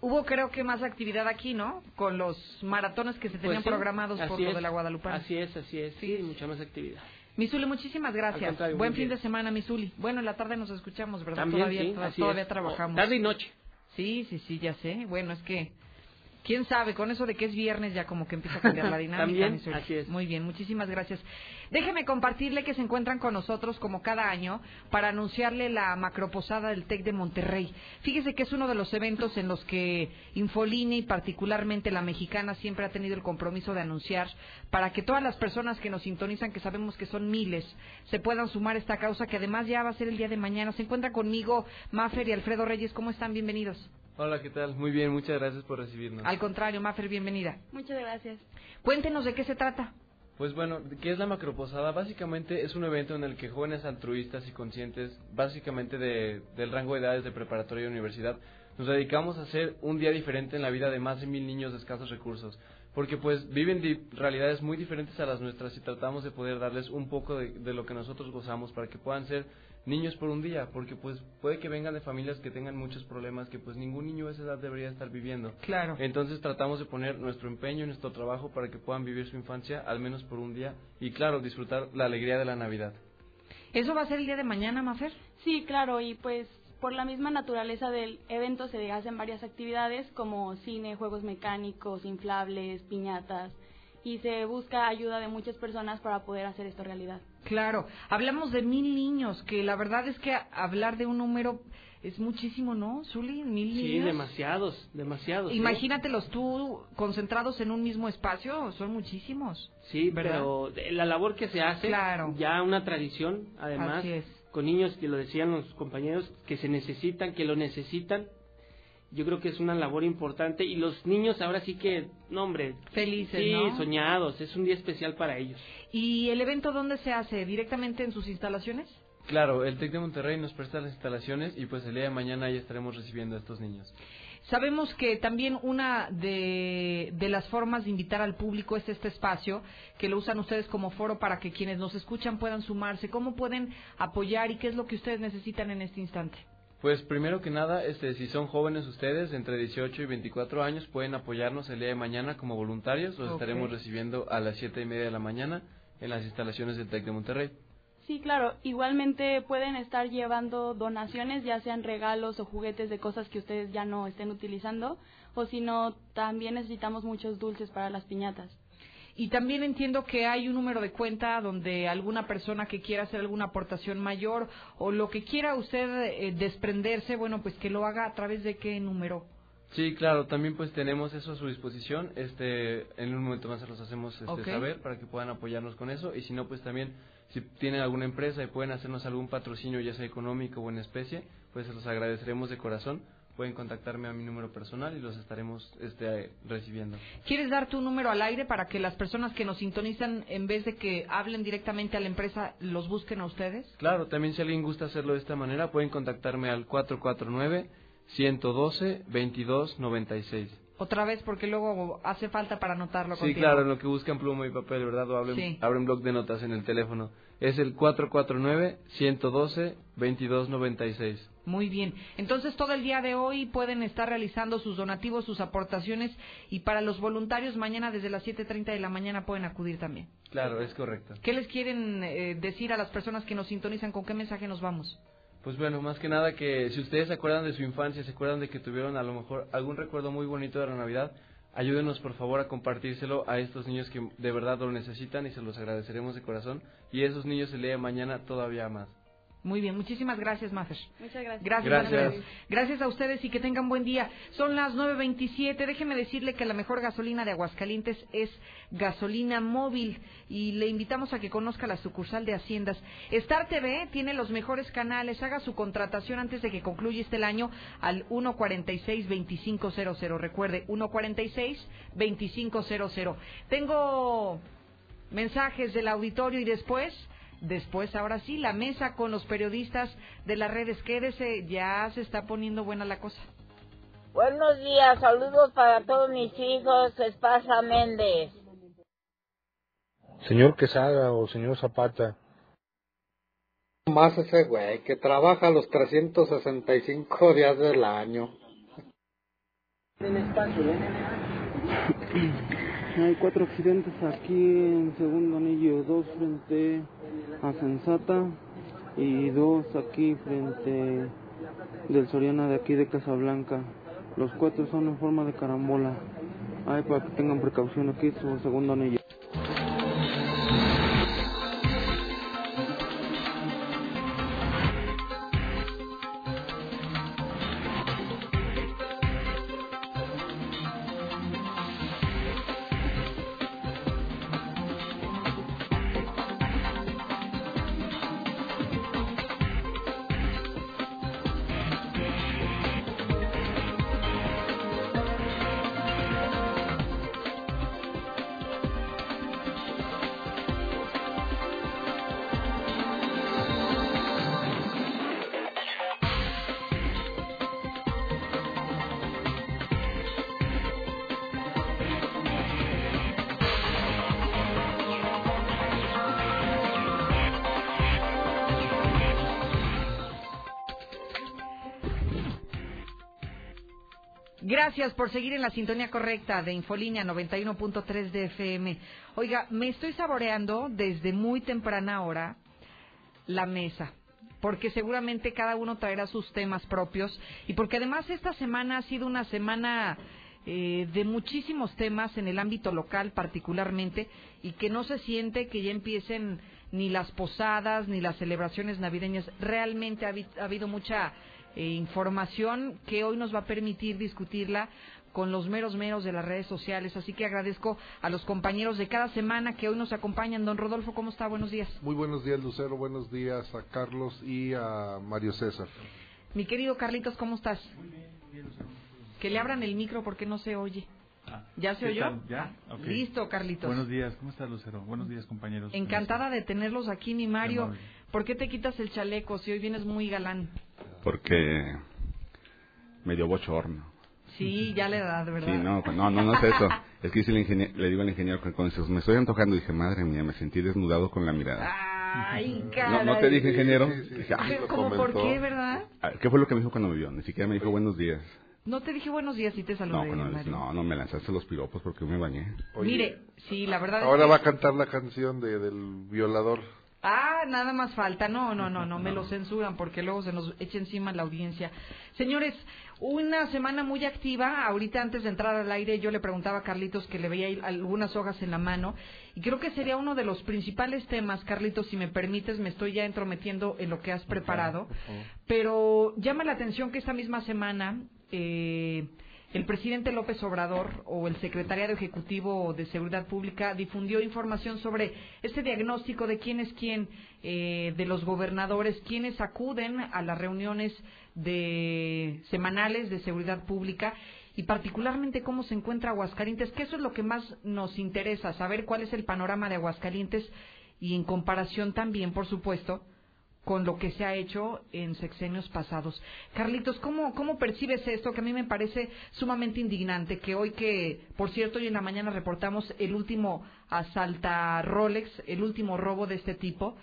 Hubo creo que más actividad aquí, ¿no? Con los maratones que se tenían Pues sí, programados por lo de la Guadalupana. Así es, así es, sí, mucha más actividad. Misuli, muchísimas gracias. Buen fin de semana, Misuli. Bueno, en la tarde nos escuchamos, ¿verdad? También, todavía sí, todavía es. trabajamos. Tarde y noche. Sí, sí, sí, ya sé. Bueno, es que quién sabe, con eso de que es viernes ya como que empieza a cambiar la dinámica. También, Misuli. así es. Muy bien, muchísimas gracias. Déjeme compartirle que se encuentran con nosotros como cada año para anunciarle la macroposada del TEC de Monterrey. Fíjese que es uno de los eventos en los que Infoline y particularmente la mexicana siempre ha tenido el compromiso de anunciar para que todas las personas que nos sintonizan, que sabemos que son miles, se puedan sumar a esta causa que además ya va a ser el día de mañana. Se encuentra conmigo Mafer y Alfredo Reyes. ¿Cómo están? Bienvenidos. Hola, ¿qué tal? Muy bien, muchas gracias por recibirnos. Al contrario, Mafer, bienvenida. Muchas gracias. Cuéntenos de qué se trata. Pues bueno, ¿qué es la macroposada? Básicamente es un evento en el que jóvenes altruistas y conscientes, básicamente de, del rango de edades de preparatoria y universidad, nos dedicamos a hacer un día diferente en la vida de más de mil niños de escasos recursos. Porque pues viven di- realidades muy diferentes a las nuestras y tratamos de poder darles un poco de, de lo que nosotros gozamos para que puedan ser niños por un día, porque pues puede que vengan de familias que tengan muchos problemas que pues ningún niño de esa edad debería estar viviendo. Claro. Entonces tratamos de poner nuestro empeño y nuestro trabajo para que puedan vivir su infancia al menos por un día y claro, disfrutar la alegría de la Navidad. ¿Eso va a ser el día de mañana, Mafer? Sí, claro, y pues por la misma naturaleza del evento se hacen varias actividades como cine, juegos mecánicos, inflables, piñatas y se busca ayuda de muchas personas para poder hacer esto realidad. Claro, hablamos de mil niños, que la verdad es que hablar de un número es muchísimo, ¿no, Zuli? Mil sí, niños. demasiados, demasiados. ¿eh? Imagínatelos tú concentrados en un mismo espacio, son muchísimos. Sí, ¿verdad? pero la labor que se hace, Claro. ya una tradición, además, Así es. con niños que lo decían los compañeros, que se necesitan, que lo necesitan. Yo creo que es una labor importante y los niños ahora sí que, no hombre, Felices, sí, ¿no? soñados, es un día especial para ellos. ¿Y el evento dónde se hace? ¿Directamente en sus instalaciones? Claro, el TEC de Monterrey nos presta las instalaciones y pues el día de mañana ya estaremos recibiendo a estos niños. Sabemos que también una de, de las formas de invitar al público es este espacio, que lo usan ustedes como foro para que quienes nos escuchan puedan sumarse. ¿Cómo pueden apoyar y qué es lo que ustedes necesitan en este instante? Pues primero que nada, este, si son jóvenes ustedes, entre 18 y 24 años, pueden apoyarnos el día de mañana como voluntarios. Los estaremos recibiendo a las 7 y media de la mañana en las instalaciones del TEC de Monterrey. Sí, claro. Igualmente pueden estar llevando donaciones, ya sean regalos o juguetes de cosas que ustedes ya no estén utilizando, o si no, también necesitamos muchos dulces para las piñatas. Y también entiendo que hay un número de cuenta donde alguna persona que quiera hacer alguna aportación mayor o lo que quiera usted eh, desprenderse, bueno, pues que lo haga a través de qué número. Sí, claro, también pues tenemos eso a su disposición. Este, en un momento más se los hacemos este, saber para que puedan apoyarnos con eso. Y si no, pues también, si tienen alguna empresa y pueden hacernos algún patrocinio, ya sea económico o en especie, pues se los agradeceremos de corazón. Pueden contactarme a mi número personal y los estaremos este, recibiendo. ¿Quieres dar tu número al aire para que las personas que nos sintonizan, en vez de que hablen directamente a la empresa, los busquen a ustedes? Claro, también si alguien gusta hacerlo de esta manera, pueden contactarme al 449-112-2296. Otra vez, porque luego hace falta para anotarlo Sí, contigo. claro, en lo que buscan pluma y papel, ¿verdad? O abren, Sí. abren blog de notas en el teléfono. Es el 449-112-2296. Muy bien. Entonces, todo el día de hoy pueden estar realizando sus donativos, sus aportaciones y para los voluntarios mañana desde las 7.30 de la mañana pueden acudir también. Claro, es correcto. ¿Qué les quieren eh, decir a las personas que nos sintonizan? ¿Con qué mensaje nos vamos? Pues bueno, más que nada que si ustedes se acuerdan de su infancia, se acuerdan de que tuvieron a lo mejor algún recuerdo muy bonito de la Navidad, ayúdenos por favor a compartírselo a estos niños que de verdad lo necesitan y se los agradeceremos de corazón. Y esos niños el día de mañana todavía más. Muy bien, muchísimas gracias, Mafer. Muchas gracias. Gracias, Gracias. a ustedes. Gracias a ustedes y que tengan buen día. Son las 9.27. Déjeme decirle que la mejor gasolina de Aguascalientes es gasolina móvil y le invitamos a que conozca la sucursal de Haciendas. Star TV tiene los mejores canales. Haga su contratación antes de que concluya este el año al 146-2500. Recuerde, 146-2500. Tengo mensajes del auditorio y después... Después, ahora sí, la mesa con los periodistas de las redes. Quédese, ya se está poniendo buena la cosa. Buenos días, saludos para todos mis hijos, Espasa Méndez. Señor Quesada o señor Zapata. Más ese güey que trabaja los 365 días del año. Hay cuatro accidentes aquí en segundo anillo, dos frente a Sensata y dos aquí frente del Soriana de aquí de Casablanca. Los cuatro son en forma de carambola. Ay, para que tengan precaución aquí su segundo anillo. Gracias por seguir en la sintonía correcta de Infolínea 91.3 de FM. Oiga, me estoy saboreando desde muy temprana hora la mesa, porque seguramente cada uno traerá sus temas propios y porque además esta semana ha sido una semana eh, de muchísimos temas en el ámbito local particularmente y que no se siente que ya empiecen ni las posadas ni las celebraciones navideñas. Realmente ha, ha habido mucha eh, información que hoy nos va a permitir discutirla con los meros meros de las redes sociales. Así que agradezco a los compañeros de cada semana que hoy nos acompañan. Don Rodolfo, ¿cómo está? Buenos días. Muy buenos días, Lucero. Buenos días a Carlos y a Mario César. Mi querido Carlitos, ¿cómo estás? Que le abran el micro porque no se oye. ¿Ya se ¿Qué oyó? ¿Ya? Ah. Listo, Carlitos. Buenos días, ¿cómo estás, Lucero? Buenos días, compañeros. Encantada de tenerlos aquí, mi Mario. ¿Por qué te quitas el chaleco si hoy vienes muy galán? Porque me dio bochorno. Sí, ya la edad, ¿verdad? Sí, no, no, no, no es eso. Es que el ingenie- le digo al ingeniero que cuando me estoy antojando, dije, madre mía, me sentí desnudado con la mirada. Ay, No, caray. no te dije, ingeniero. Dije, "Ay, ¿Qué- ¿Cómo por qué, verdad? Ah, ¿Qué fue lo que me dijo cuando me vio? Ni siquiera me dijo buenos días. No te dije buenos días y te No, saludé, cuando- Mario. no, no me lanzaste los piropos porque yo me bañé. Mire, sí, la verdad Ahora es que... va a cantar la canción de, del violador. Ah, nada más falta. No, no, no, no, me lo censuran porque luego se nos echa encima la audiencia. Señores, una semana muy activa. Ahorita antes de entrar al aire yo le preguntaba a Carlitos que le veía algunas hojas en la mano y creo que sería uno de los principales temas, Carlitos, si me permites, me estoy ya entrometiendo en lo que has preparado. Pero llama la atención que esta misma semana eh, el presidente López Obrador o el secretariado ejecutivo de Seguridad Pública difundió información sobre este diagnóstico de quién es quién eh, de los gobernadores, quienes acuden a las reuniones de semanales de seguridad pública y particularmente cómo se encuentra Aguascalientes, que eso es lo que más nos interesa, saber cuál es el panorama de Aguascalientes y en comparación también, por supuesto, con lo que se ha hecho en sexenios pasados. Carlitos, ¿cómo, ¿cómo percibes esto? Que a mí me parece sumamente indignante, que hoy que, por cierto, hoy en la mañana reportamos el último asalta Rolex, el último robo de este tipo,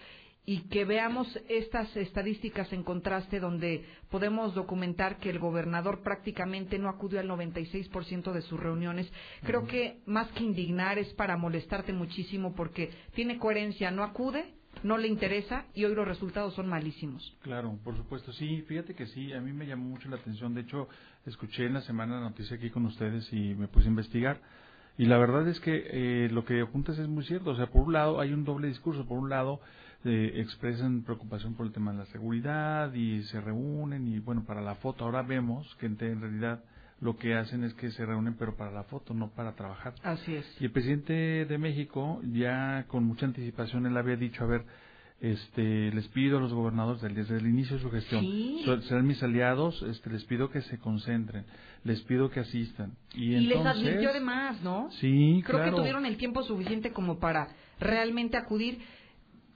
y que veamos estas estadísticas en contraste donde podemos documentar que el gobernador prácticamente no acudió al 96% de sus reuniones. Creo que más que indignar es para molestarte muchísimo porque tiene coherencia, no acude, no le interesa y hoy los resultados son malísimos. Claro, por supuesto, sí, fíjate que sí, a mí me llamó mucho la atención, de hecho, escuché en la semana la noticia aquí con ustedes y me puse a investigar, y la verdad es que eh, lo que apuntas es muy cierto, o sea, por un lado hay un doble discurso, por un lado eh, expresan preocupación por el tema de la seguridad y se reúnen y bueno, para la foto, ahora vemos que en, en realidad lo que hacen es que se reúnen pero para la foto, no para trabajar. Así es. Y el presidente de México ya con mucha anticipación él había dicho, a ver, este, les pido a los gobernadores desde el inicio de su gestión, Sí. serán mis aliados, este, les pido que se concentren, les pido que asistan. Y, Y les advirtió además, ¿no? Sí, Creo claro. que tuvieron el tiempo suficiente como para realmente acudir,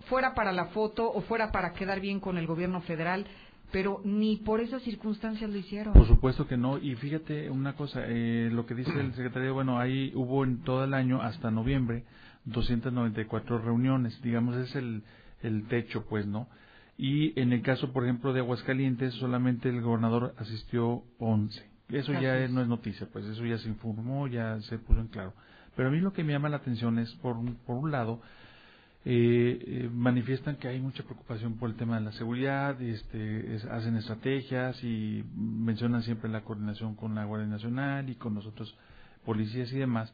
fuera para la foto o fuera para quedar bien con el gobierno federal, pero ni por esas circunstancias lo hicieron. Por supuesto que no. Y fíjate una cosa, eh, lo que dice el secretario, bueno, ahí hubo en todo el año, hasta noviembre, 294 reuniones, digamos, es el, el techo, pues, ¿no? Y en el caso, por ejemplo, de Aguascalientes, solamente el gobernador asistió 11. Eso ya no es noticia, pues eso ya se informó, ya se puso en claro. Pero a mí lo que me llama la atención es, por por un lado, eh, eh, manifiestan que hay mucha preocupación por el tema de la seguridad, este, es- hacen estrategias y mencionan siempre la coordinación con la Guardia Nacional y con los otros policías y demás,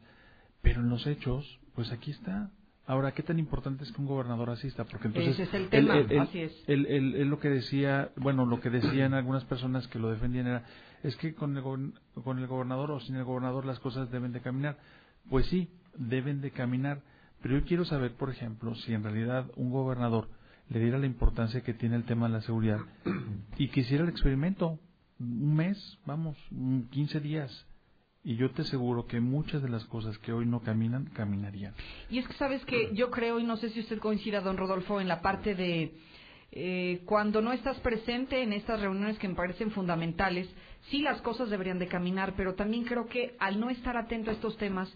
pero en los hechos, pues aquí está. Ahora, ¿qué tan importante es que un gobernador asista? Porque entonces Ese es el tema, él- él- así es. él- lo que decía, bueno, lo que decían algunas personas que lo defendían era, es que con el, con el gobernador o sin el gobernador las cosas deben de caminar. Pues sí, deben de caminar, pero yo quiero saber, por ejemplo, si en realidad un gobernador le diera la importancia que tiene el tema de la seguridad y que hiciera el experimento, un mes, vamos, un 15 días, y yo te aseguro que muchas de las cosas que hoy no caminan, caminarían. Y es que sabes que yo creo, y no sé si usted coincida, don Rodolfo, en la parte de eh, cuando no estás presente en estas reuniones que me parecen fundamentales, sí las cosas deberían de caminar, pero también creo que al no estar atento a estos temas,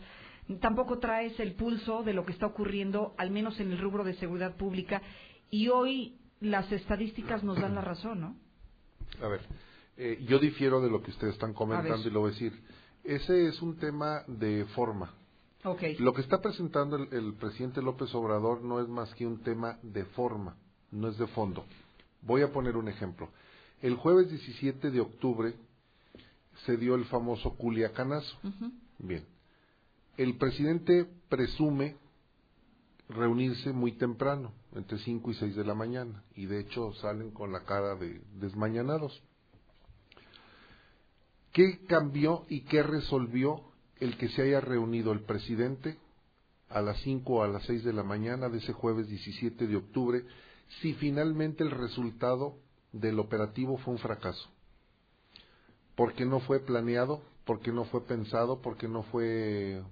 tampoco traes el pulso de lo que está ocurriendo, al menos en el rubro de seguridad pública, y hoy las estadísticas nos dan la razón, ¿no? A ver, Eh, yo difiero de lo que ustedes están comentando y lo voy a decir. Ese es un tema de forma. Lo que está presentando el, el presidente López Obrador no es más que un tema de forma, no es de fondo. Voy a poner un ejemplo. El jueves 17 de octubre se dio el famoso Culiacanazo. Bien. El presidente presume reunirse muy temprano, entre 5 y 6 de la mañana, y de hecho salen con la cara de desmañanados. ¿Qué cambió y qué resolvió el que se haya reunido el presidente a las 5 o a las 6 de la mañana de ese jueves 17 de octubre si finalmente el resultado del operativo fue un fracaso? Porque no fue planeado, porque no fue pensado, porque no fue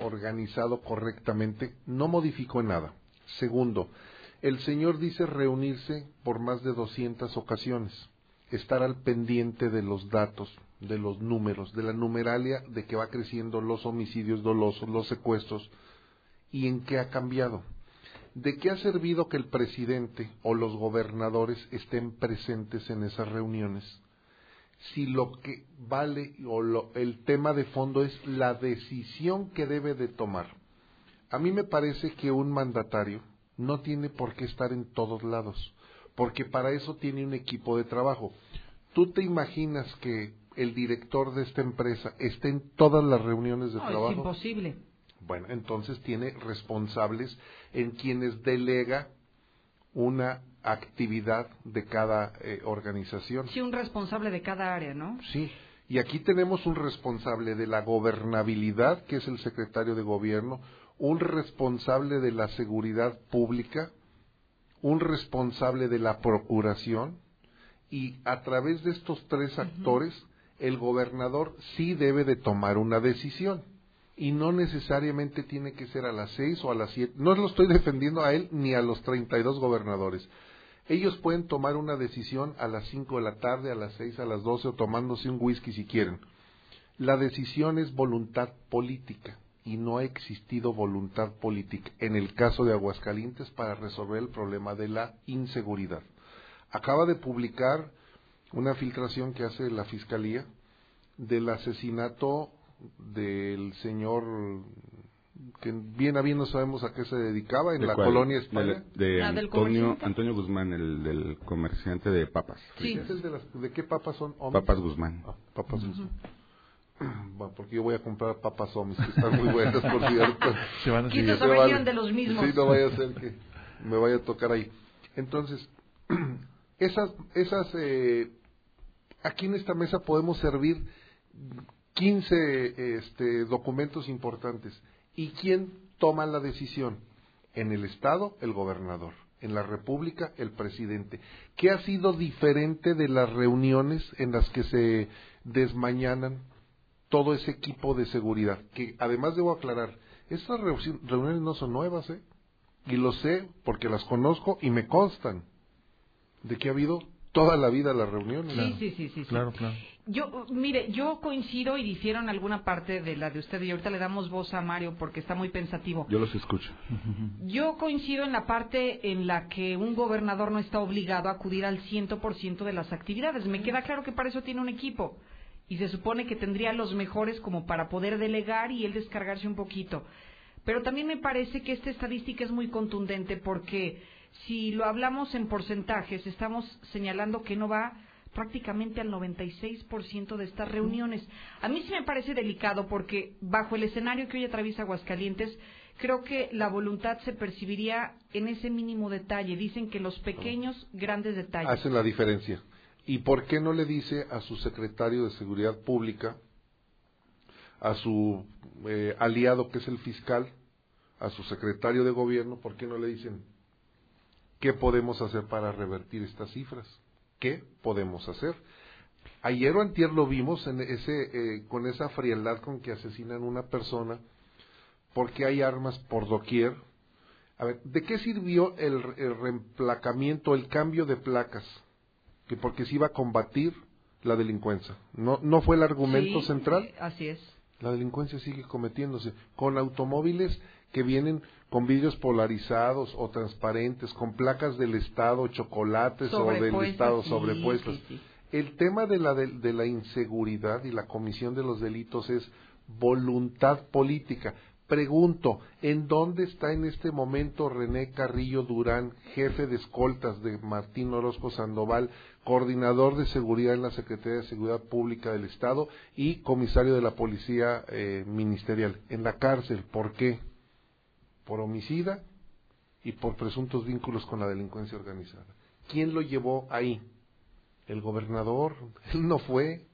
organizado correctamente, no modificó nada. Segundo, el señor dice reunirse por más de 200 ocasiones, estar al pendiente de los datos, de los números, de la numeralia de que va creciendo los homicidios dolosos, los secuestros, y en qué ha cambiado. ¿De qué ha servido que el presidente o los gobernadores estén presentes en esas reuniones? Si lo que vale o lo- el tema de fondo es la decisión que debe de tomar. A mí me parece que un mandatario no tiene por qué estar en todos lados, porque para eso tiene un equipo de trabajo. ¿Tú te imaginas que el director de esta empresa esté en todas las reuniones de No, es trabajo? imposible. Bueno, entonces tiene responsables en quienes delega una actividad de cada eh, organización. Sí, un responsable de cada área, ¿no? Sí, y aquí tenemos un responsable de la gobernabilidad, que es el secretario de gobierno, un responsable de la seguridad pública, un responsable de la procuración, y a través de estos tres actores, el gobernador sí debe de tomar una decisión. Y no necesariamente tiene que ser a las seis o a las siete. No lo estoy defendiendo a él ni a los 32 gobernadores. Ellos pueden tomar una decisión a las 5 de la tarde, a las 6, a las 12 o tomándose un whisky si quieren. La decisión es voluntad política y no ha existido voluntad política en el caso de Aguascalientes para resolver el problema de la inseguridad. Acaba de publicar una filtración que hace la Fiscalía del asesinato del señor que bien a bien no sabemos a qué se dedicaba en ¿De la cuál? colonia De, España. de Antonio. Antonio Guzmán, el del comerciante de papas. ¿Es el de, las- ¿De qué papas son? Omis? Papas Guzmán. Ah, papas Guzmán. Bueno, porque yo voy a comprar papas Omis, que están muy buenas, por cierto. Se van a Quizás Se vale. de los mismos. Sí, no vaya a ser que me vaya a tocar ahí. Entonces, esas, esas, eh, aquí en esta mesa podemos servir 15 este, documentos importantes. ¿Y quién toma la decisión? En el Estado, el gobernador. En la República, el presidente. ¿Qué ha sido diferente de las reuniones en las que se desmañanan todo ese equipo de seguridad? Que además debo aclarar, estas reu- reuniones no son nuevas, ¿eh? Y lo sé porque las conozco y me constan de que ha habido toda la vida las reuniones. Sí, sí, sí, sí, sí. Claro, claro. Yo, mire, yo coincido y difiero en alguna parte de la de usted y ahorita le damos voz a Mario porque está muy pensativo. Yo los escucho. Yo coincido en la parte en la que un gobernador no está obligado a acudir al 100% de las actividades. Me queda claro que para eso tiene un equipo y se supone que tendría los mejores como para poder delegar y él descargarse un poquito. Pero también me parece que esta estadística es muy contundente porque si lo hablamos en porcentajes, estamos señalando que no va prácticamente al 96% de estas reuniones. A mí sí me parece delicado porque bajo el escenario que hoy atraviesa Aguascalientes, creo que la voluntad se percibiría en ese mínimo detalle. Dicen que los pequeños, grandes detalles. Hacen la diferencia. ¿Y por qué no le dice a su secretario de Seguridad Pública, a su eh, aliado que es el fiscal, a su secretario de Gobierno, por qué no le dicen qué podemos hacer para revertir estas cifras? ¿Qué podemos hacer? Ayer o antier lo vimos en ese, eh, con esa frialdad con que asesinan una persona, porque hay armas por doquier. A ver, ¿de qué sirvió el, el reemplacamiento, el cambio de placas? Que porque se iba a combatir la delincuencia. ¿No, no fue el argumento Sí, central? eh, Así es. La delincuencia sigue cometiéndose con automóviles que vienen con vidrios polarizados o transparentes, con placas del Estado, chocolates o del Estado sí, sobrepuestas. sí, sí. El tema de la, de, de la inseguridad y la comisión de los delitos es voluntad política. Pregunto, ¿en dónde está en este momento René Carrillo Durán, jefe de escoltas de Martín Orozco Sandoval, coordinador de seguridad en la Secretaría de Seguridad Pública del Estado y comisario de la Policía eh, Ministerial? En la cárcel. ¿Por qué? Por homicida y por presuntos vínculos con la delincuencia organizada. ¿Quién lo llevó ahí? ¿El gobernador? Él no fue.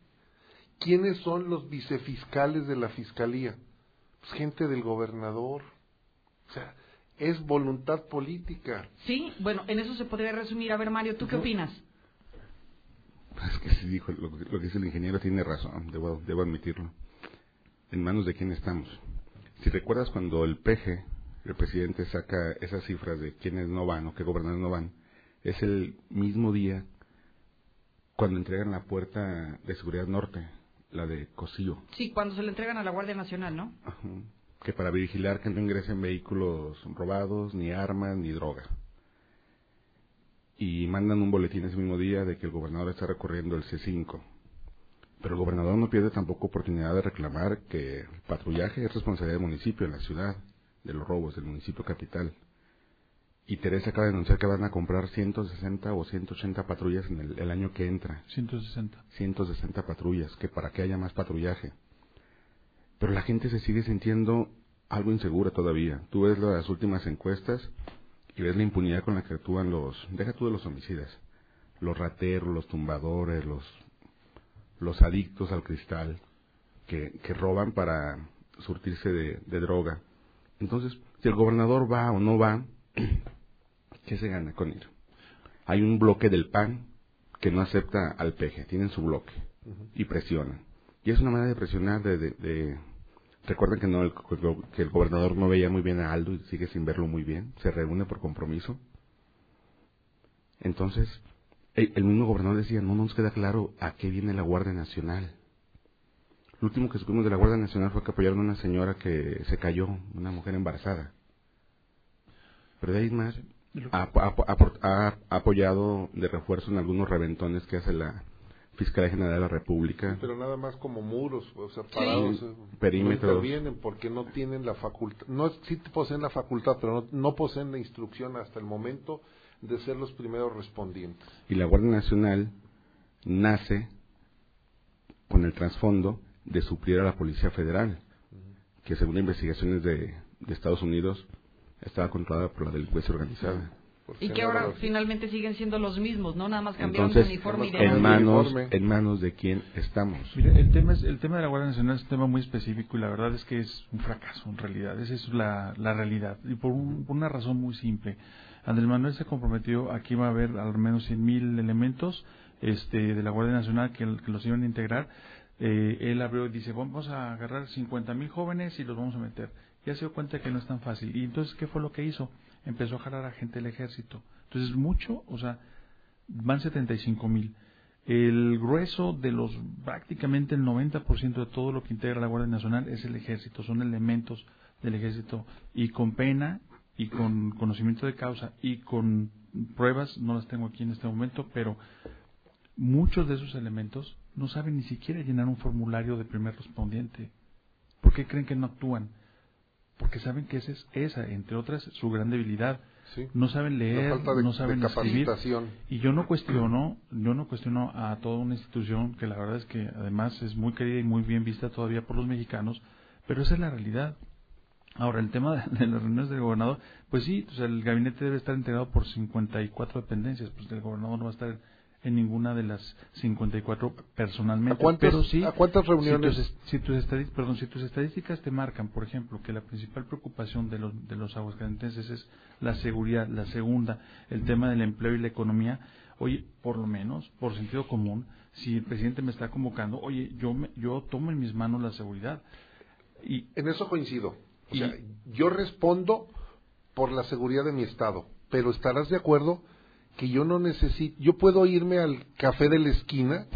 ¿Quiénes son los vicefiscales de la Fiscalía? Pues gente del gobernador. O sea, es voluntad política. Sí, bueno, en eso se podría resumir. A ver, Mario, ¿tú qué opinas? Es que sí dijo, lo, lo que dice el ingeniero tiene razón, debo, debo admitirlo. ¿En manos de quién estamos? Si recuerdas cuando el PG, el presidente, saca esas cifras de quiénes no van o qué gobernadores no van, es el mismo día cuando entregan la puerta de seguridad norte, la de Cosío, Sí, cuando se le entregan a la Guardia Nacional, ¿no? que para vigilar que no ingresen vehículos robados, ni armas, ni droga. Y mandan un boletín ese mismo día de que el gobernador está recorriendo el C5. Pero el gobernador no pierde tampoco oportunidad de reclamar que el patrullaje es responsabilidad del municipio, en la ciudad, de los robos, del municipio capital. Y Teresa acaba de anunciar que van a comprar 160 o 180 patrullas en el, el año que entra. 160. 160 patrullas, que para que haya más patrullaje. Pero la gente se sigue sintiendo algo insegura todavía. Tú ves las últimas encuestas y ves la impunidad con la que actúan los, deja tú de los homicidas, los rateros, los tumbadores, los, los adictos al cristal, que, que roban para surtirse de, de droga. Entonces, si el gobernador va o no va, ¿qué se gana con ir? Hay un bloque del PAN que no acepta al peje, tienen su bloque y presionan. Y es una manera de presionar, de, de, de- recuerden que no el, que el gobernador no veía muy bien a Aldo y sigue sin verlo muy bien, se reúne por compromiso. Entonces, el, el mismo gobernador decía, no nos queda claro a qué viene la Guardia Nacional. Lo último que supimos de la Guardia Nacional fue que apoyaron a una señora que se cayó, una mujer embarazada. Pero de ahí más, ha, ha- ha- ha apoyado de refuerzo en algunos reventones que hace la Fiscalía General de la República. Pero nada más como muros, o sea, parados. Sí. eh, Perímetros. No intervienen porque no tienen la facultad. No, sí poseen la facultad, pero no, no poseen la instrucción hasta el momento de ser los primeros respondientes. Y la Guardia Nacional nace con el trasfondo de suplir a la Policía Federal, que según investigaciones de, de Estados Unidos estaba controlada por la delincuencia organizada. Y que ahora finalmente siguen siendo los mismos, ¿no? Nada más cambiaron Entonces, de uniforme y de en manos, en manos de quién estamos. Mira, el tema, es, el tema de la Guardia Nacional es un tema muy específico y la verdad es que es un fracaso en realidad. Esa es la, la realidad. Y por, un- por una razón muy simple. Andrés Manuel se comprometió a que iba a haber al menos 100.000 elementos este, de la Guardia Nacional que, que los iban a integrar. Eh, él abrió y dice, vamos a agarrar 50.000 jóvenes y los vamos a meter. Ya se dio cuenta que no es tan fácil. Y entonces, ¿qué fue lo que hizo? Empezó a jalar a gente del ejército. Entonces, mucho, o sea, van 75 mil. El grueso de los, prácticamente el 90% de todo lo que integra la Guardia Nacional es el ejército, son elementos del ejército. Y con pena y con conocimiento de causa y con pruebas, no las tengo aquí en este momento, pero muchos de esos elementos no saben ni siquiera llenar un formulario de primer respondiente. ¿Por qué creen que no actúan? Porque saben que esa es esa, entre otras, su gran debilidad. Sí. No saben leer, de- no saben escribir. Y yo no cuestiono, yo no cuestiono a toda una institución que la verdad es que además es muy querida y muy bien vista todavía por los mexicanos, pero esa es la realidad. Ahora, el tema de, de las reuniones del gobernador, pues sí, o sea, el gabinete debe estar integrado por 54 dependencias, pues el gobernador no va a estar en ninguna de las 54 personalmente. ¿A cuántas- pero sí, a cuántas reuniones? Si tus, si tus perdón, si tus estadísticas te marcan, por ejemplo, que la principal preocupación de los, de los aguascalentenses es la seguridad, la segunda, el tema del empleo y la economía, oye, por lo menos, por sentido común, si el presidente me está convocando, oye, yo, me- yo tomo en mis manos la seguridad. Y, En eso coincido. O sea, yo respondo por la seguridad de mi estado, pero estarás de acuerdo que yo no necesito, yo puedo irme al café de la esquina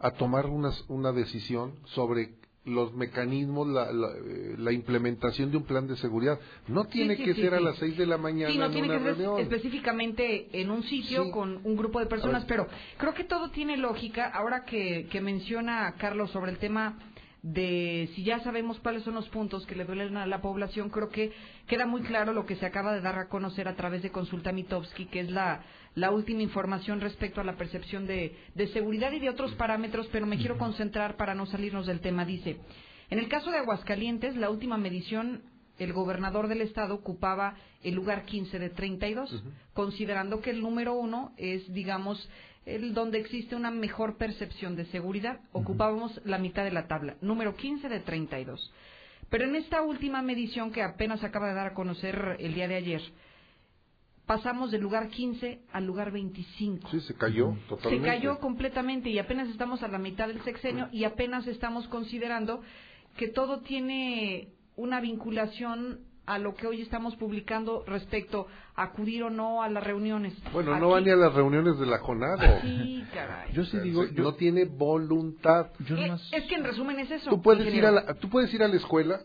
a tomar una, una decisión sobre los mecanismos, la, la, eh, la implementación de un plan de seguridad. No tiene sí, que sí, ser a las seis de la mañana Sí, no en tiene una que ser reunión. específicamente en un sitio Sí. con un grupo de personas, pero creo que todo tiene lógica. Ahora que, que menciona Carlos sobre el tema de si ya sabemos cuáles son los puntos que le duelen a la población, creo que queda muy claro lo que se acaba de dar a conocer a través de Consulta Mitowski, que es la, la última información respecto a la percepción de, de seguridad y de otros parámetros, pero me quiero concentrar para no salirnos del tema. Dice, en el caso de Aguascalientes, la última medición el gobernador del estado ocupaba el lugar 15 de 32, considerando que el número uno es, digamos, el donde existe una mejor percepción de seguridad. Ocupábamos la mitad de la tabla, número 15 de 32. Pero en esta última medición que apenas acaba de dar a conocer el día de ayer, pasamos del lugar 15 al lugar 25. Sí, se cayó Se totalmente. cayó completamente y apenas estamos a la mitad del sexenio y apenas estamos considerando que todo tiene una vinculación a lo que hoy estamos publicando respecto a acudir o no a las reuniones. Bueno, Aquí- no va ni a las reuniones de la CONADO. Sí, caray. Yo sí digo, no tiene voluntad. Eh, Es que en resumen es eso. Tú puedes ir a la, tú puedes ir a la escuela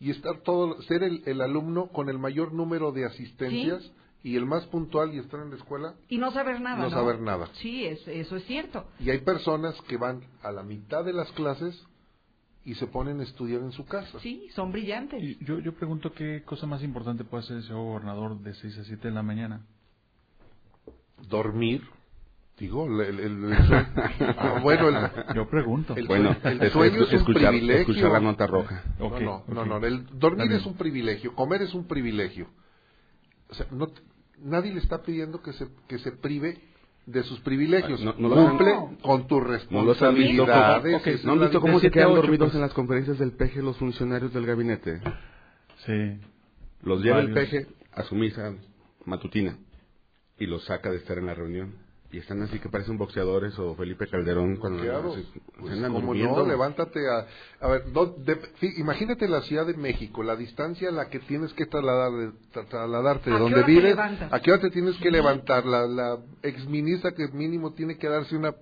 y estar todo, ser el, el alumno con el mayor número de asistencias y el más puntual y estar en la escuela Y no saber nada. no No, saber nada. Sí, es, eso es cierto. Y hay personas que van a la mitad de las clases y se ponen a estudiar en su casa. Sí, son brillantes. Y yo, yo pregunto qué cosa más importante puede hacer ese gobernador de 6 a 7 de la mañana. Dormir. Digo, el, el- el- sueño. Ah, bueno, el- Yo pregunto. El, Bueno, el es- sueño es- es un escuchar- privilegio. escuchar la nota roja. No, Ok, no, ok. no, no, el dormir bien. es un privilegio, comer es un privilegio. O sea, no, nadie le está pidiendo que se, que se prive de sus privilegios. No- no han- Cumple con tus ¿No los han visto, cómo, responsabilidades. ok, esa ¿no han visto cómo se quedan dormidos pues. en las conferencias del peje los funcionarios del gabinete? Sí. Los lleva el peje a su misa matutina y los saca de estar en la reunión. Y están así que parecen boxeadores o Felipe Calderón cuando Claro, se- pues, se andan como no, levántate a... A ver, no, de- sí, imagínate la Ciudad de México, la distancia a la que tienes que trasladar, de- tra- trasladarte de ¿A qué donde vives, a qué hora te tienes que Sí. levantar, la, la exministra que mínimo tiene que darse una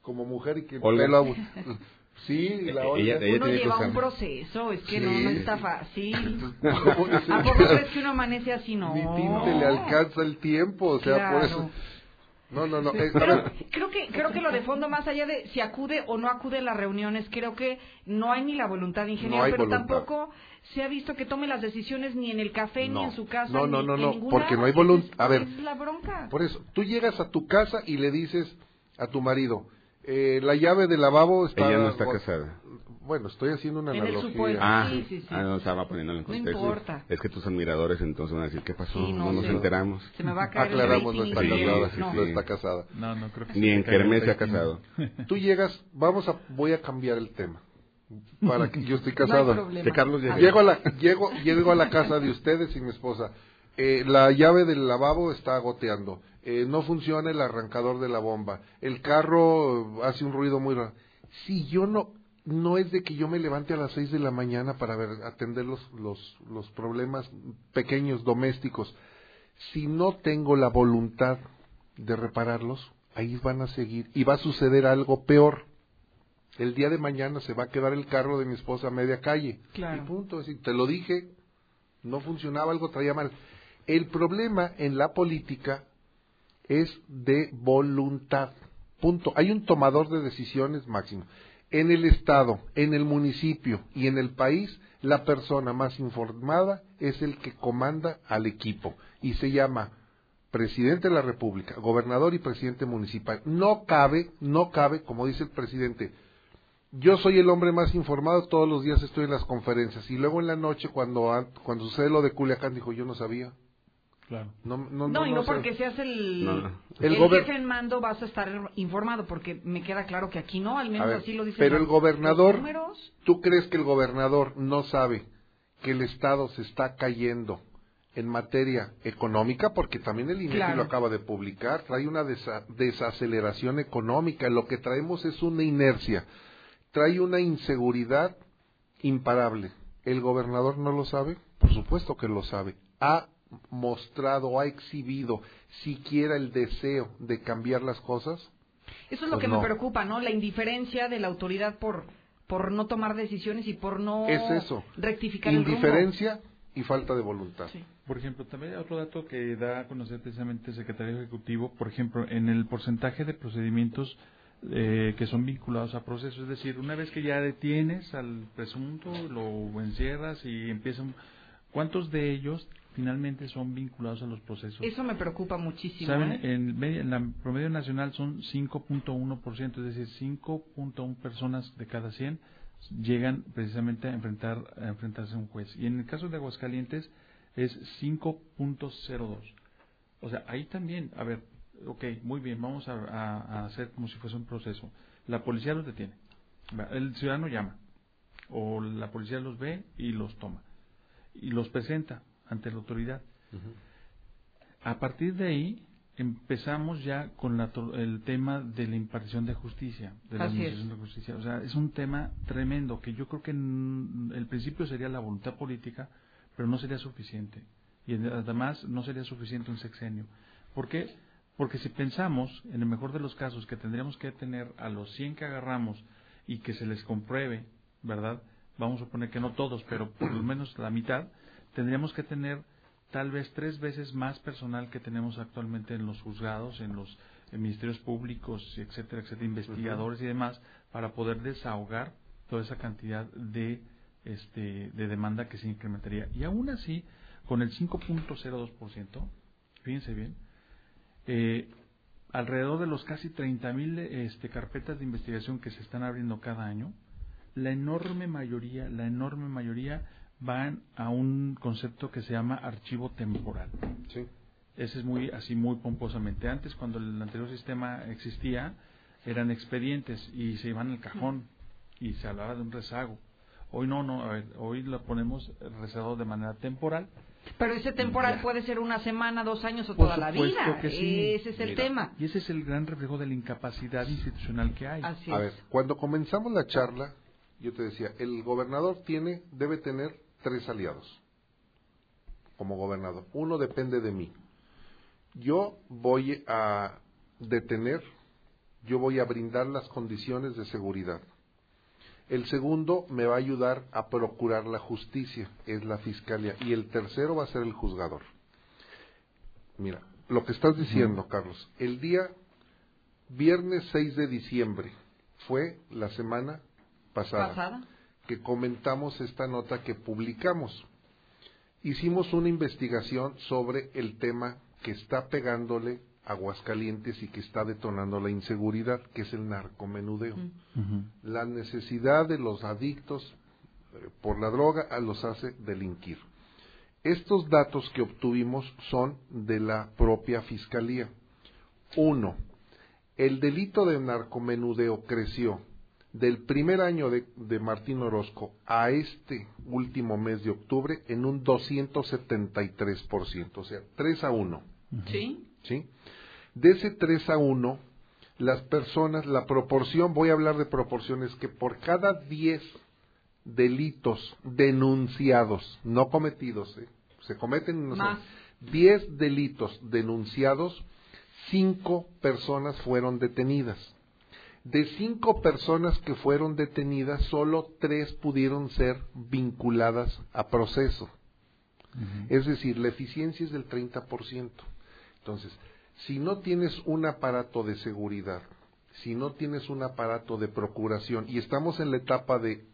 como mujer y que pelo Sí, la Ella- Olga. ella Uno lleva un proceso, es que Sí. no, no está fácil. ¿Cómo es ¿A poco crees que uno amanece así? No. Ni tinte le alcanza el tiempo, o sea, por eso... No, no, no. eh, Pero creo que creo que lo de fondo más allá de si acude o no acude a las reuniones, creo que no hay ni la voluntad de ingeniero, No pero voluntad. tampoco se ha visto que tome las decisiones ni en el café ni en su casa. No, no, ni no, en no, ningún porque no hay voluntad. A ver, Es la bronca. Por eso, tú llegas a tu casa y le dices a tu marido, eh, la llave del lavabo está... Ella no está casada. Bueno, estoy haciendo una En el analogía. Ah, Sí, sí, sí. ah, no, estaba poniéndolo en No contexto. importa. Es que tus admiradores entonces van a decir, ¿qué pasó? Sí, no, no nos enteramos. Se me va a caer el Aclaramos, no rating está ingeniero. casada, sí, No. sí. no está casada. No, no creo que Ni en el Kermés se ha casado. Tú llegas, vamos a, voy a cambiar el tema. Para que yo estoy No hay casado. problema. Que Carlos llegue. Llego a la, llego, llego a la casa de ustedes y mi esposa. Eh, la llave del lavabo está goteando. Eh, no funciona el arrancador de la bomba. El carro hace un ruido muy raro. Si yo no, no es de que yo me levante a las seis de la mañana para ver, atender los, los, los problemas pequeños domésticos. Si no tengo la voluntad de repararlos, ahí van a seguir y va a suceder algo peor. El día de mañana se va a quedar el carro de mi esposa a media calle. Claro. Y punto. Es decir, te lo dije, no funcionaba, algo traía mal. El problema en la política es de voluntad. Punto. Hay un tomador de decisiones máximo. En el Estado, en el municipio y en el país, la persona más informada es el que comanda al equipo y se llama presidente de la República, gobernador y presidente municipal. No cabe, no cabe, como dice el presidente, yo soy el hombre más informado, todos los días estoy en las conferencias y luego en la noche cuando an- cuando sucede lo de Culiacán dijo yo no sabía. Claro. No, no, No, y no porque seas el, el, El gober- jefe en mando vas a estar informado, porque me queda claro que aquí no, al menos ver, así lo dice pero el gobernador. ¿tú crees que el gobernador no sabe que el Estado se está cayendo en materia económica? Porque también el INEGI Claro. lo acaba de publicar, trae una desa- desaceleración económica, lo que traemos es una inercia, trae una inseguridad imparable. ¿El gobernador no lo sabe? Por supuesto que lo sabe. Ha mostrado, ha exhibido siquiera el deseo de cambiar las cosas. Eso es lo Pues que no. me preocupa, ¿no? La indiferencia de la autoridad por por no tomar decisiones y por no Es eso. rectificar el rumbo. Indiferencia y falta de voluntad. Por ejemplo, también hay otro dato que da a conocer precisamente el secretario ejecutivo, por ejemplo, en el porcentaje de procedimientos eh, que son vinculados a procesos, es decir, una vez que ya detienes al presunto, lo encierras y empiezan, ¿cuántos de ellos finalmente son vinculados a los procesos? Eso me preocupa muchísimo. Saben, ¿eh? en, en la promedio nacional son 5.1%, es decir, 5.1 personas de cada 100 llegan precisamente a enfrentar a enfrentarse a un juez. Y en el caso de Aguascalientes es 5.02. O sea, ahí también, a ver, ok, muy bien, vamos a, a- a hacer como si fuese un proceso. La policía los detiene, el ciudadano llama, o la policía los ve y los toma, y los presenta ante la autoridad. A partir de ahí empezamos ya con la el tema de la impartición de justicia, de la Así es. administración de justicia. O sea, es un tema tremendo que yo creo que el principio sería la voluntad política, pero no sería suficiente. Y además no sería suficiente un sexenio. ¿Por qué? Porque si pensamos, en el mejor de los casos, que tendríamos que tener a los 100 que agarramos y que se les compruebe, ¿verdad? Vamos a suponer que no todos, pero por lo menos la mitad, tendríamos que tener tal vez tres veces más personal que tenemos actualmente en los juzgados, en los en ministerios públicos, etcétera, etcétera, investigadores y demás, para poder desahogar toda esa cantidad de este de demanda que se incrementaría. Y aún así, con el 5.02%, fíjense bien, eh, alrededor de los casi 30.000 este, carpetas de investigación que se están abriendo cada año, la enorme mayoría, la enorme mayoría van a un concepto que se llama archivo temporal. Sí. Ese es muy así muy pomposamente. Antes cuando el anterior sistema existía eran expedientes y se iban al cajón y se hablaba de un rezago. Hoy no, no, a ver, hoy lo ponemos rezagado de manera temporal. Pero ese temporal Ya. puede ser una semana, dos años o Por toda la vida. que sí. Ese es el Mira, tema. Y ese es el gran reflejo de la incapacidad institucional que hay. Así A ver, cuando comenzamos la charla, yo te decía, el gobernador tiene, debe tener tres aliados como gobernador. Uno depende de mí. Yo voy a detener, yo voy a brindar las condiciones de seguridad. El segundo me va a ayudar a procurar la justicia, es la fiscalía. Y el tercero va a ser el juzgador. Mira, lo que estás diciendo, Carlos, el día viernes 6 de diciembre fue la semana pasada, ¿Pasada? Que comentamos esta nota que publicamos. Hicimos una investigación sobre el tema que está pegándole Aguascalientes y que está detonando la inseguridad, que es el narcomenudeo. La necesidad de los adictos eh, por la droga a los hace delinquir. Estos datos que obtuvimos son de la propia Fiscalía. Uno, el delito de narcomenudeo creció del primer año de, de Martín Orozco a este último mes de octubre en un 273%, o sea, 3 a 1. Sí. ¿sí? De ese 3 a 1, las personas, la proporción, voy a hablar de proporciones, que por cada 10 delitos denunciados, no cometidos, ¿eh? se cometen no sé, Más. 10 delitos denunciados, 5 personas fueron detenidas. De 5 personas que fueron detenidas, solo 3 pudieron ser vinculadas a proceso. Es decir, la eficiencia es del 30%. Entonces, si no tienes un aparato de seguridad, si no tienes un aparato de procuración, y estamos en la etapa de,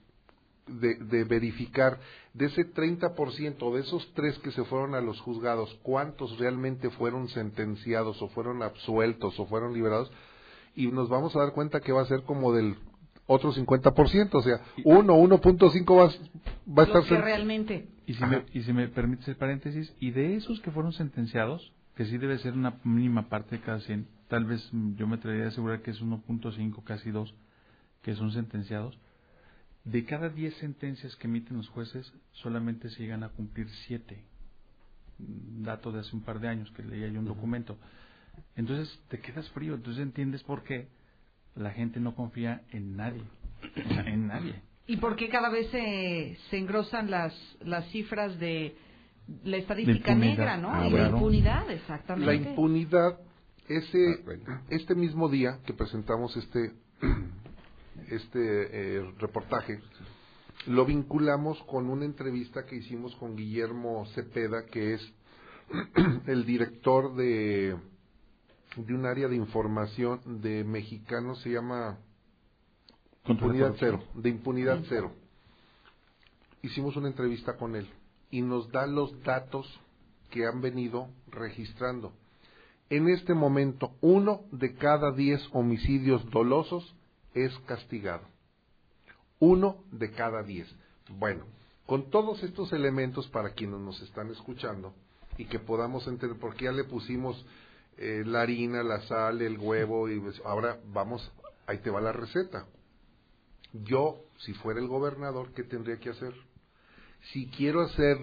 de, de verificar de ese 30%, de esos tres que se fueron a los juzgados, cuántos realmente fueron sentenciados o fueron absueltos o fueron liberados, y nos vamos a dar cuenta que va a ser como del otro 50%, o sea, 1, 1.5 va, a- va a estar... Que realmente. Y si, me, y si me permites el paréntesis, y de esos que fueron sentenciados, que sí debe ser una mínima parte de cada 100, tal vez yo me atrevería a asegurar que es 1.5, casi 2, que son sentenciados, de cada 10 sentencias que emiten los jueces, solamente se llegan a cumplir 7. Dato de hace un par de años que leía yo un documento. Entonces te quedas frío, entonces entiendes por qué la gente no confía en nadie. O sea, en nadie. ¿Y por qué cada vez se, se engrosan las, las cifras de la estadística negra, ¿no? Ah, y la impunidad, exactamente. La impunidad, ese, este mismo día que presentamos este este eh, reportaje, lo vinculamos con una entrevista que hicimos con Guillermo Cepeda, que es el director de, de un área de información de mexicanos, se llama Impunidad Cero, de Impunidad Cero. Hicimos una entrevista con él y nos da los datos que han venido registrando. En este momento, uno de cada diez homicidios dolosos es castigado. Uno de cada diez. Bueno, con todos estos elementos para quienes nos están escuchando y que podamos entender, porque ya le pusimos eh, la harina, la sal, el huevo, y pues, ahora vamos, ahí te va la receta. Yo, si fuera el gobernador, ¿qué tendría que hacer? Si quiero hacer,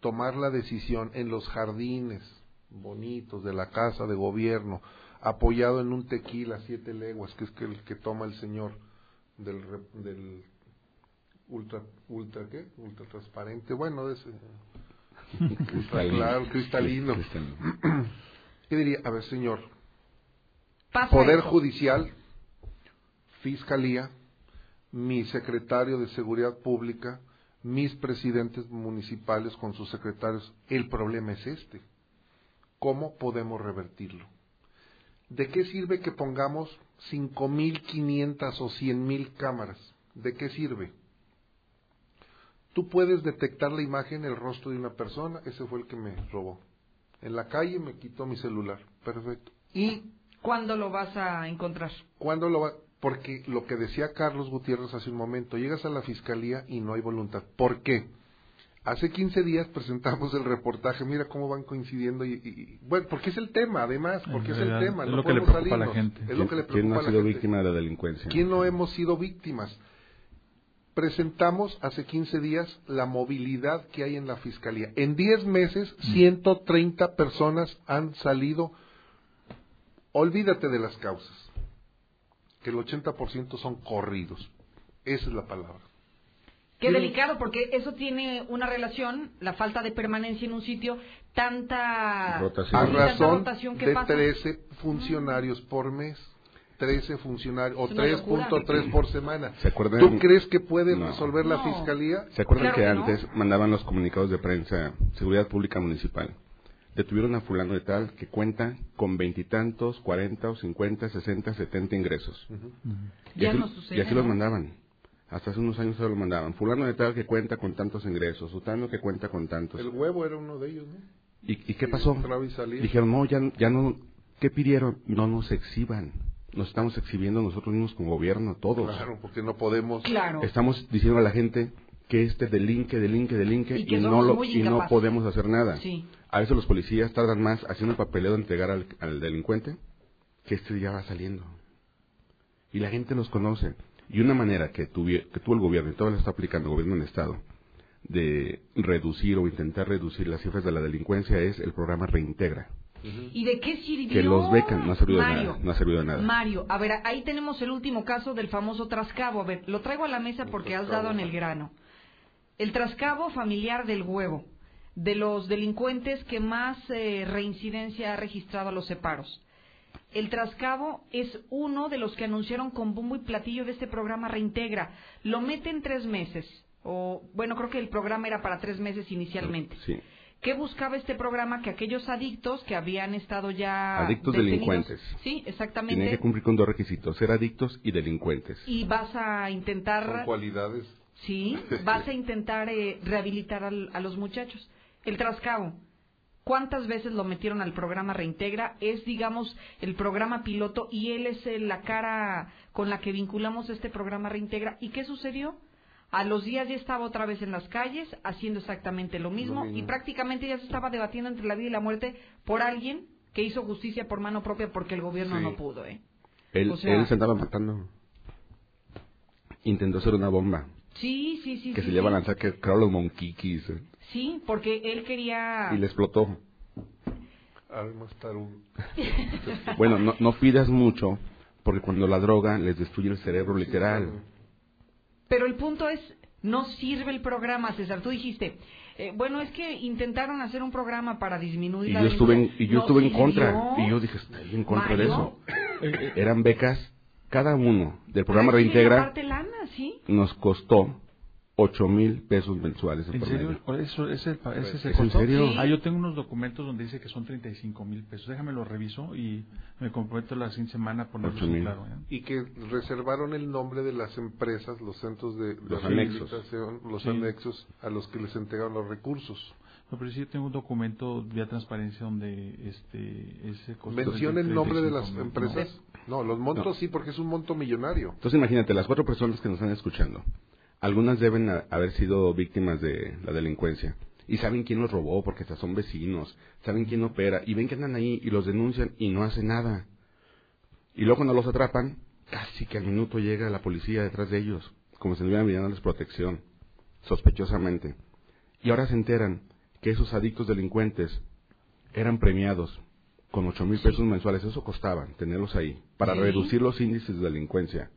tomar la decisión en los jardines bonitos de la casa de gobierno, apoyado en un tequila siete leguas, que es que el que toma el señor del, del ultra, ultra, ¿qué? Ultra transparente, bueno, de ese, Cristalino. claro, cristalino. Cristalino. ¿Qué diría? A ver, señor, Pasa Poder. Judicial, Fiscalía, mi secretario de Seguridad Pública, mis presidentes municipales con sus secretarios. El problema es este. ¿Cómo podemos revertirlo? ¿De qué sirve que pongamos 5.500 o 100.000 cámaras? ¿De qué sirve? Tú puedes detectar la imagen, el rostro de una persona, ese fue el que me robó. En la calle me quitó mi celular, perfecto. Y ¿Cuándo lo vas a encontrar? ¿Cuándo lo va? Porque lo que decía Carlos Gutiérrez hace un momento, llegas a la fiscalía y no hay voluntad. ¿Por qué? Hace 15 días presentamos el reportaje, mira cómo van coincidiendo y, y- y- bueno, porque es el tema, además, porque es el tema, es no lo que le preocupa a la gente. Es lo que le ¿Quién no a ha la sido gente. víctima de la delincuencia? ¿Quién no hemos sido víctimas? Presentamos hace 15 días la movilidad que hay en la fiscalía. En 10 meses, 130 personas han salido. Olvídate de las causas, que el 80% son corridos. Esa es la palabra. Qué delicado, porque eso tiene una relación, la falta de permanencia en un sitio, tanta, A tanta razón rotación que de pasa. 13 funcionarios por mes. 13 funcionarios, o Es una locura. 3.3 por semana. ¿Se acuerdan? ¿Tú crees que puede No. resolver la No. fiscalía? ¿Se acuerdan Claro que que no. antes mandaban los comunicados de prensa, Seguridad Pública Municipal? Detuvieron a fulano de tal que cuenta con veintitantos, cuarenta o cincuenta, sesenta, setenta ingresos. Y Ya así, no sucede, y así los mandaban. Hasta hace unos años se lo mandaban. Fulano de tal que cuenta con tantos ingresos, sutano que cuenta con tantos. El huevo era uno de ellos, ¿no? ¿Y, y qué Sí, pasó? y. Dijeron, no, ya, ya no, ¿qué pidieron? No nos exhiban. Nos estamos exhibiendo nosotros mismos como gobierno, todos. Claro, porque no podemos. Claro. Estamos diciendo a la gente que este delinque, delinque, delinque Y y, no, lo, y no podemos hacer nada. Sí. A veces los policías tardan más haciendo el papeleo de entregar al, al delincuente que este ya va saliendo. Y la gente los conoce. Y una manera que, tuvi- que tuvo el gobierno, y todavía lo está aplicando el gobierno del Estado, de reducir o intentar reducir las cifras de la delincuencia es el programa Reintegra. ¿Y de qué sirvió? Que los becan, no ha servido de Mario, nada. No ha servido de nada. Mario, a ver, ahí tenemos el último caso del famoso trascabo. A ver, lo traigo a la mesa porque has dado en el grano. El trascabo familiar del huevo, de los delincuentes que más eh, reincidencia ha registrado a los separos. El trascabo es uno de los que anunciaron con bombo y platillo de este programa Reintegra. Lo meten tres meses. O, bueno, creo que el programa era para tres meses inicialmente. Sí. ¿Qué buscaba este programa? Que aquellos adictos que habían estado ya. Adictos detenidos- delincuentes. Sí, Tienen exactamente. que cumplir con dos requisitos, ser adictos y delincuentes. Y vas a Son intentar. cualidades. Sí, vas a intentar eh, rehabilitar al- a los muchachos. El trascabo. ¿Cuántas veces lo metieron al programa Reintegra? Es, digamos, el programa piloto y él es eh, la cara con la que vinculamos este programa Reintegra. ¿Y qué sucedió? A los días ya estaba otra vez en las calles haciendo exactamente lo mismo, mismo. y prácticamente ya se estaba debatiendo entre la vida y la muerte por alguien que hizo justicia por mano propia porque el gobierno Sí. no pudo, ¿eh? Él, O sea- él se andaba matando. Intentó hacer una bomba Sí, sí, sí. que sí, se lleva a sí. lanzar, que crearon los monquiquis. eh, Sí, porque él quería... Y le explotó. Bueno, no, no pidas mucho, porque cuando la droga les destruye el cerebro literal. Pero el punto es, no sirve el programa, César. Tú dijiste, eh, bueno, es que intentaron hacer un programa para disminuir Y la yo estuve en, y yo No estuve en contra. Y yo dije, estoy en contra de eso. Eran becas Cada uno del programa Reintegra lana, ¿sí? nos costó ocho mil pesos mensuales ¿En promedio. serio? ¿Eso, ese, pa- ese se ¿Es en costó? serio? Sí. Ah, yo tengo unos documentos donde dice que son 35 mil pesos. Déjame lo reviso y me comprometo la siguiente semana a ponerlo Ocho en mil. claro. ¿eh? Y que reservaron el nombre de las empresas, los centros de, de Los anexos. los Sí. anexos a los que les entregaron los recursos. No, pero sí yo tengo un documento vía transparencia donde este ese costo ¿Menciona el nombre de las 35,000. empresas? No, los montos No. sí, porque es un monto millonario. Entonces imagínate, las cuatro personas que nos están escuchando, algunas deben haber sido víctimas de la delincuencia. Y saben quién los robó, porque hasta son vecinos, saben quién opera, y ven que andan ahí y los denuncian y no hacen nada. Y luego cuando los atrapan, casi que al minuto llega la policía detrás de ellos, como si estuvieran brindándoles protección, sospechosamente. Y ahora se enteran que esos adictos delincuentes eran premiados con ocho mil pesos mensuales. Eso costaba tenerlos ahí, para Sí. reducir los índices de delincuencia.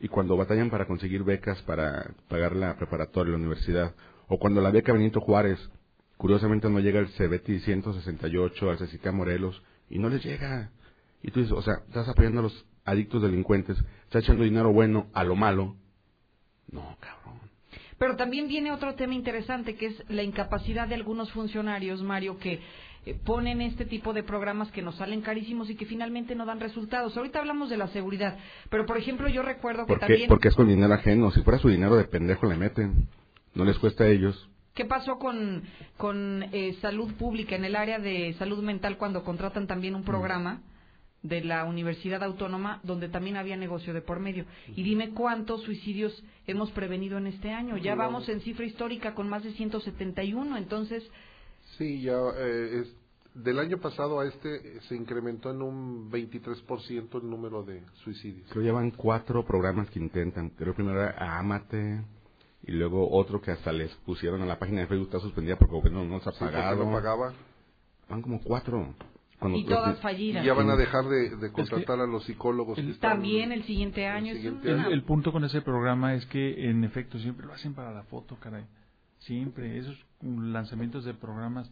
Y cuando batallan para conseguir becas para pagar la preparatoria, la universidad, o cuando la beca Benito Juárez, curiosamente no llega el CBT 168, al CECITA Morelos, y no les llega. Y tú dices, o sea, estás apoyando a los adictos delincuentes, estás echando dinero bueno a lo malo. No, cabrón. Pero también viene otro tema interesante, que es la incapacidad de algunos funcionarios, Mario, que eh, ponen este tipo de programas que nos salen carísimos y que finalmente no dan resultados. Ahorita hablamos de la seguridad, pero por ejemplo yo recuerdo que ¿Por qué? también... Porque es con dinero ajeno. Si fuera su dinero de pendejo le meten. No les cuesta a ellos. ¿Qué pasó con, con eh, salud pública en el área de salud mental cuando contratan también un programa de la Universidad Autónoma donde también había negocio de por medio? Y dime cuántos suicidios hemos prevenido en este año. Ya vamos en cifra histórica con más de 171, entonces Sí, ya eh, es, del año pasado a este eh, se incrementó en un 23% el número de suicidios. Creo que llevan cuatro programas que intentan. Creo primero era Amate y luego otro que hasta les pusieron a la página de Facebook está suspendida porque el gobierno no se ha Sí, pagado. no pagaba. Van como cuatro. Cuando Y todas fallidas. Y ya van a dejar de, de contratar a los psicólogos. que están- también el siguiente año. es siguiente una- El, el punto con ese programa es que en efecto siempre lo hacen para la foto, caray. Siempre esos lanzamientos de programas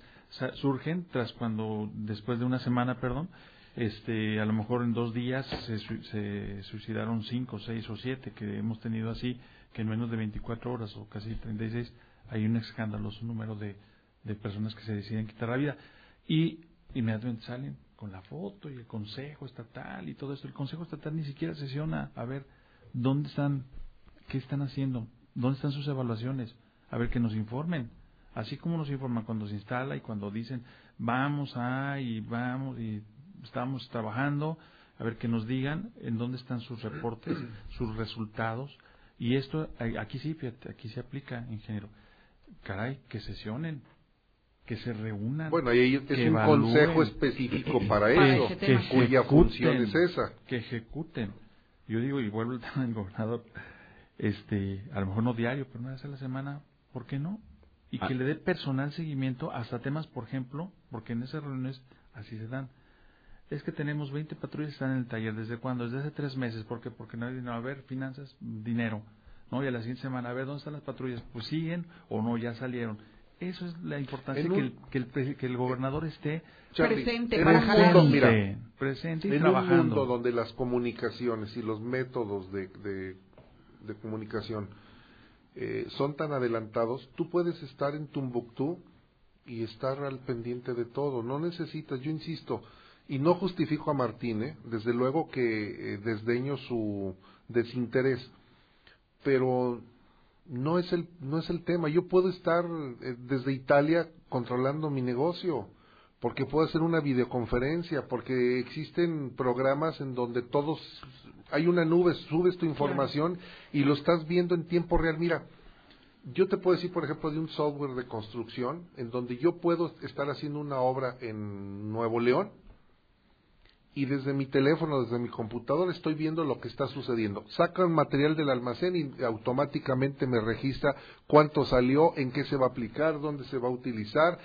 surgen tras cuando después de una semana, perdón, este, a lo mejor en dos días se, se suicidaron cinco, seis o siete que hemos tenido así, que en menos de 24 horas o casi 36 hay un escandaloso número de, de personas que se deciden quitar la vida y inmediatamente salen con la foto y el consejo estatal y todo esto. El consejo estatal ni siquiera sesiona a ver dónde están, qué están haciendo, dónde están sus evaluaciones, a ver que nos informen. Así como nos informan cuando se instala y cuando dicen vamos a y vamos y estamos trabajando, a ver que nos digan en dónde están sus reportes, sus resultados. Y esto, aquí sí, fíjate, aquí se aplica, ingeniero. Caray, que sesionen, que se reúnan. Bueno, ahí es que un evalúen, consejo específico para que- eso, que cuya función ejecuten, es esa. Que ejecuten. Yo digo, y vuelvo al tema del gobernador, este, a lo mejor no diario, pero una vez a la semana, ¿por qué no? Y que Ah. le dé personal seguimiento hasta temas, por ejemplo, porque en esas reuniones así se dan. Es que tenemos 20 patrullas que están en el taller. ¿Desde cuándo? Desde hace tres meses. ¿Por qué? Porque no hay dinero. A ver, finanzas, dinero. ¿No? Y a la siguiente semana, a ver, ¿dónde están las patrullas? Pues siguen o no, ya salieron. Eso es la importancia En que, el, que, el, que el gobernador esté Charlie, Presente en para mundo, mira, presente y en trabajando. un mundo donde las comunicaciones y los métodos de, de, de comunicación eh, son tan adelantados, tú puedes estar en Tumbuctú y estar al pendiente de todo. No necesitas, yo insisto, y no justifico a Martín, ¿eh? desde luego que eh, desdeño su desinterés, pero no es el no es el tema. Yo puedo estar eh, desde Italia controlando mi negocio, porque puedo hacer una videoconferencia, porque existen programas en donde todos hay una nube, subes tu información y lo estás viendo en tiempo real. Mira, yo te puedo decir, por ejemplo, de un software de construcción en donde yo puedo estar haciendo una obra en Nuevo León y desde mi teléfono, desde mi computadora, estoy viendo lo que está sucediendo. Sacan material del almacén y automáticamente me registra cuánto salió, en qué se va a aplicar, dónde se va a utilizar,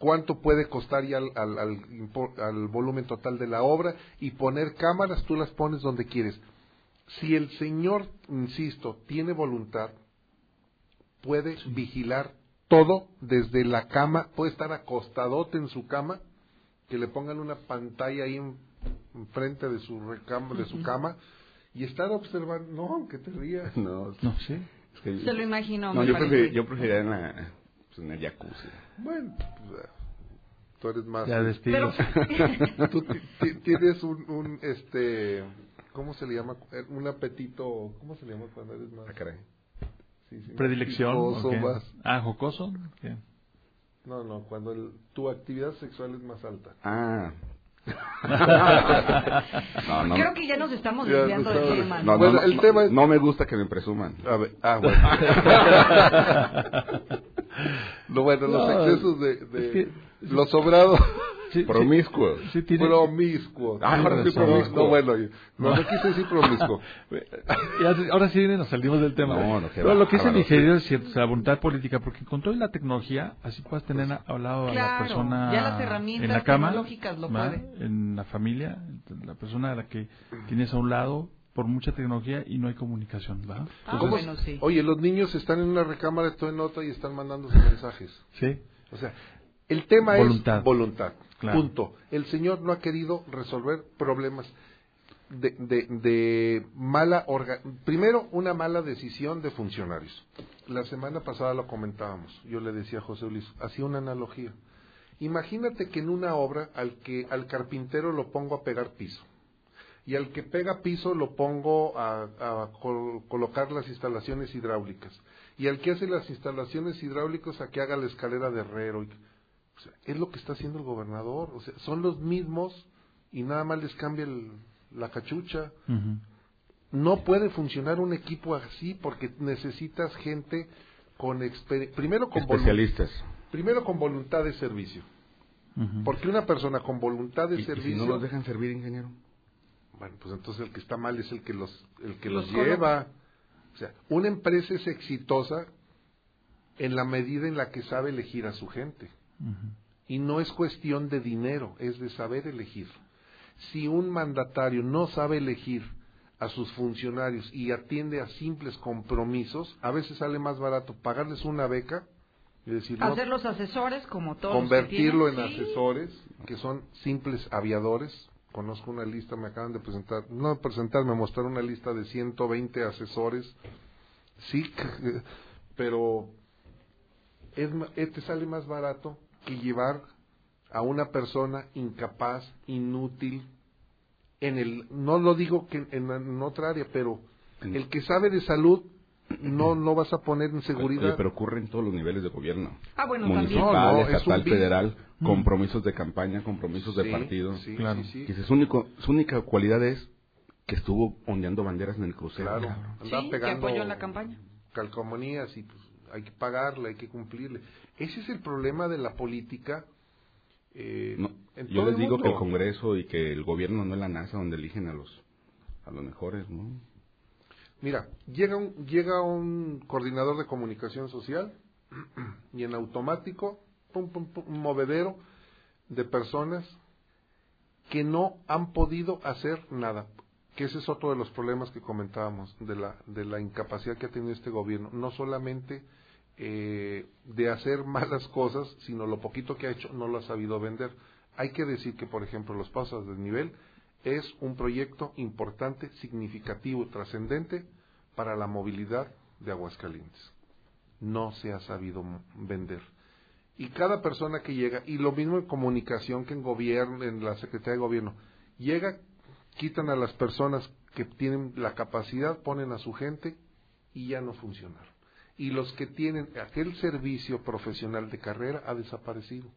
cuánto puede costar ya al, al, al impor- al volumen total de la obra y poner cámaras, tú las pones donde quieres. Si el señor, insisto, tiene voluntad, puede vigilar todo desde la cama, puede estar acostadote en su cama, que le pongan una pantalla ahí en- enfrente de su recam- de su cama y estar observando, no, aunque te rías. No, no, sí. Es que- Se lo imagino, No, yo, preferiría en, la, pues, en el jacuzzi. Bueno, pues, ah, tú eres más. Ya despido. tú ti- ti- tienes un, un, este, ¿cómo se le llama? Un apetito, ¿cómo se le llama cuando eres más? Sí, sí, Predilección. jocoso, más- Ah, jocoso. No, no, cuando el- tu actividad sexual es más alta. Ah. no, no. Creo que ya nos estamos desviando del tema. No, ¿no? no, Bueno, no, el no- tema es- no me gusta que me presuman. A ver, ah, bueno. Lo bueno, los No, excesos de, de es que- los sobrados. Promiscuos. Sí, Promiscuos. Ah, ahora sí, No, promiscuo. No, bueno, no, no quise decir promiscuo. Ya, ahora sí nos salimos del tema. No, no, Pero lo que el bárbaro. ingeniero es cierto, o sea, la voluntad política, porque con toda la tecnología, así puedes tener a- al lado a la Claro, persona ya las herramientas en la cama, tecnológicas lo ¿va? en la familia, la persona a la que tienes a un lado por mucha tecnología y no hay comunicación, ¿va? Ah, ¿Cómo- bueno, sí. Oye, los niños están en una recámara, tú en otra y están mandándose mensajes. Sí. O sea, el tema Voluntad. es voluntad. Claro. Punto. El señor no ha querido resolver problemas de, de, de mala orga primero una mala decisión de funcionarios. La semana pasada lo comentábamos. Yo le decía a José Luis, hacía una analogía. Imagínate que en una obra al que al carpintero lo pongo a pegar piso y al que pega piso lo pongo a, a col- colocar las instalaciones hidráulicas y al que hace las instalaciones hidráulicas a que haga la escalera de herrero. y- o sea, es lo que está haciendo el gobernador. O sea, son los mismos y nada más les cambia el- la cachucha. No puede funcionar un equipo así porque necesitas gente con primero con Especialistas. primero con voluntad de servicio. Porque una persona con voluntad de ¿Y, y servicio si no los dejan servir, ingeniero? Bueno, pues entonces el que está mal es el que los, el que Los lleva. O sea, una empresa es exitosa en la medida en la que sabe elegir a su gente. Y no es cuestión de dinero, es de saber elegir. Si un mandatario no sabe elegir a sus funcionarios y atiende a simples compromisos, a veces sale más barato pagarles una beca y decir, no, Hacer los asesores como todos convertirlo en sí. asesores, que son simples aviadores. Conozco una lista, me acaban de presentar, no presentar, me mostraron una lista de 120 asesores. Sí, pero es, ma- eh, te sale más barato que llevar a una persona incapaz, inútil, en el, no lo digo que en, en otra área, pero el que sabe de salud no no vas a poner en seguridad. Oye, pero ocurre en todos los niveles de gobierno. Ah, bueno, Municipal. No, no, estatal, federal, Mm. compromisos de campaña, compromisos de Sí, partido. sí, Claro. sí, sí. Dice, su, único, su única cualidad es que estuvo ondeando banderas en el crucero. Claro, Sí, que apoyó en la campaña. calcomanías y pues, hay que pagarle, hay que cumplirle. Ese es el problema de la política. eh, No, en yo les el digo mundo. que el Congreso y que el gobierno no es la NASA donde eligen a los a los mejores, ¿no? Mira, llega un, llega un coordinador de comunicación social y en automático, pum, pum, pum, un movedero de personas que no han podido hacer nada. Que ese es otro de los problemas que comentábamos, de la, de la incapacidad que ha tenido este gobierno. No solamente eh, de hacer malas cosas, sino lo poquito que ha hecho no lo ha sabido vender. Hay que decir que, por ejemplo, los pasos de nivel es un proyecto importante, significativo, trascendente para la movilidad de Aguascalientes. No se ha sabido vender. Y cada persona que llega, y lo mismo en comunicación que en gobierno, en la Secretaría de Gobierno, llega, quitan a las personas que tienen la capacidad, ponen a su gente y ya no funcionaron. Y los que tienen aquel servicio profesional de carrera ha desaparecido.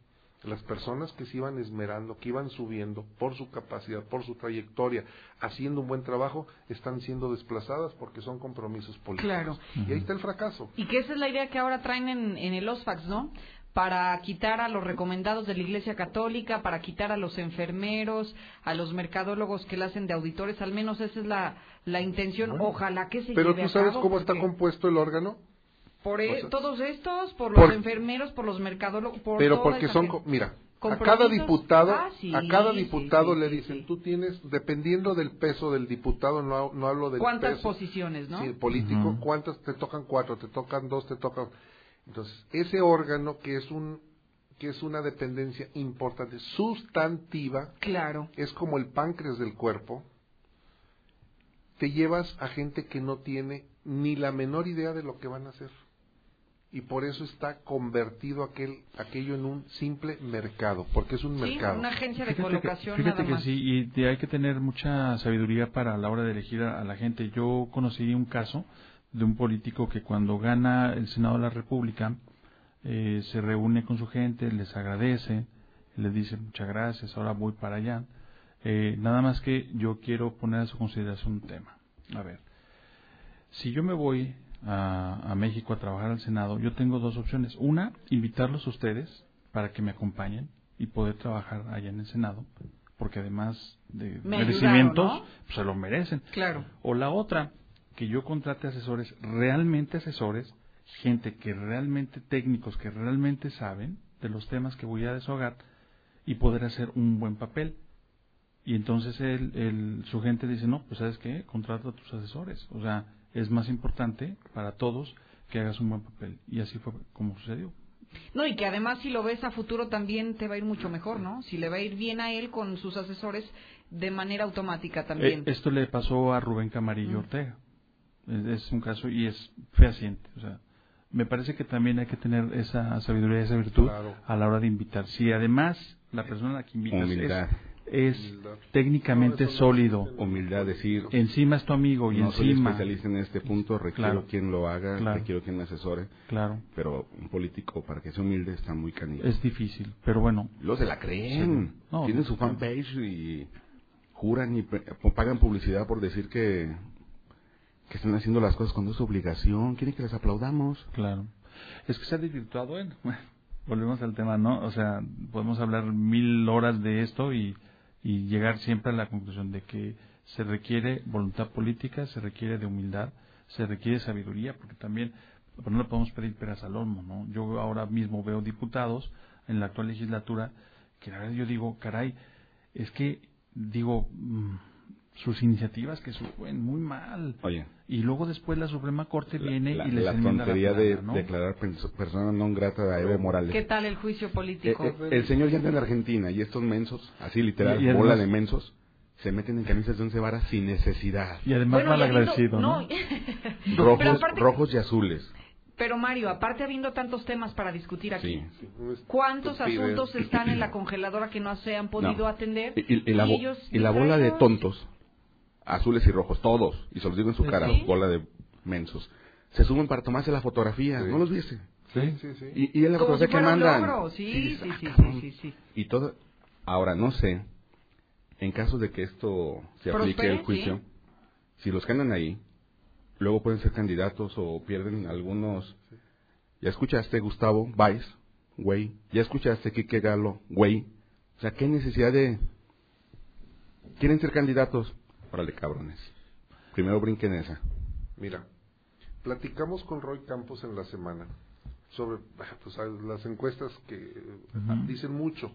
Las personas que se iban esmerando, que iban subiendo por su capacidad, por su trayectoria, haciendo un buen trabajo, están siendo desplazadas porque son compromisos políticos. Claro. Y ahí está el fracaso. Y que esa es la idea que ahora traen en, en el OSFAX, ¿no? Para quitar a los recomendados de la Iglesia Católica, para quitar a los enfermeros, a los mercadólogos que la hacen de auditores, al menos esa es la, la intención. Ojalá que se Pero lleve tú a sabes cabo, cómo está compuesto el órgano. Por e- o sea, todos estos, por los por- enfermeros, por los mercadólogos, por pero toda porque esa son, mira, a cada diputado, Ah, sí, a cada diputado sí, le dicen, sí. tú tienes, dependiendo del peso del diputado, no, ha- no hablo del ¿Cuántas peso, posiciones, no? sí, político, cuántas te tocan cuatro, te tocan dos, te tocan. Entonces, ese órgano que es un que es una dependencia importante, sustantiva, Claro. es como el páncreas del cuerpo, te llevas a gente que no tiene ni la menor idea de lo que van a hacer. Y por eso está convertido aquel, aquello en un simple mercado, porque es un Sí, mercado. una agencia de Fíjate colocación que, fíjate nada que más. sí, y de- hay que tener mucha sabiduría para la hora de elegir a, a la gente. Yo conocí un caso de un político que cuando gana el Senado de la República eh, se reúne con su gente, les agradece, les dice muchas gracias, ahora voy para allá. Eh, nada más que yo quiero poner a su consideración un tema. A ver, si yo me voy a, a México a trabajar al Senado, yo tengo dos opciones. Una, invitarlos a ustedes para que me acompañen y poder trabajar allá en el Senado, porque además de Me merecimientos, ayudaron, pues se lo merecen. Claro. O la otra, que yo contrate asesores, realmente asesores, gente que realmente técnicos, que realmente saben de los temas que voy a deshogar y poder hacer un buen papel. Y entonces el, el, su gente dice, no, pues sabes qué, contrata a tus asesores. O sea, es más importante para todos que hagas un buen papel. Y así fue como sucedió. No, y que además si lo ves a futuro también te va a ir mucho mejor, ¿no? Si le va a ir bien a él con sus asesores de manera automática también. Eh, esto le pasó a Rubén Camarillo Mm. Ortega. Es, es un caso y es fehaciente. O sea, me parece que también hay que tener esa sabiduría, esa virtud Claro. a la hora de invitar. Si además la persona a la que invitas Humildad. es, es técnicamente sólido, Humildad, decir, encima es tu amigo y no soy encima especialista en este punto, requiero Claro. quien lo haga, Claro. requiero quien me asesore. Claro. Pero un político, para que sea humilde, está muy canijo. es difícil, pero bueno. Luego se la creen. Sí. No, Tienen no, su fanpage y juran y pagan publicidad por decir que, que están haciendo las cosas cuando es su obligación. Quieren que les aplaudamos. Claro. Es que se ha desvirtuado, bueno, volvemos al tema, ¿no? O sea, podemos hablar mil horas de esto y, y llegar siempre a la conclusión de que se requiere voluntad política, se requiere de humildad, se requiere sabiduría, porque también pues no le podemos pedir peras al olmo, ¿no? Yo ahora mismo veo diputados en la actual legislatura que la verdad yo digo, caray, es que digo, mm, sus iniciativas que suben muy mal. Oye. Y luego después la Suprema Corte viene La, y les la tontería la de plana, ¿no? declarar pers- persona non grata a Evo Morales. ¿Qué tal el juicio político? Eh, eh, el señor ya anda en Argentina y estos mensos, así literal, Y- y bola además- de mensos, se meten en camisas de once varas sin necesidad. Y además Bueno, y habiendo- malagradecido, ¿no? no, Rojos, aparte- rojos y azules. Pero Mario, aparte habiendo tantos temas para discutir aquí, Sí. ¿cuántos asuntos están en la congeladora que no se han podido No. atender? Y, y- y la, bo- ellos y la bola de tontos, azules y rojos, todos, y se los digo en su Sí. cara, Sí. bola de mensos, se suben para tomarse la fotografía, ¿no los viste? Sí, sí, sí. Y, y es la Como si fotografía que fuera un mandan. logro, sí, sí, ah, sí, sí, sí, sí. Y todo, ahora no sé, en caso de que esto se aplique Prospere, el juicio, si los que andan ahí, luego pueden ser candidatos o pierden algunos. Ya escuchaste Gustavo Valls, güey. Ya escuchaste Quique Galo, güey. O sea, ¿qué necesidad de... ¿Quieren ser candidatos? Órale, cabrones. Primero brinquen esa. Mira, platicamos con Roy Campos en la semana sobre pues, las encuestas que Ujú. dicen mucho.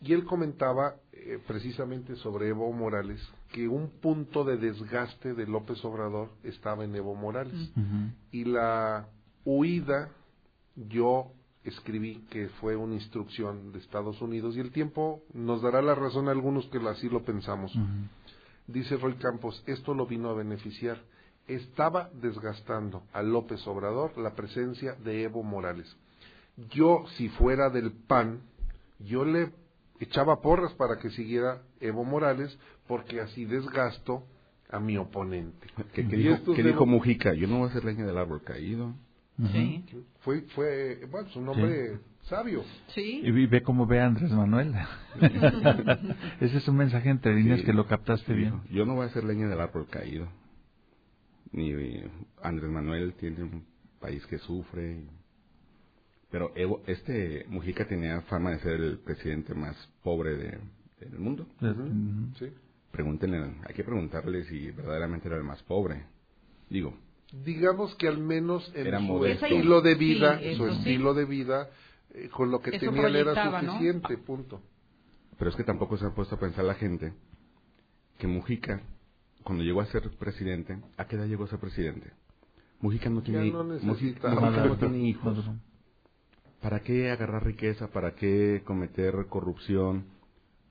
Y él comentaba eh, precisamente sobre Evo Morales que un punto de desgaste de López Obrador estaba en Evo Morales. Y la huida, yo escribí que fue una instrucción de Estados Unidos y el tiempo nos dará la razón a algunos que así lo pensamos. Dice Roy Campos, esto lo vino a beneficiar. Estaba desgastando a López Obrador la presencia de Evo Morales. Yo, si fuera del PAN, yo le echaba porras para que siguiera Evo Morales, porque así desgasto a mi oponente. ¿Qué, qué Y dijo, qué dijo Mujica? Yo no voy a hacer leña del árbol caído. Sí. Fue, fue, bueno, es un hombre sabio. Sí. Y ve cómo ve a Andrés Manuel. Ese es un mensaje entre líneas Sí. que lo captaste bien. Yo no voy a hacer leña del árbol caído. Ni eh, Andrés Manuel tiene un país que sufre. Pero Evo, este Mujica tenía fama de ser el presidente más pobre de, del mundo. Sí. Pregúntenle, hay que preguntarle si verdaderamente era el más pobre. Digo, digamos que al menos en Era su modesto. estilo de vida, Sí, su sí. estilo de vida, con lo que Eso tenía él era suficiente, punto. pero es que tampoco se ha puesto a pensar la gente que Mujica, cuando llegó a ser presidente, ¿a qué edad llegó a ser presidente? Mujica no tiene, no Mujica- necesitaba. Mujica no tiene hijos. ¿Para qué agarrar riqueza? ¿Para qué cometer corrupción?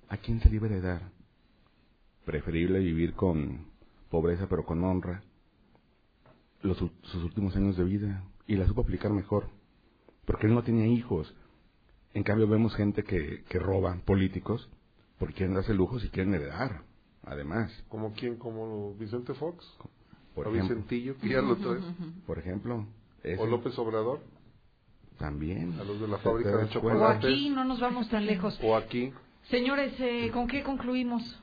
¿A quién se le iba a heredar? Preferible vivir con pobreza pero con honra, los, sus últimos años de vida y la supo aplicar mejor, porque él no tenía hijos. En cambio vemos gente que, que roba políticos porque quieren darse lujos y quieren heredar, además. ¿Como quién? ¿Como Vicente Fox? Por ¿O ejemplo. Vicentillo, que ya lo trae? Por ejemplo. ese- ¿O López Obrador? También. A los de la ¿Te- fábrica de das O aquí, no nos vamos tan lejos. O aquí. Señores, eh, ¿con qué concluimos?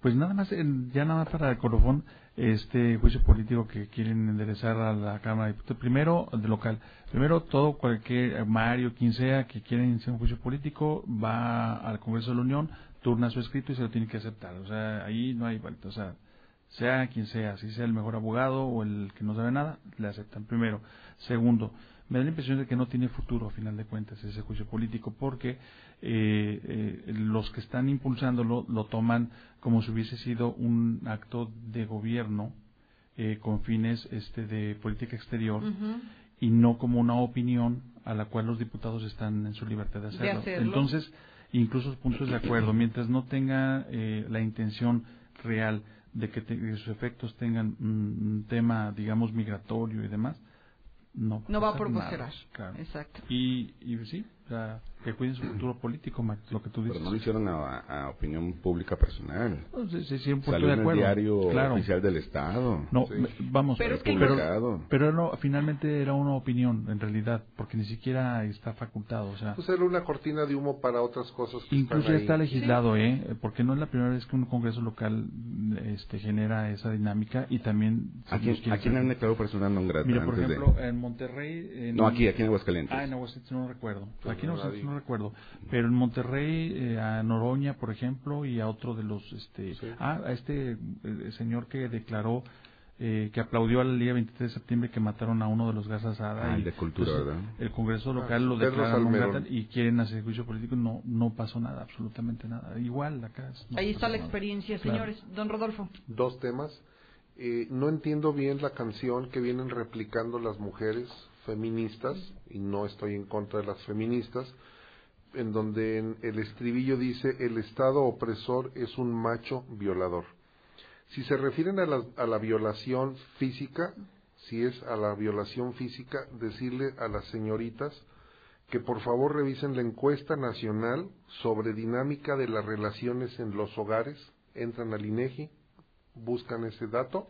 Pues nada más, ya nada más para el colofón, este juicio político que quieren enderezar a la Cámara de Diputados. Primero, de local. Primero, todo cualquier, Mario, quien sea, que quiera iniciar un juicio político, va al Congreso de la Unión, turna su escrito y se lo tiene que aceptar. O sea, ahí no hay vuelta. O sea, sea quien sea, si sea el mejor abogado o el que no sabe nada, le aceptan. Primero. Segundo, me da la impresión de que no tiene futuro, a final de cuentas, ese juicio político, porque eh, eh, los que están impulsándolo lo toman como si hubiese sido un acto de gobierno eh, con fines este, de política exterior y no como una opinión a la cual los diputados están en su libertad de De hacerlo. Entonces, incluso puntos de acuerdo, mientras no tenga eh, la intención real de que, te- que sus efectos tengan un tema, digamos, migratorio y demás, no, No va a proporcionar. nada, claro. Exacto. Y, y sí, o sea, que cuiden su futuro político, Max, lo que tú dices. Pero no lo hicieron a, a opinión pública personal. No, sí, sí, sí, un punto Salió de en el acuerdo. diario Claro. oficial del Estado. No, Sí. vamos, Pero es que- pero, pero no, finalmente era una opinión, en realidad, porque ni siquiera está facultado, o sea, Pues era una cortina de humo para otras cosas que incluso están ya ahí. está legislado, ¿eh? Porque no es la primera vez que un congreso local este, genera esa dinámica y también... ¿A quién, ¿A quién han declarado persona non grata Mira, por antes de- ejemplo, en Monterrey... en- No, aquí, aquí en Aguascalientes. Ah, en Aguascalientes no recuerdo. Pues aquí en no, Aguascalientes nadie. No recuerdo. Pero en Monterrey, eh, a Noroña, por ejemplo, y a otro de los... este Ah, a este eh, señor que declaró... eh, que aplaudió al día 23 de septiembre que mataron a uno de los Sada Ah, y el de Cultura, pues, ¿verdad? el Congreso local Ah, lo Pedro declara non Salmerón. grata y quieren hacer juicio político no no pasó nada absolutamente nada igual acá es- no Ahí está la nada. experiencia, Claro. señores. Don Rodolfo. Dos temas. Eh, no entiendo bien la canción que vienen replicando las mujeres feministas, y no estoy en contra de las feministas, en donde en el estribillo dice el Estado opresor es un macho violador. Si se refieren a la, a la violación física, si es a la violación física, decirle a las señoritas que por favor revisen la encuesta nacional sobre dinámica de las relaciones en los hogares, entran al INEGI, buscan ese dato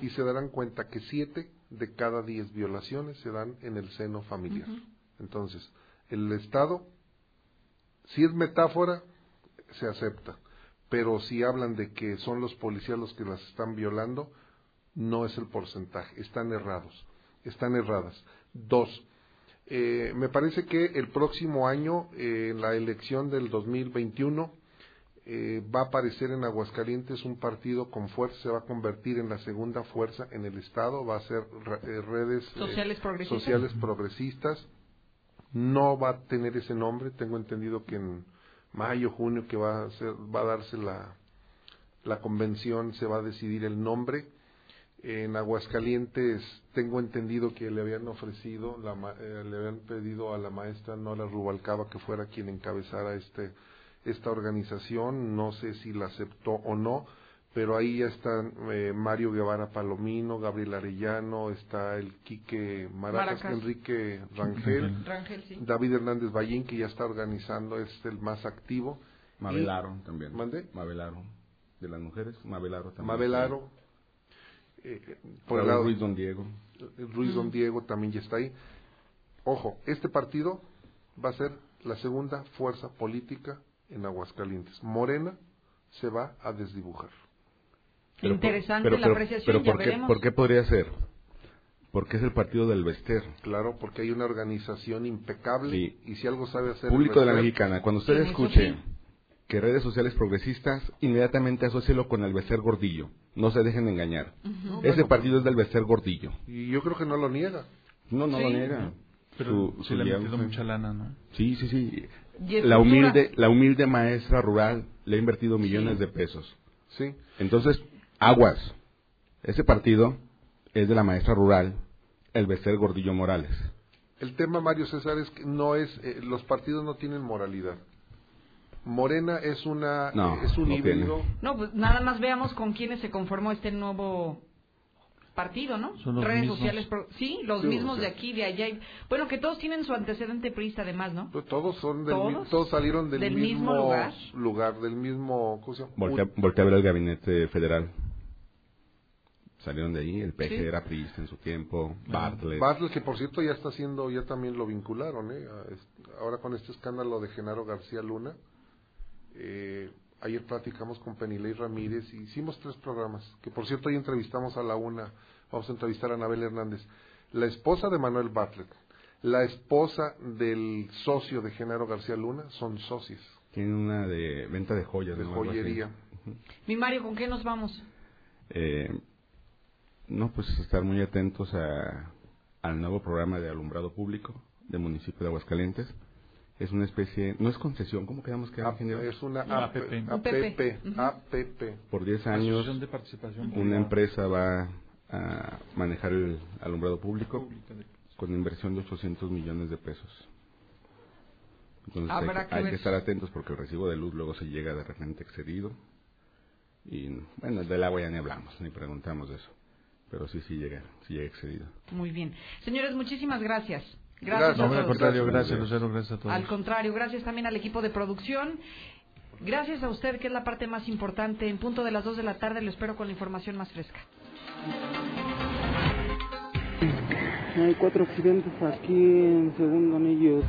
y se darán cuenta que siete de cada diez violaciones se dan en el seno familiar. Entonces, el Estado, si es metáfora, se acepta, pero si hablan de que son los policías los que las están violando, no es el porcentaje, están errados, están erradas. Dos, eh, me parece que el próximo año, eh, en la elección del 2021, eh, va a aparecer en Aguascalientes un partido con fuerza, se va a convertir en la segunda fuerza en el Estado, va a ser eh, redes eh, Sociales progresistas. sociales progresistas. No va a tener ese nombre, tengo entendido que en mayo, junio, que va a, ser, va a darse la, la convención, se va a decidir el nombre. En Aguascalientes tengo entendido que le habían ofrecido, la eh, le habían pedido a la maestra Nora Rubalcaba que fuera quien encabezara este esta organización, no sé si la aceptó o no, pero ahí ya están eh, Mario Guevara Palomino, Gabriel Arellano, está el Quique Maracas, Maracas. Enrique Rangel, Rangel, sí. David Hernández Ballín, que ya está organizando, es el más activo. Mabel Y- Aro también. ¿Mandé? Mabel Aro. De las mujeres, Mabel Aro también. Mabel Aro, eh, por el lado- Ruiz Don Diego. Ruiz Don Diego también ya está ahí. Ojo, este partido va a ser la segunda fuerza política en Aguascalientes. Morena se va a desdibujar. Pero por- Interesante pero- la pero- apreciación, pero ya ¿por qué, veremos. ¿por qué podría ser? Porque es el partido del Vester. Claro, porque hay una organización impecable Sí. y si algo sabe hacer... Público de la Mexicana, cuando usted escuche sí. que redes sociales progresistas, inmediatamente asócielo con el Vester Gordillo. No se dejen engañar. Ese Bueno, partido es del Vester Gordillo. Y yo creo que no lo niega. No, no Sí. lo niega. Pero Su- su le ha metido mucha lana, ¿no? Sí, sí, sí. La humilde, la humilde maestra rural le ha invertido millones de pesos. Sí. Entonces, aguas. Ese partido es de la maestra rural, el Bester Gordillo Morales. El tema, Mario César, es que no es... eh, los partidos no tienen moralidad. Morena es una No, es un no híbrido. No, pues nada más veamos con quiénes se conformó este nuevo partido, ¿no? Son los Redes mismos. sociales, pro- sí, los Sí, mismos o de aquí, de allá. y- Bueno, que todos tienen su antecedente priista además, ¿no? Pues Todos son del mi- ¿Todos? salieron del, ¿Del mismo lugar? lugar, del mismo ¿cómo se llama? Voltea, voltea a ver el gabinete federal. Salieron de ahí, el PG Sí. era priista en su tiempo, Bartlett. Bartlett, que por cierto ya está haciendo, ya también lo vincularon, ¿eh? Ahora con este escándalo de Genaro García Luna. Eh, ayer platicamos con Penilei Ramírez y hicimos tres programas, que por cierto hoy entrevistamos a la una, vamos a entrevistar a Anabel Hernández, la esposa de Manuel Bartlett, la esposa del socio de Genaro García Luna, son socios Tiene una de venta de joyas. de joyería. Mi Mario, ¿con qué nos vamos? Eh, no, pues estar muy atentos a, al nuevo programa de alumbrado público del municipio de Aguascalientes. Es una especie, no es concesión, ¿cómo quedamos que Ah, es una APP, APP, APP. Por 10 años, de Participación una empresa va a manejar el alumbrado público con inversión de 800 millones de pesos. Entonces hay, Habrá que- que hay que estar atentos porque el recibo de luz luego se llega de repente excedido. Y bueno, del agua ya ni hablamos, ni preguntamos de eso. Pero sí, sí llega, sí llega excedido. Muy bien. Señores, muchísimas gracias. Gracias, Gracias, no, a al todos. contrario, gracias Lucero, gracias a todos. Al contrario, gracias también al equipo de producción. Gracias a usted, que es la parte más importante. En punto de las 2 de la tarde lo espero con la información más fresca. Hay cuatro accidentes aquí en segundo anillo.